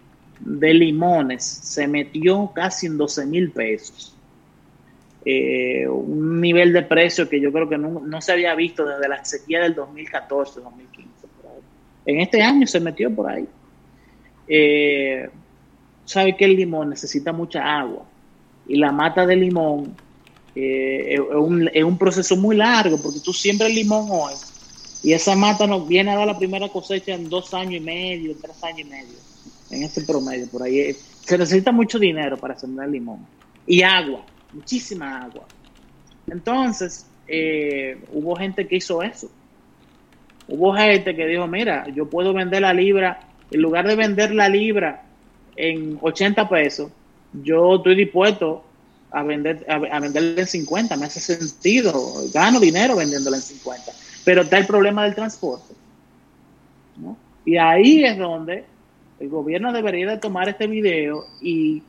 de limones se metió casi en 12 mil pesos. Eh, un nivel de precio que yo creo que no, se había visto desde la sequía del 2014, 2015. En este año se metió por ahí. Eh, sabe que el limón necesita mucha agua y la mata de limón eh, es, un, proceso muy largo porque tú siembras el limón hoy y esa mata nos viene a dar la primera cosecha en dos años y medio, tres años y medio, en este promedio, por ahí. Se necesita mucho dinero para sembrar limón y agua, muchísima agua. Entonces, eh, hubo gente que hizo eso. Hubo gente que dijo, mira, yo puedo vender la libra, en lugar de vender la libra en 80 pesos, yo estoy dispuesto a vender a, venderla en 50, me hace sentido, gano dinero vendiéndola en 50, pero está el problema del transporte. Y ahí es donde el gobierno debería de tomar este video y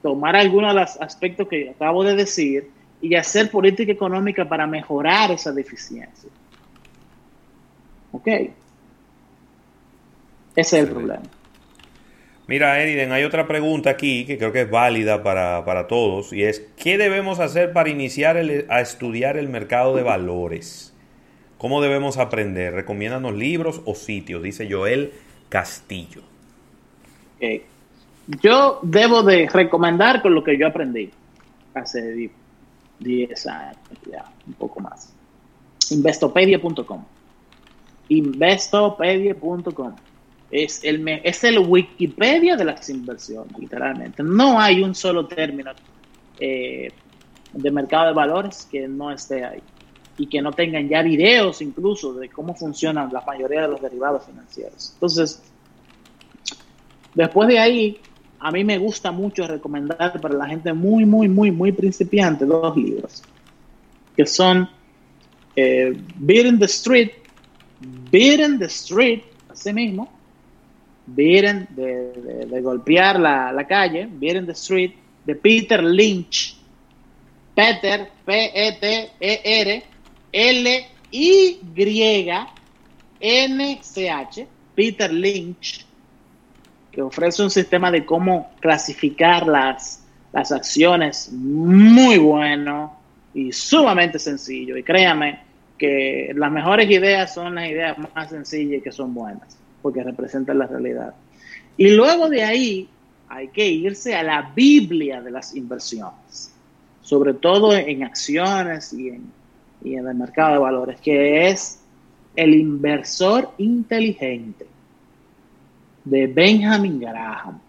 tomar algunos de los aspectos que acabo de decir y hacer política económica para mejorar esa deficiencia. ¿Ok? Ese es el problema. Mira, Eriden, hay otra pregunta aquí que creo que es válida para, todos y es, ¿qué debemos hacer para iniciar a estudiar el mercado de valores? ¿Cómo debemos aprender? ¿Recomiéndanos libros o sitios? Dice Joel Castillo. Yo debo de recomendar con lo que yo aprendí hace 10 años, ya, un poco más. Investopedia.com. Investopedia.com es el, es el Wikipedia de las inversiones, literalmente. No hay un solo término eh, de mercado de valores que no esté ahí y que no tengan ya videos incluso de cómo funcionan la mayoría de los derivados financieros. Entonces, después de ahí, a mí me gusta mucho recomendar para la gente muy, muy, muy, muy principiante dos libros, que son eh, Beat in the Street, Beat in the Street, así mismo, Beaten, de, golpear la, calle, Beaten the Street, de Peter Lynch. Peter, P-E-T-E-R, L-Y-N-C-H, Peter Lynch, que ofrece un sistema de cómo clasificar las, las acciones muy bueno y sumamente sencillo. Y créame que las mejores ideas son las ideas más sencillas y que son buenas porque representa la realidad. Y luego de ahí hay que irse a la Biblia de las inversiones, sobre todo en acciones y en, y en el mercado de valores, que es el inversor inteligente de Benjamin Graham.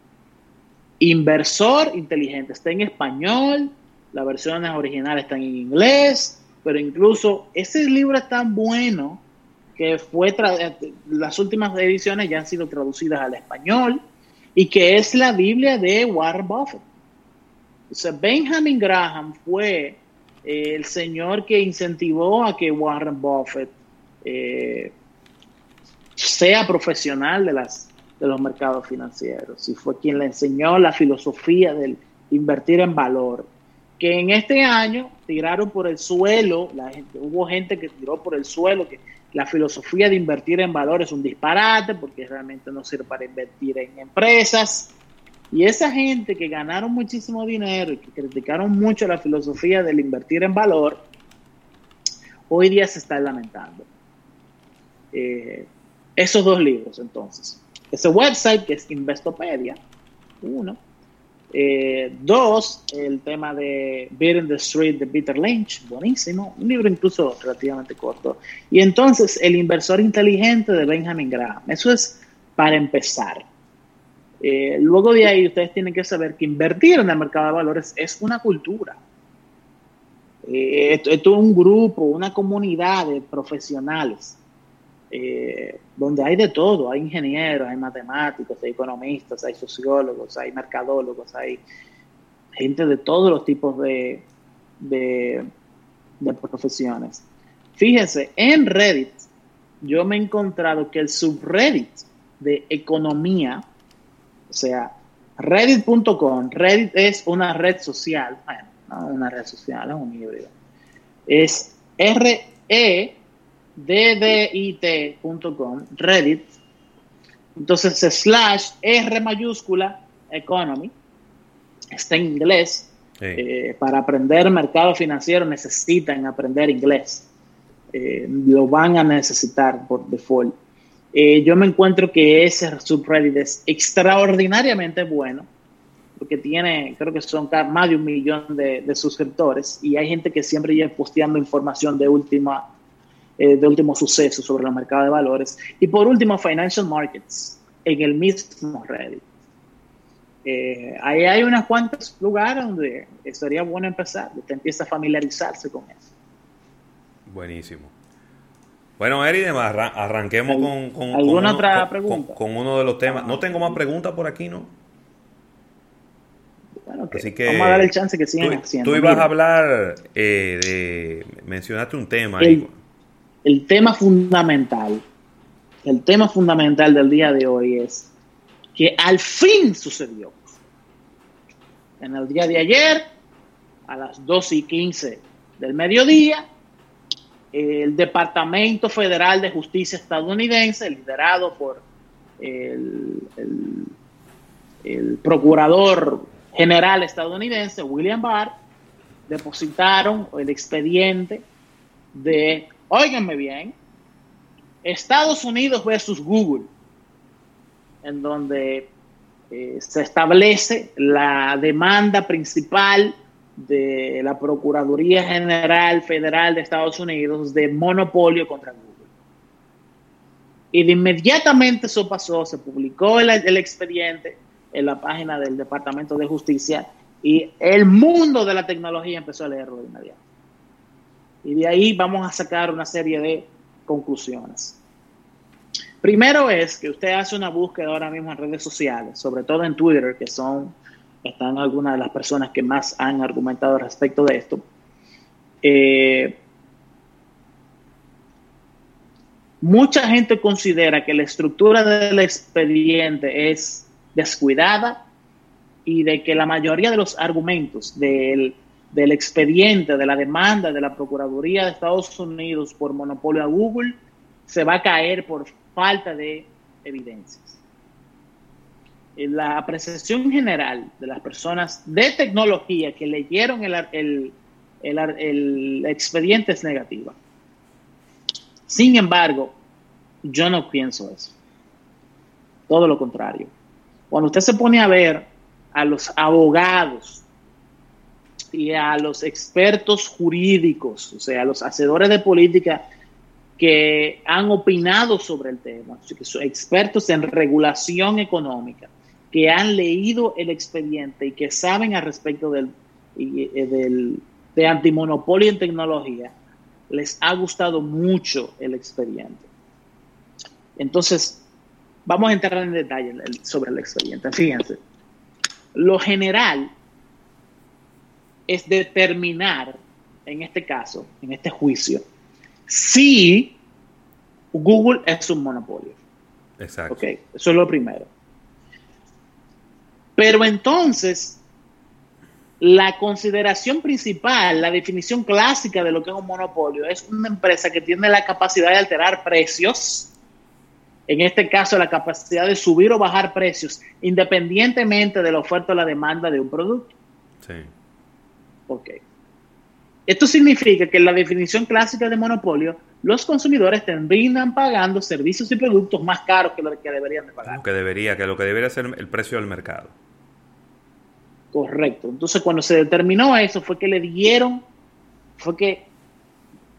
Inversor inteligente, está en español, las versiones originales están en inglés, pero incluso ese libro es tan bueno que fue las últimas ediciones ya han sido traducidas al español y que es la Biblia de Warren Buffett. Benjamin Graham fue el señor que incentivó a que Warren Buffett eh, sea profesional de, las, de los mercados financieros y fue quien le enseñó la filosofía del invertir en valor. Que en este año tiraron por el suelo, hubo gente que tiró por el suelo, que la filosofía de invertir en valores es un disparate porque realmente no sirve para invertir en empresas. Y esa gente que ganaron muchísimo dinero y que criticaron mucho la filosofía del invertir en valor, hoy día se está lamentando. Eh, esos dos libros, entonces. Ese website que es Investopedia, uno, eh, dos, el tema de Beat in the Street de Peter Lynch, buenísimo, un libro incluso relativamente corto. Y entonces, El inversor inteligente de Benjamin Graham. Eso es para empezar. Eh, luego de ahí, ustedes tienen que saber que invertir en el mercado de valores es una cultura. Eh, esto, es un grupo, una comunidad de profesionales eh, donde hay de todo, hay ingenieros, hay matemáticos, hay economistas, hay sociólogos, hay mercadólogos, hay gente de todos los tipos de, de, profesiones. Fíjense, en Reddit yo me he encontrado que el subreddit de economía, sea, reddit.com, Reddit es una red social, bueno, no una red social, es un híbrido, es r e d d i t.com, Reddit, entonces slash R mayúscula economy, está en inglés, eh, para aprender mercado financiero necesitan aprender inglés. Eh, lo van a necesitar por default. Eh, yo me encuentro que ese subreddit es extraordinariamente bueno, porque tiene, creo que son más de un millón de, suscriptores, y hay gente que siempre lleva posteando información de última de último suceso sobre el mercado de valores. Y por último, Financial Markets, en el mismo Reddit. Eh, ahí hay unas cuantos lugares donde sería bueno empezar, usted empieza a familiarizarse con eso. Buenísimo. Bueno, Eri, arranquemos con, con, ¿Alguna otra pregunta? Con, uno de los temas. No tengo más preguntas por aquí, ¿no? Bueno, Así que vamos a dar el chance que sigan tú, haciendo. Tú ibas a hablar eh, de. Mencionaste un tema. El, el tema fundamental. El tema fundamental del día de hoy es que al fin sucedió. En el día de ayer, a las 12 y 15 del mediodía, el Departamento Federal de Justicia estadounidense, liderado por el, Procurador General estadounidense, William Barr, depositaron el expediente de, óiganme bien, Estados Unidos versus Google en donde eh, se establece la demanda principal de la Procuraduría General Federal de Estados Unidos de monopolio contra Google. Y de inmediatamente eso pasó, se publicó el, el expediente en la página del Departamento de Justicia y el mundo de la tecnología empezó a leerlo de inmediato. Y de ahí vamos a sacar una serie de conclusiones. Primero es que usted hace una búsqueda ahora mismo en redes sociales, sobre todo en Twitter, que son, están algunas de las personas que más han argumentado respecto de esto. Eh, mucha gente considera que la estructura del expediente es descuidada y de que la mayoría de los argumentos del, del expediente, de la demanda de la Procuraduría de Estados Unidos por monopolio a Google, se va a caer por falta de evidencias. La apreciación general de las personas de tecnología que leyeron el, el, expediente es negativa. Sin embargo, yo no pienso eso. Todo lo contrario. Cuando usted se pone a ver a los abogados y a los expertos jurídicos, o sea, a los hacedores de política que han opinado sobre el tema, expertos en regulación económica, que han leído el expediente y que saben al respecto del, eh, del, de antimonopolio en tecnología, les ha gustado mucho el expediente. Entonces, vamos a entrar en detalle sobre el expediente. Fíjense, lo general es determinar, en este caso, en este juicio, si Google es un monopolio. Exacto. Ok, eso es lo primero. Pero entonces, la consideración principal, la definición clásica de lo que es un monopolio, es una empresa que tiene la capacidad de alterar precios, en este caso la capacidad de subir o bajar precios, independientemente de la oferta o la demanda de un producto. Sí. Ok. Esto significa que en la definición clásica de monopolio, los consumidores terminan pagando servicios y productos más caros que lo que deberían de pagar. Lo que debería, que lo que debería ser el precio del mercado. Correcto. Entonces, cuando se determinó eso, fue que le dieron, fue que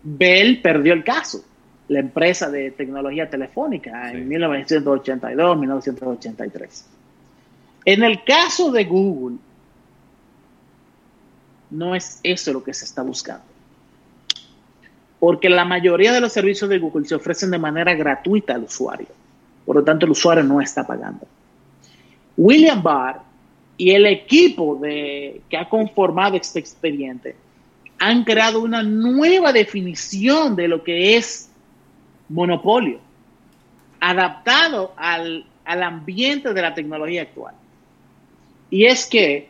Bell perdió el caso, la empresa de tecnología telefónica, en 1982, 1983. En el caso de Google, no es eso lo que se está buscando. Porque la mayoría de los servicios de Google se ofrecen de manera gratuita al usuario. Por lo tanto, el usuario no está pagando. William Barr y el equipo de, que ha conformado este expediente han creado una nueva definición de lo que es monopolio, adaptado al, al ambiente de la tecnología actual. Y es que,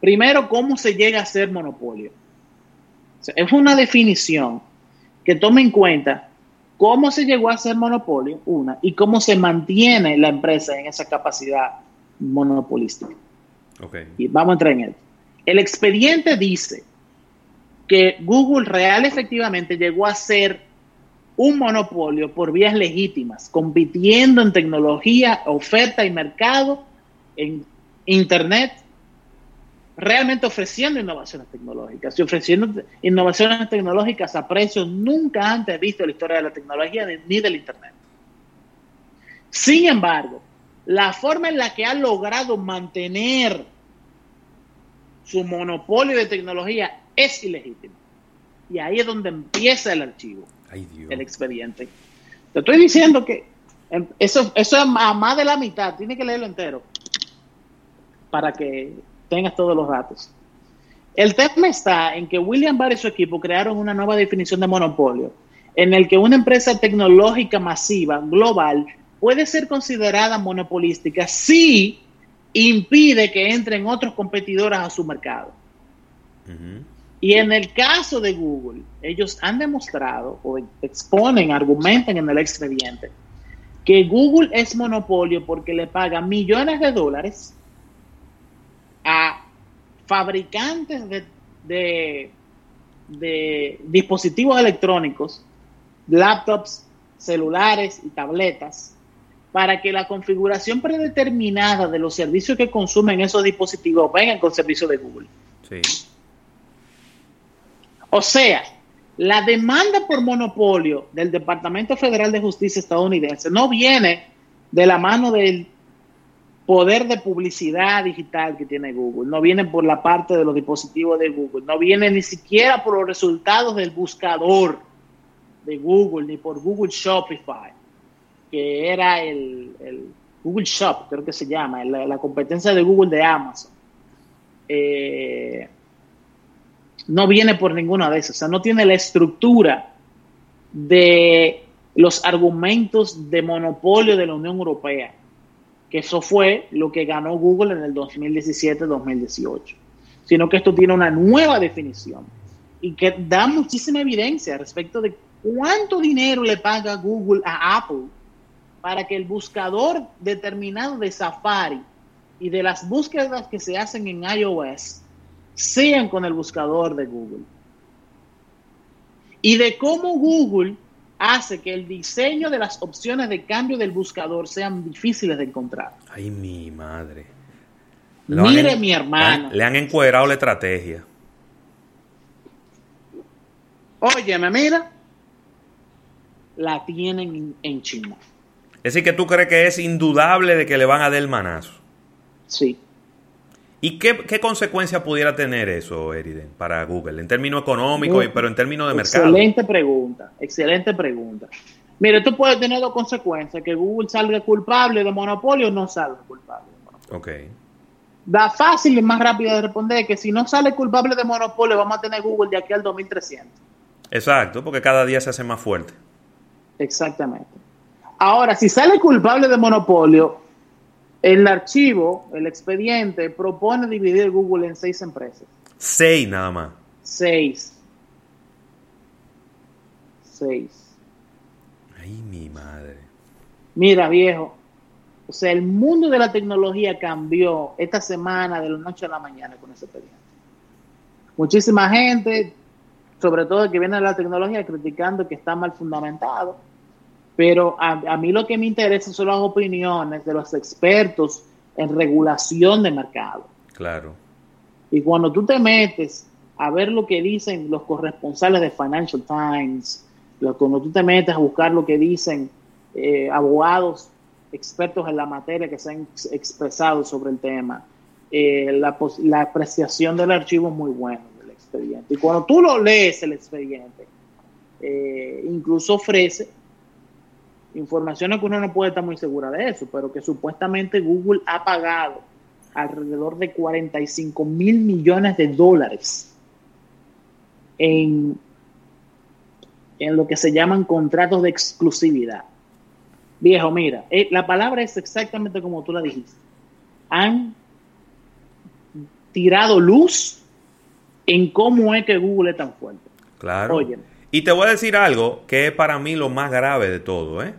primero, ¿cómo se llega a ser monopolio? Es una definición que toma en cuenta cómo se llegó a ser monopolio, una, y cómo se mantiene la empresa en esa capacidad monopolística. Okay. Y vamos a entrar en él. El expediente dice que Google real efectivamente llegó a ser un monopolio por vías legítimas, compitiendo en tecnología, oferta y mercado, en Internet, realmente ofreciendo innovaciones tecnológicas y ofreciendo innovaciones tecnológicas a precios nunca antes vistos en la historia de la tecnología ni del Internet. Sin embargo, la forma en la que ha logrado mantener su monopolio de tecnología es ilegítima. Y ahí es donde empieza el archivo, Ay, el expediente. Te estoy diciendo que em, eso, eso es a más de la mitad, tiene que leerlo entero para que tengas todos los datos. El tema está en que William Barr y su equipo crearon una nueva definición de monopolio, en el que una empresa tecnológica masiva, global, puede ser considerada monopolística si impide que entren otros competidores a su mercado. Y en el caso de Google, ellos han demostrado o exponen, argumentan en el expediente, que Google es monopolio porque le paga millones de dólares a fabricantes de, de, de dispositivos electrónicos, laptops, celulares y tabletas, para que la configuración predeterminada de los servicios que consumen esos dispositivos vengan con servicio de Google. Sí. O sea, la demanda por monopolio del Departamento Federal de Justicia estadounidense no viene de la mano del poder de publicidad digital que tiene Google, no viene por la parte de los dispositivos de Google, no viene ni siquiera por los resultados del buscador de Google, ni por Google Shopify, que era el, el Google Shop, creo que se llama, la, competencia de Google de Amazon. Eh, no viene por ninguna de esas, o sea, no tiene la estructura de los argumentos de monopolio de la Unión Europea, que eso fue lo que ganó Google en el 2017-2018, sino que esto tiene una nueva definición y que da muchísima evidencia respecto de cuánto dinero le paga Google a Apple para que el buscador determinado de Safari y de las búsquedas que se hacen en iOS sean con el buscador de Google. Y de cómo Google hace que el diseño de las opciones de cambio del buscador sean difíciles de encontrar. Ay, mi madre. Mire, han, mi hermano. Le han, le han encuadrado la estrategia. Óyeme, mira. La tienen en, en China. Es decir, que tú crees que es indudable de que le van a dar el manazo. Sí. ¿Y qué, qué consecuencia pudiera tener eso, Eriden, para Google? En términos económicos, pero en términos de mercado. Excelente pregunta, excelente pregunta. Mire, esto puede tener dos consecuencias, que Google salga culpable de monopolio o no salga culpable de monopolio. Ok. Da fácil y más rápido de responder que si no sale culpable de monopolio, vamos a tener Google de aquí al 2300. Exacto, porque cada día se hace más fuerte. Exactamente. Ahora, si sale culpable de monopolio, el archivo, el expediente, propone dividir Google en seis empresas. Seis nada más. Seis. Seis. Ay, mi madre. Mira, viejo. O sea, el mundo de la tecnología cambió esta semana de la noche a la mañana con ese expediente. Muchísima gente, sobre todo que viene de la tecnología, criticando que está mal fundamentado. Pero a, a, mí lo que me interesa son las opiniones de los expertos en regulación de mercado. Claro. Y cuando tú te metes a ver lo que dicen los corresponsales de Financial Times, cuando tú te metes a buscar lo que dicen eh, abogados expertos en la materia que se han expresado sobre el tema, eh, la, la, apreciación del archivo es muy buena del expediente. Y cuando tú lo lees el expediente, eh, incluso ofrece informaciones que uno no puede estar muy segura de eso, pero que supuestamente Google ha pagado alrededor de 45 mil millones de dólares en en lo que se llaman contratos de exclusividad. Viejo, mira, eh, la palabra es exactamente como tú la dijiste. Han tirado luz en cómo es que Google es tan fuerte. Claro. Y te voy a decir algo que es para mí lo más grave de todo, ¿eh?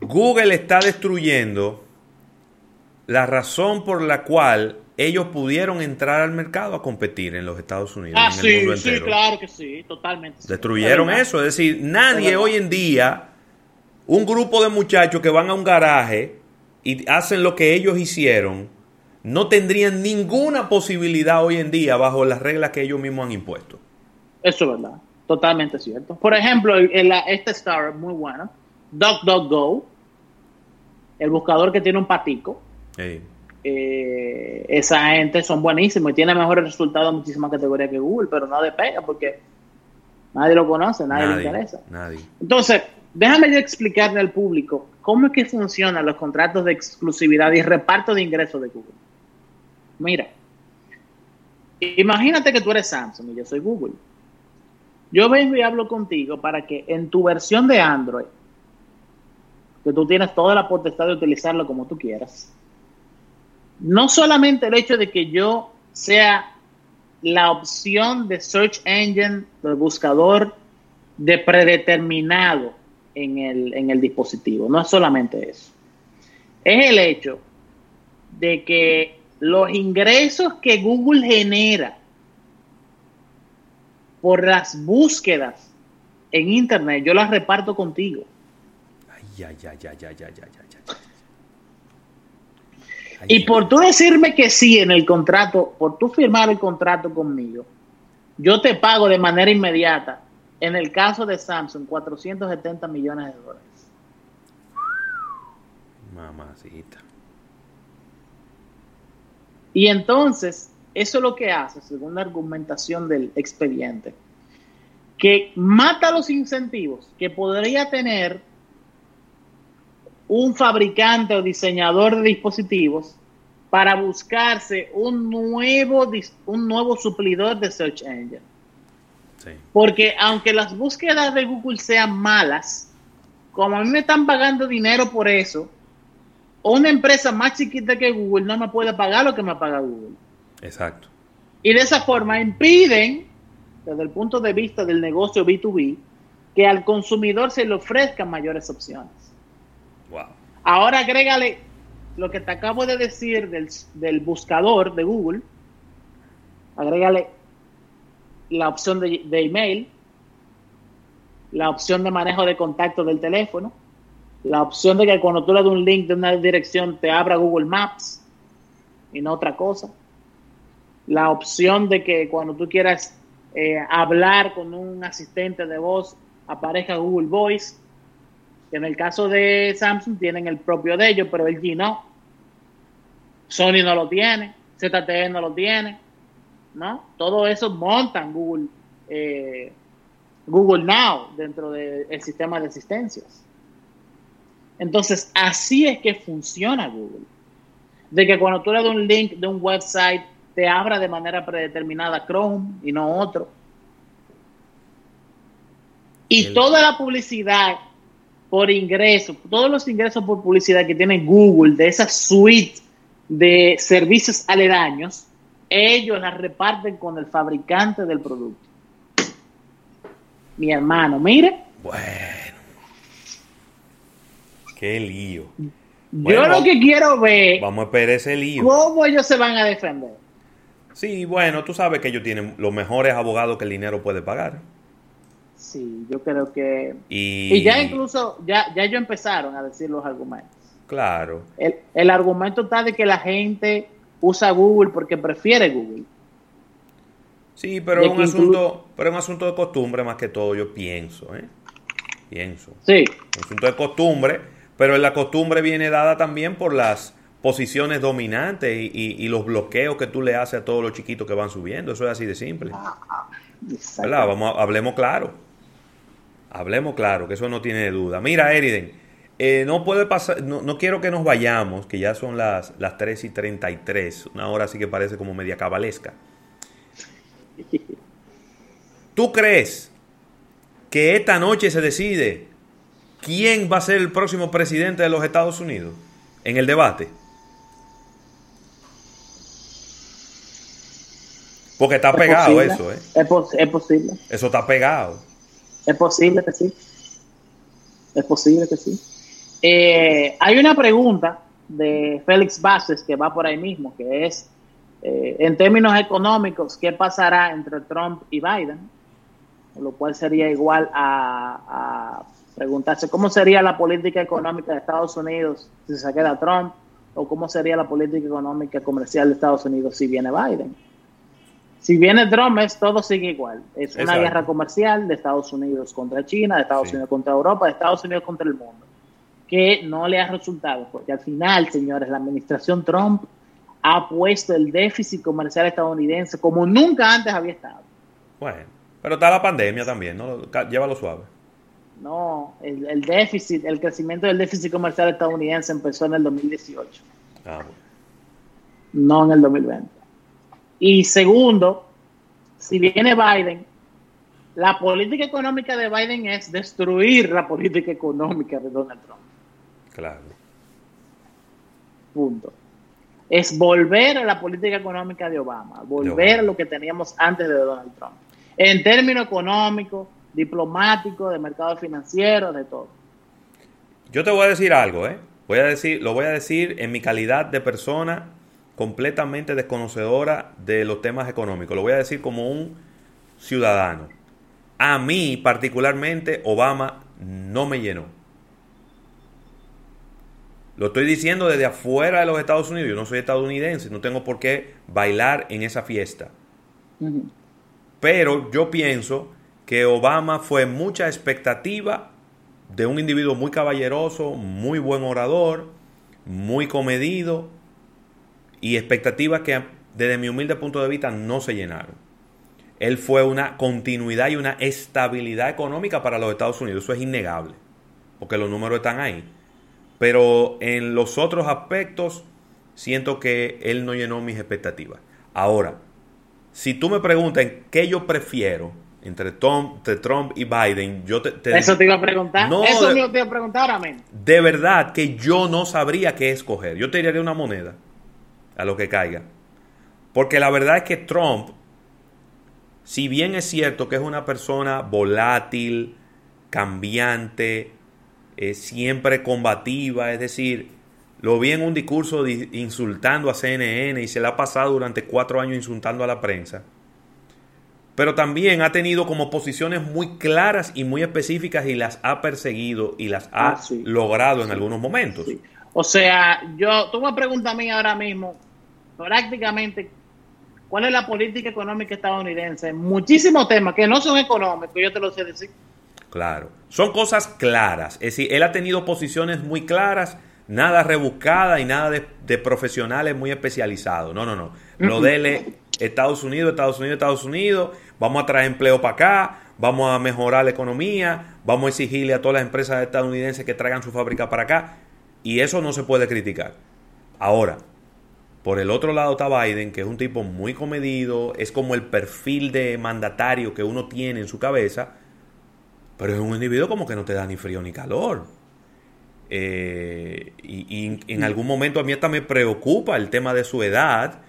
Google está destruyendo la razón por la cual ellos pudieron entrar al mercado a competir en los Estados Unidos. Ah, en sí, el mundo sí, claro que sí, totalmente. Destruyeron eso. Es decir, nadie hoy en día, un grupo de muchachos que van a un garaje y hacen lo que ellos hicieron, no tendrían ninguna posibilidad hoy en día bajo las reglas que ellos mismos han impuesto. Eso es verdad, totalmente cierto. Por ejemplo, el- el- este star muy bueno, DuckDuckGo, el buscador que tiene un patico. Eh, esa gente son buenísimos y tiene mejores resultados en muchísimas categorías que Google, pero no despega porque nadie lo conoce, nadie, le interesa. nadie. Entonces, déjame yo explicarle al público cómo es que funcionan los contratos de exclusividad y reparto de ingresos de Google. Mira, imagínate que tú eres Samsung y yo soy Google. Yo vengo y hablo contigo para que en tu versión de Android, que tú tienes toda la potestad de utilizarlo como tú quieras, no solamente el hecho de que yo sea la opción de search engine, del buscador de predeterminado en el, en el dispositivo, no es solamente eso. Es el hecho de que los ingresos que Google genera por las búsquedas en Internet, yo las reparto contigo. Ya, ya, ya, ya, ya, ya, ya. Y por tú decirme que sí en el contrato, por tú firmar el contrato conmigo, yo te pago de manera inmediata, en el caso de Samsung, 470 millones de dólares. Mamacita. Y entonces, eso es lo que hace, según la argumentación del expediente, que mata los incentivos que podría tener un fabricante o diseñador de dispositivos para buscarse un nuevo, un nuevo suplidor de Search Engine. Porque aunque las búsquedas de Google sean malas, como a mí me están pagando dinero por eso, una empresa más chiquita que Google no me puede pagar lo que me paga Google. Exacto. Y de esa forma impiden, desde el punto de vista del negocio B2B, que al consumidor se le ofrezcan mayores opciones. Wow. Ahora agrégale lo que te acabo de decir del, del buscador de Google, agrégale la opción de, de email, la opción de manejo de contacto del teléfono, la opción de que cuando tú le das un link de una dirección te abra Google Maps y no otra cosa, la opción de que cuando tú quieras eh, hablar con un asistente de voz aparezca Google Voice, en el caso de Samsung tienen el propio de ellos, pero LG no. Sony no lo tiene, ZTE no lo tiene, ¿no? Todo eso montan Google, eh, Google Now dentro del sistema de asistencias. Entonces, así es que funciona Google. De que cuando tú le das un link de un website, te abra de manera predeterminada Chrome y no otro. Y toda la publicidad por ingreso, todos los ingresos por publicidad que tiene Google de esa suite de servicios aledaños, ellos las reparten con el fabricante del producto. Mi hermano, mire, Qué lío. yo lo que quiero ver Vamos a esperar ese lío. cómo ellos se van a defender. Sí, bueno, tú sabes que ellos tienen los mejores abogados que el dinero puede pagar. Sí, yo creo que... Y, Y ya incluso, ya, ya ellos empezaron a decir los argumentos. Claro. El, el argumento está de que la gente usa Google porque prefiere Google. Sí, pero es un asunto, pero es un asunto de costumbre más que todo, yo pienso, ¿eh? Pienso. Sí. Un asunto de costumbre, pero la costumbre viene dada también por las posiciones dominantes y, y- y los bloqueos que tú le haces a todos los chiquitos que van subiendo. Eso es así de simple. ¿Verdad? Vamos a- hablemos claro. Hablemos claro, que eso no tiene duda. Mira, Eriden, eh, no puede pasar, no, no quiero que nos vayamos, que ya son las, las 3 y 33, una hora así que parece como media cabalesca. ¿Tú crees que esta noche se decide quién va a ser el próximo presidente de los Estados Unidos en el debate? Porque está Es pegado posible, eso, ¿eh? Es, pos- es posible. Eso está pegado. Es posible que sí. Es posible que sí. Eh, hay una pregunta de Félix Bases que va por ahí mismo, que es, eh, en términos económicos, ¿qué pasará entre Trump y Biden? Lo cual sería igual a, a preguntarse cómo sería la política económica de Estados Unidos si se queda Trump, o cómo sería la política económica comercial de Estados Unidos si viene Biden. Si viene Trump, es todo sigue igual. Es una Exacto. guerra comercial de Estados Unidos contra China, de Estados Unidos contra Europa, de Estados Unidos contra el mundo, que no le ha resultado, porque al final, señores, la administración Trump ha puesto el déficit comercial estadounidense como nunca antes había estado. Bueno, pero está la pandemia también, ¿no? Llévalo suave. No, el, el déficit, el crecimiento del déficit comercial estadounidense empezó en el 2018, Ah, no en el 2020. Y segundo, si viene Biden, la política económica de Biden es destruir la política económica de Donald Trump. Claro. Punto. Es volver a la política económica de Obama, volver a lo que teníamos antes de Donald Trump. En términos económicos, diplomáticos, de mercado financiero, de todo. Yo te voy a decir algo, ¿eh? Voy a decir, lo voy a decir en mi calidad de persona completamente desconocedora de los temas económicos. Lo voy a decir como un ciudadano. A mí, particularmente, Obama no me llenó. Lo estoy diciendo desde afuera de los Estados Unidos. Yo no soy estadounidense, no tengo por qué bailar en esa fiesta. Pero yo pienso que Obama fue mucha expectativa de un individuo muy caballeroso, muy buen orador, muy comedido y expectativas que desde mi humilde punto de vista no se llenaron. Él fue una continuidad y una estabilidad económica para los Estados Unidos, eso es innegable, porque los números están ahí. Pero en los otros aspectos siento que él no llenó mis expectativas. Ahora, si tú me preguntas qué yo prefiero entre, Tom, entre Trump y Biden, yo te, te Eso te iba a preguntar. No, Eso de- te iba a preguntar mismo. de verdad que yo no sabría qué escoger. Yo tiraría una moneda a lo que caiga. Porque la verdad es que Trump, si bien es cierto que es una persona volátil, cambiante, eh, siempre combativa, es decir, lo vi en un discurso di- insultando a CNN y se le ha pasado durante cuatro años insultando a la prensa. Pero también ha tenido como posiciones muy claras y muy específicas y las ha perseguido y las ha Ah, sí. logrado en algunos momentos. O sea, yo, tú me preguntas a mí ahora mismo, prácticamente, ¿cuál es la política económica estadounidense? Muchísimos temas que no son económicos, yo te lo sé decir. Claro. Son cosas claras. Es decir, él ha tenido posiciones muy claras, nada rebuscadas y nada de, de profesionales muy especializados. No, no, no. Lo Mm-mm. de él es Estados Unidos, Estados Unidos, Estados Unidos. Vamos a traer empleo para acá. Vamos a mejorar la economía. Vamos a exigirle a todas las empresas estadounidenses que traigan su fábrica para acá. Y eso no se puede criticar. Ahora, por el otro lado está Biden, que es un tipo muy comedido, es como el perfil de mandatario que uno tiene en su cabeza, pero es un individuo como que no te da ni frío ni calor. Eh, y, en algún momento a mí hasta me preocupa el tema de su edad.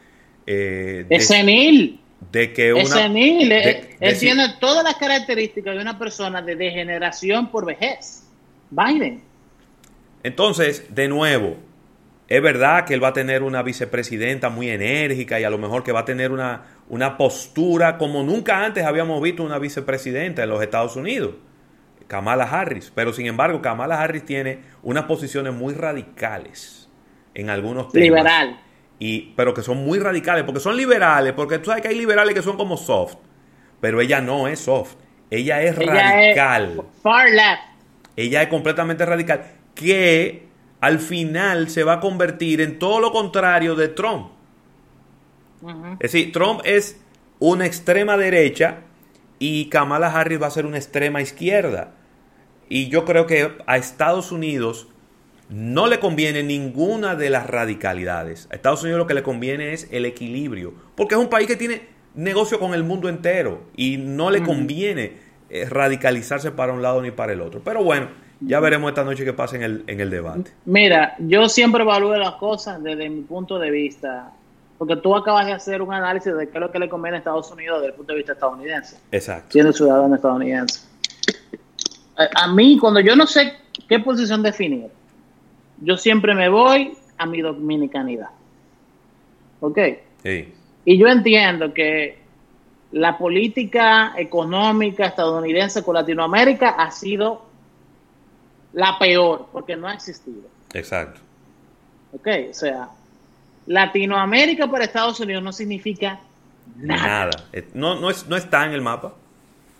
eh, de, Es senil. De que una... es senil. de- Él- de él si- tiene todas las características de una persona de degeneración por vejez. Biden. Entonces, de nuevo, es verdad que él va a tener una vicepresidenta muy enérgica y a lo mejor que va a tener una, una postura como nunca antes habíamos visto una vicepresidenta en los Estados Unidos, Kamala Harris. Pero sin embargo, Kamala Harris tiene unas posiciones muy radicales en algunos temas. Liberal. Y, pero que son muy radicales, porque son liberales, porque tú sabes que hay liberales que son como soft, pero ella no es soft, ella es Ella radical. es far left. Ella es completamente radical, que al final se va a convertir en todo lo contrario de Trump. Es decir, Trump es una extrema derecha y Kamala Harris va a ser una extrema izquierda. Y yo creo que a Estados Unidos no le conviene ninguna de las radicalidades. A Estados Unidos lo que le conviene es el equilibrio, porque es un país que tiene negocio con el mundo entero y no le conviene eh, radicalizarse para un lado ni para el otro. Pero bueno, ya veremos esta noche qué pasa en el, en el debate. Mira, yo siempre evalúo las cosas desde mi punto de vista, porque tú acabas de hacer un análisis de qué es lo que le conviene a Estados Unidos desde el punto de vista estadounidense, Exacto. siendo ciudadano estadounidense. A, a mí, cuando yo no sé qué posición definir, yo siempre me voy a mi dominicanidad. ¿Ok? Sí. Y yo entiendo que la política económica estadounidense con Latinoamérica ha sido la peor, porque no ha existido. Exacto. ¿Ok? O sea, Latinoamérica para Estados Unidos no significa Nada. Eh, No, no, es, no está en el mapa.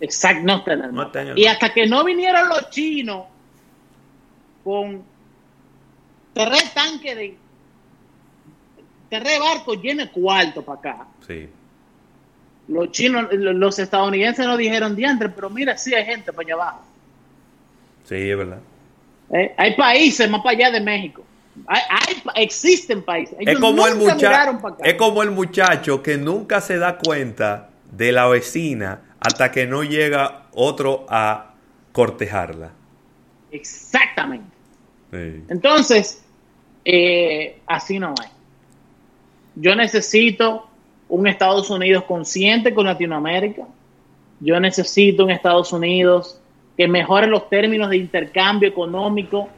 exacto, no está en el No mapa. está en el Y mapa. hasta que no vinieron los chinos con tres tanques de tres barcos llenos de cuarto para acá. Sí. Los chinos, lo- los estadounidenses nos dijeron diantre, pero mira, sí hay gente para allá abajo. Sí, es verdad. Eh, Hay países más para allá de México. Hay, existen países. Es como, el nunca mucha- miraron para acá. es como el muchacho que nunca se da cuenta de la vecina hasta que no llega otro a cortejarla. Exactamente. Sí. Entonces, eh, así no hay. Yo necesito un Estados Unidos consciente con Latinoamérica. Yo necesito un Estados Unidos que mejore los términos de intercambio económico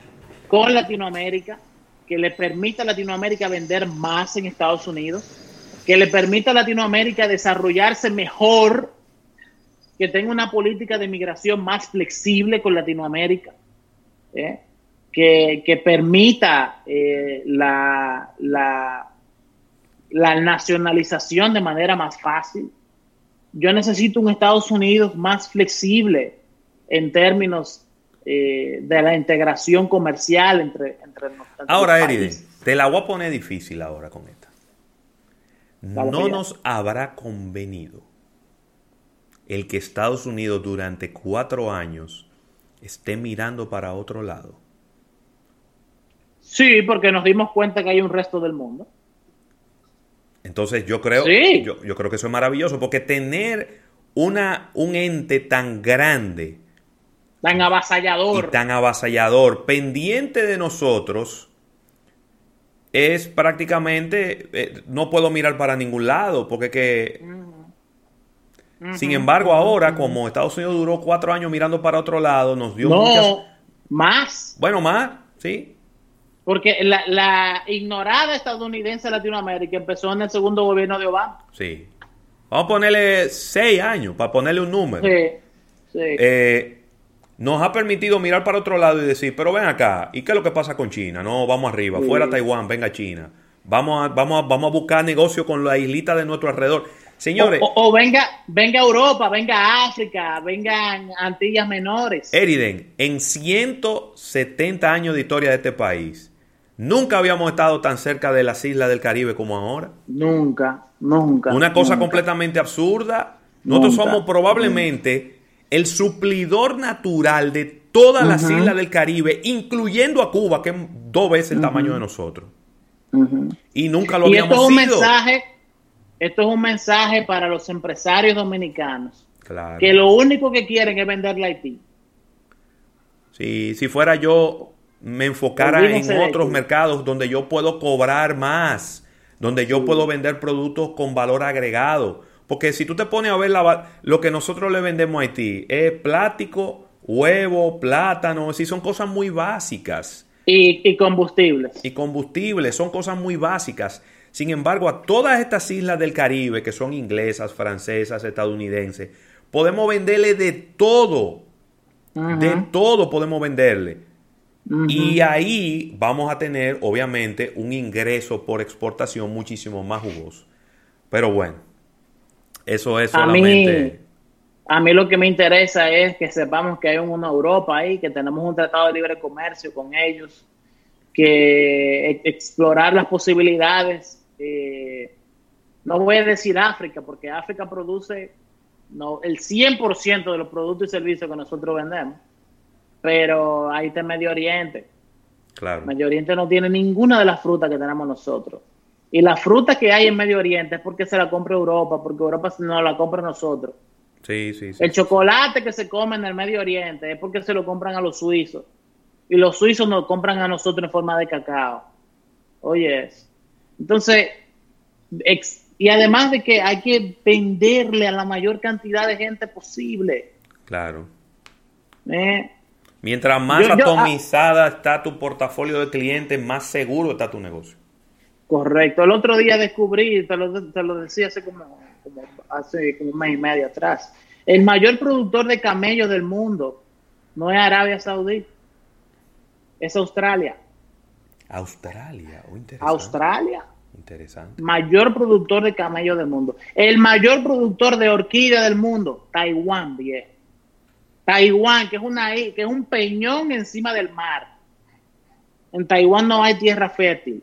con Latinoamérica, que le permita a Latinoamérica vender más en Estados Unidos, que le permita a Latinoamérica desarrollarse mejor, que tenga una política de migración más flexible con Latinoamérica. ¿eh? Que, que permita eh, la, la, la nacionalización de manera más fácil. Yo necesito un Estados Unidos más flexible en términos eh, de la integración comercial entre, entre tantos Ahora. Eriden, te la voy a poner difícil ahora con esta. Dale, No nos habrá convenido el que Estados Unidos durante cuatro años esté mirando para otro lado. Sí, porque nos dimos cuenta que hay un resto del mundo. Entonces yo creo, Sí. yo, yo creo que eso es maravilloso, porque tener una, un ente tan grande Tan y avasallador. tan avasallador, pendiente de nosotros, es prácticamente, eh, no puedo mirar para ningún lado, porque que... Sin embargo, ahora, como Estados Unidos duró cuatro años mirando para otro lado, nos dio no, muchas... más. Bueno, más, sí. Porque la, la ignorada estadounidense de Latinoamérica empezó en el segundo gobierno de Obama. Sí. Vamos a ponerle seis años, para ponerle un número. Sí, sí. Eh, nos ha permitido mirar para otro lado y decir, pero ven acá, ¿y qué es lo que pasa con China? No, vamos arriba, Sí. fuera Taiwán, venga China. Vamos a, vamos a, vamos a buscar negocio con la islita de nuestro alrededor. Señores, O, o- o venga, venga a Europa, venga a África, vengan Antillas Menores. Eriden, en 170 años de historia de este país, nunca habíamos estado tan cerca de las islas del Caribe como ahora. Nunca, nunca. Una cosa nunca. completamente absurda. Nosotros Nunca. somos probablemente el suplidor natural de todas las islas del Caribe, incluyendo a Cuba, que es dos veces el tamaño de nosotros. Y nunca lo Y esto es habíamos un sido. mensaje, esto es un mensaje para los empresarios dominicanos Claro. que lo único que quieren es venderle a Haití. Si, si fuera yo, me enfocara Olvídense en otros mercados donde yo puedo cobrar más, donde yo puedo vender productos con valor agregado. Porque si tú te pones a ver la lo que nosotros le vendemos a Haití, es plástico, huevo, plátano, si son cosas muy básicas. Y, y combustibles. Y combustibles, son cosas muy básicas. Sin embargo, a todas estas islas del Caribe, que son inglesas, francesas, estadounidenses, podemos venderle de todo. De todo podemos venderle. Y ahí vamos a tener, obviamente, un ingreso por exportación muchísimo más jugoso. Pero bueno, eso es A mí, solamente... a mí lo que me interesa es que sepamos que hay una Europa ahí, que tenemos un tratado de libre comercio con ellos, que e- explorar las posibilidades. eh, no voy a decir África, porque África produce no, el 100% de los productos y servicios que nosotros vendemos, pero ahí está Medio Oriente. Claro. Medio Oriente no tiene ninguna de las frutas que tenemos nosotros. Y la fruta que hay en Medio Oriente es porque se la compra Europa, porque Europa no la compra nosotros. Sí, sí, sí. El chocolate que se come en el Medio Oriente es porque se lo compran a los suizos. Y los suizos nos compran a nosotros en forma de cacao. Oye, entonces, y además de que hay que venderle a la mayor cantidad de gente posible. Claro. Eh, Mientras más atomizada está tu portafolio de clientes, más seguro está tu negocio. Correcto. El otro día descubrí, te lo, te lo decía hace como, hace como un mes y medio atrás, el mayor productor de camellos del mundo no es Arabia Saudí, es Australia. Australia, oh, interesante. Australia. Interesante. Mayor productor de camellos del mundo. El mayor productor de orquídea del mundo, Taiwán, viejo. Taiwán, que es, una, que es un peñón encima del mar. En Taiwán no hay tierra fértil.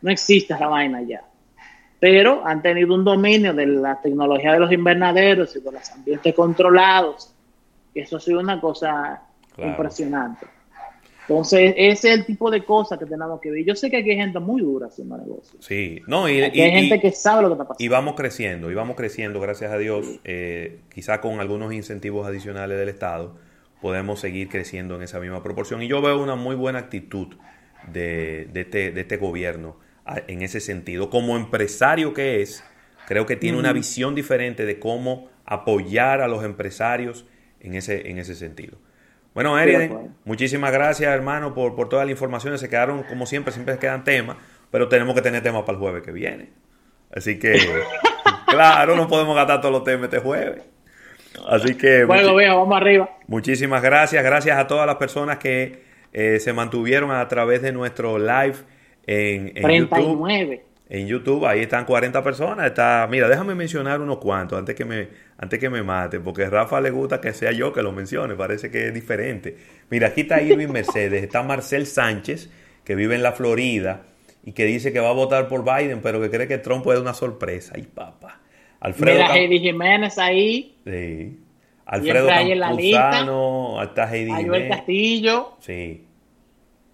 No existe la vaina ya. Pero han tenido un dominio de la tecnología de los invernaderos y de los ambientes controlados. Eso ha sido una cosa impresionante. Entonces, ese es el tipo de cosas que tenemos que ver. Yo sé que aquí hay gente muy dura haciendo negocios. Sí, no, y, hay gente que sabe lo que está pasando. Y vamos creciendo, y vamos creciendo, gracias a Dios. Eh, quizá con algunos incentivos adicionales del Estado, podemos seguir creciendo en esa misma proporción. Y yo veo una muy buena actitud de, de, este, de este gobierno en ese sentido. Como empresario que es, creo que tiene una visión diferente de cómo apoyar a los empresarios en ese, en ese sentido. Bueno, Eriden, muchísimas gracias, hermano, por, por todas las informaciones. Se quedaron, como siempre, siempre quedan temas, pero tenemos que tener temas para el jueves que viene. Así que, claro, no podemos gastar todos los temas este jueves. Así que. Bueno, vamos arriba. Muchísimas gracias. Gracias a todas las personas que eh, se mantuvieron a través de nuestro live en, en 39. YouTube en YouTube, ahí están 40 personas. Está, mira, déjame mencionar unos cuantos antes que me, antes que me mate, porque a Rafa le gusta que sea yo que lo mencione, parece que es diferente. Mira, aquí está Irving Mercedes, está Marcel Sánchez, que vive en la Florida y que dice que va a votar por Biden, pero que cree que Trump puede dar una sorpresa. Ay, papá. Alfredo Mira, Heidi Jiménez ahí. Sí. Alfredo Campuzano, está Heidi Jiménez. Castillo. Sí.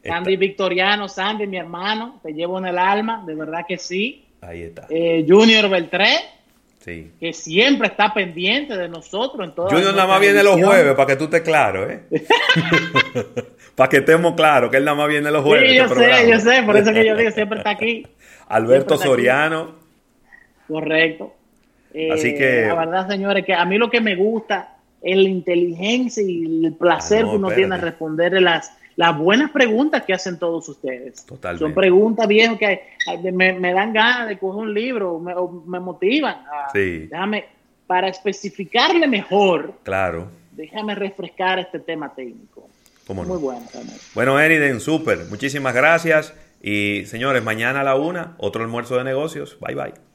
Sandy Victoriano, Sandy, mi hermano, te llevo en el alma, de verdad que sí. Ahí está. Eh, Junior Beltré, sí. que siempre está pendiente de nosotros en todas Junior nada más viene los jueves, para que tú estés claro, ¿eh? para que estemos claros, que él nada más viene los jueves. Sí, yo este sé, yo sé, por eso que yo digo, siempre está aquí. Alberto Soriano. Correcto. Así eh, que... La verdad, señores, que a mí lo que me gusta es la inteligencia y el placer ah, que uno tiene a responderle las las buenas preguntas que hacen todos ustedes. Totalmente. Son preguntas viejas que me, dan ganas de coger un libro, me, me motivan. sí. Déjame, para especificarle mejor, claro. déjame refrescar este tema técnico. ¿Cómo Muy bueno. Bueno, Eriden, súper. Muchísimas gracias. Y señores, mañana a la una, otro almuerzo de negocios. Bye bye.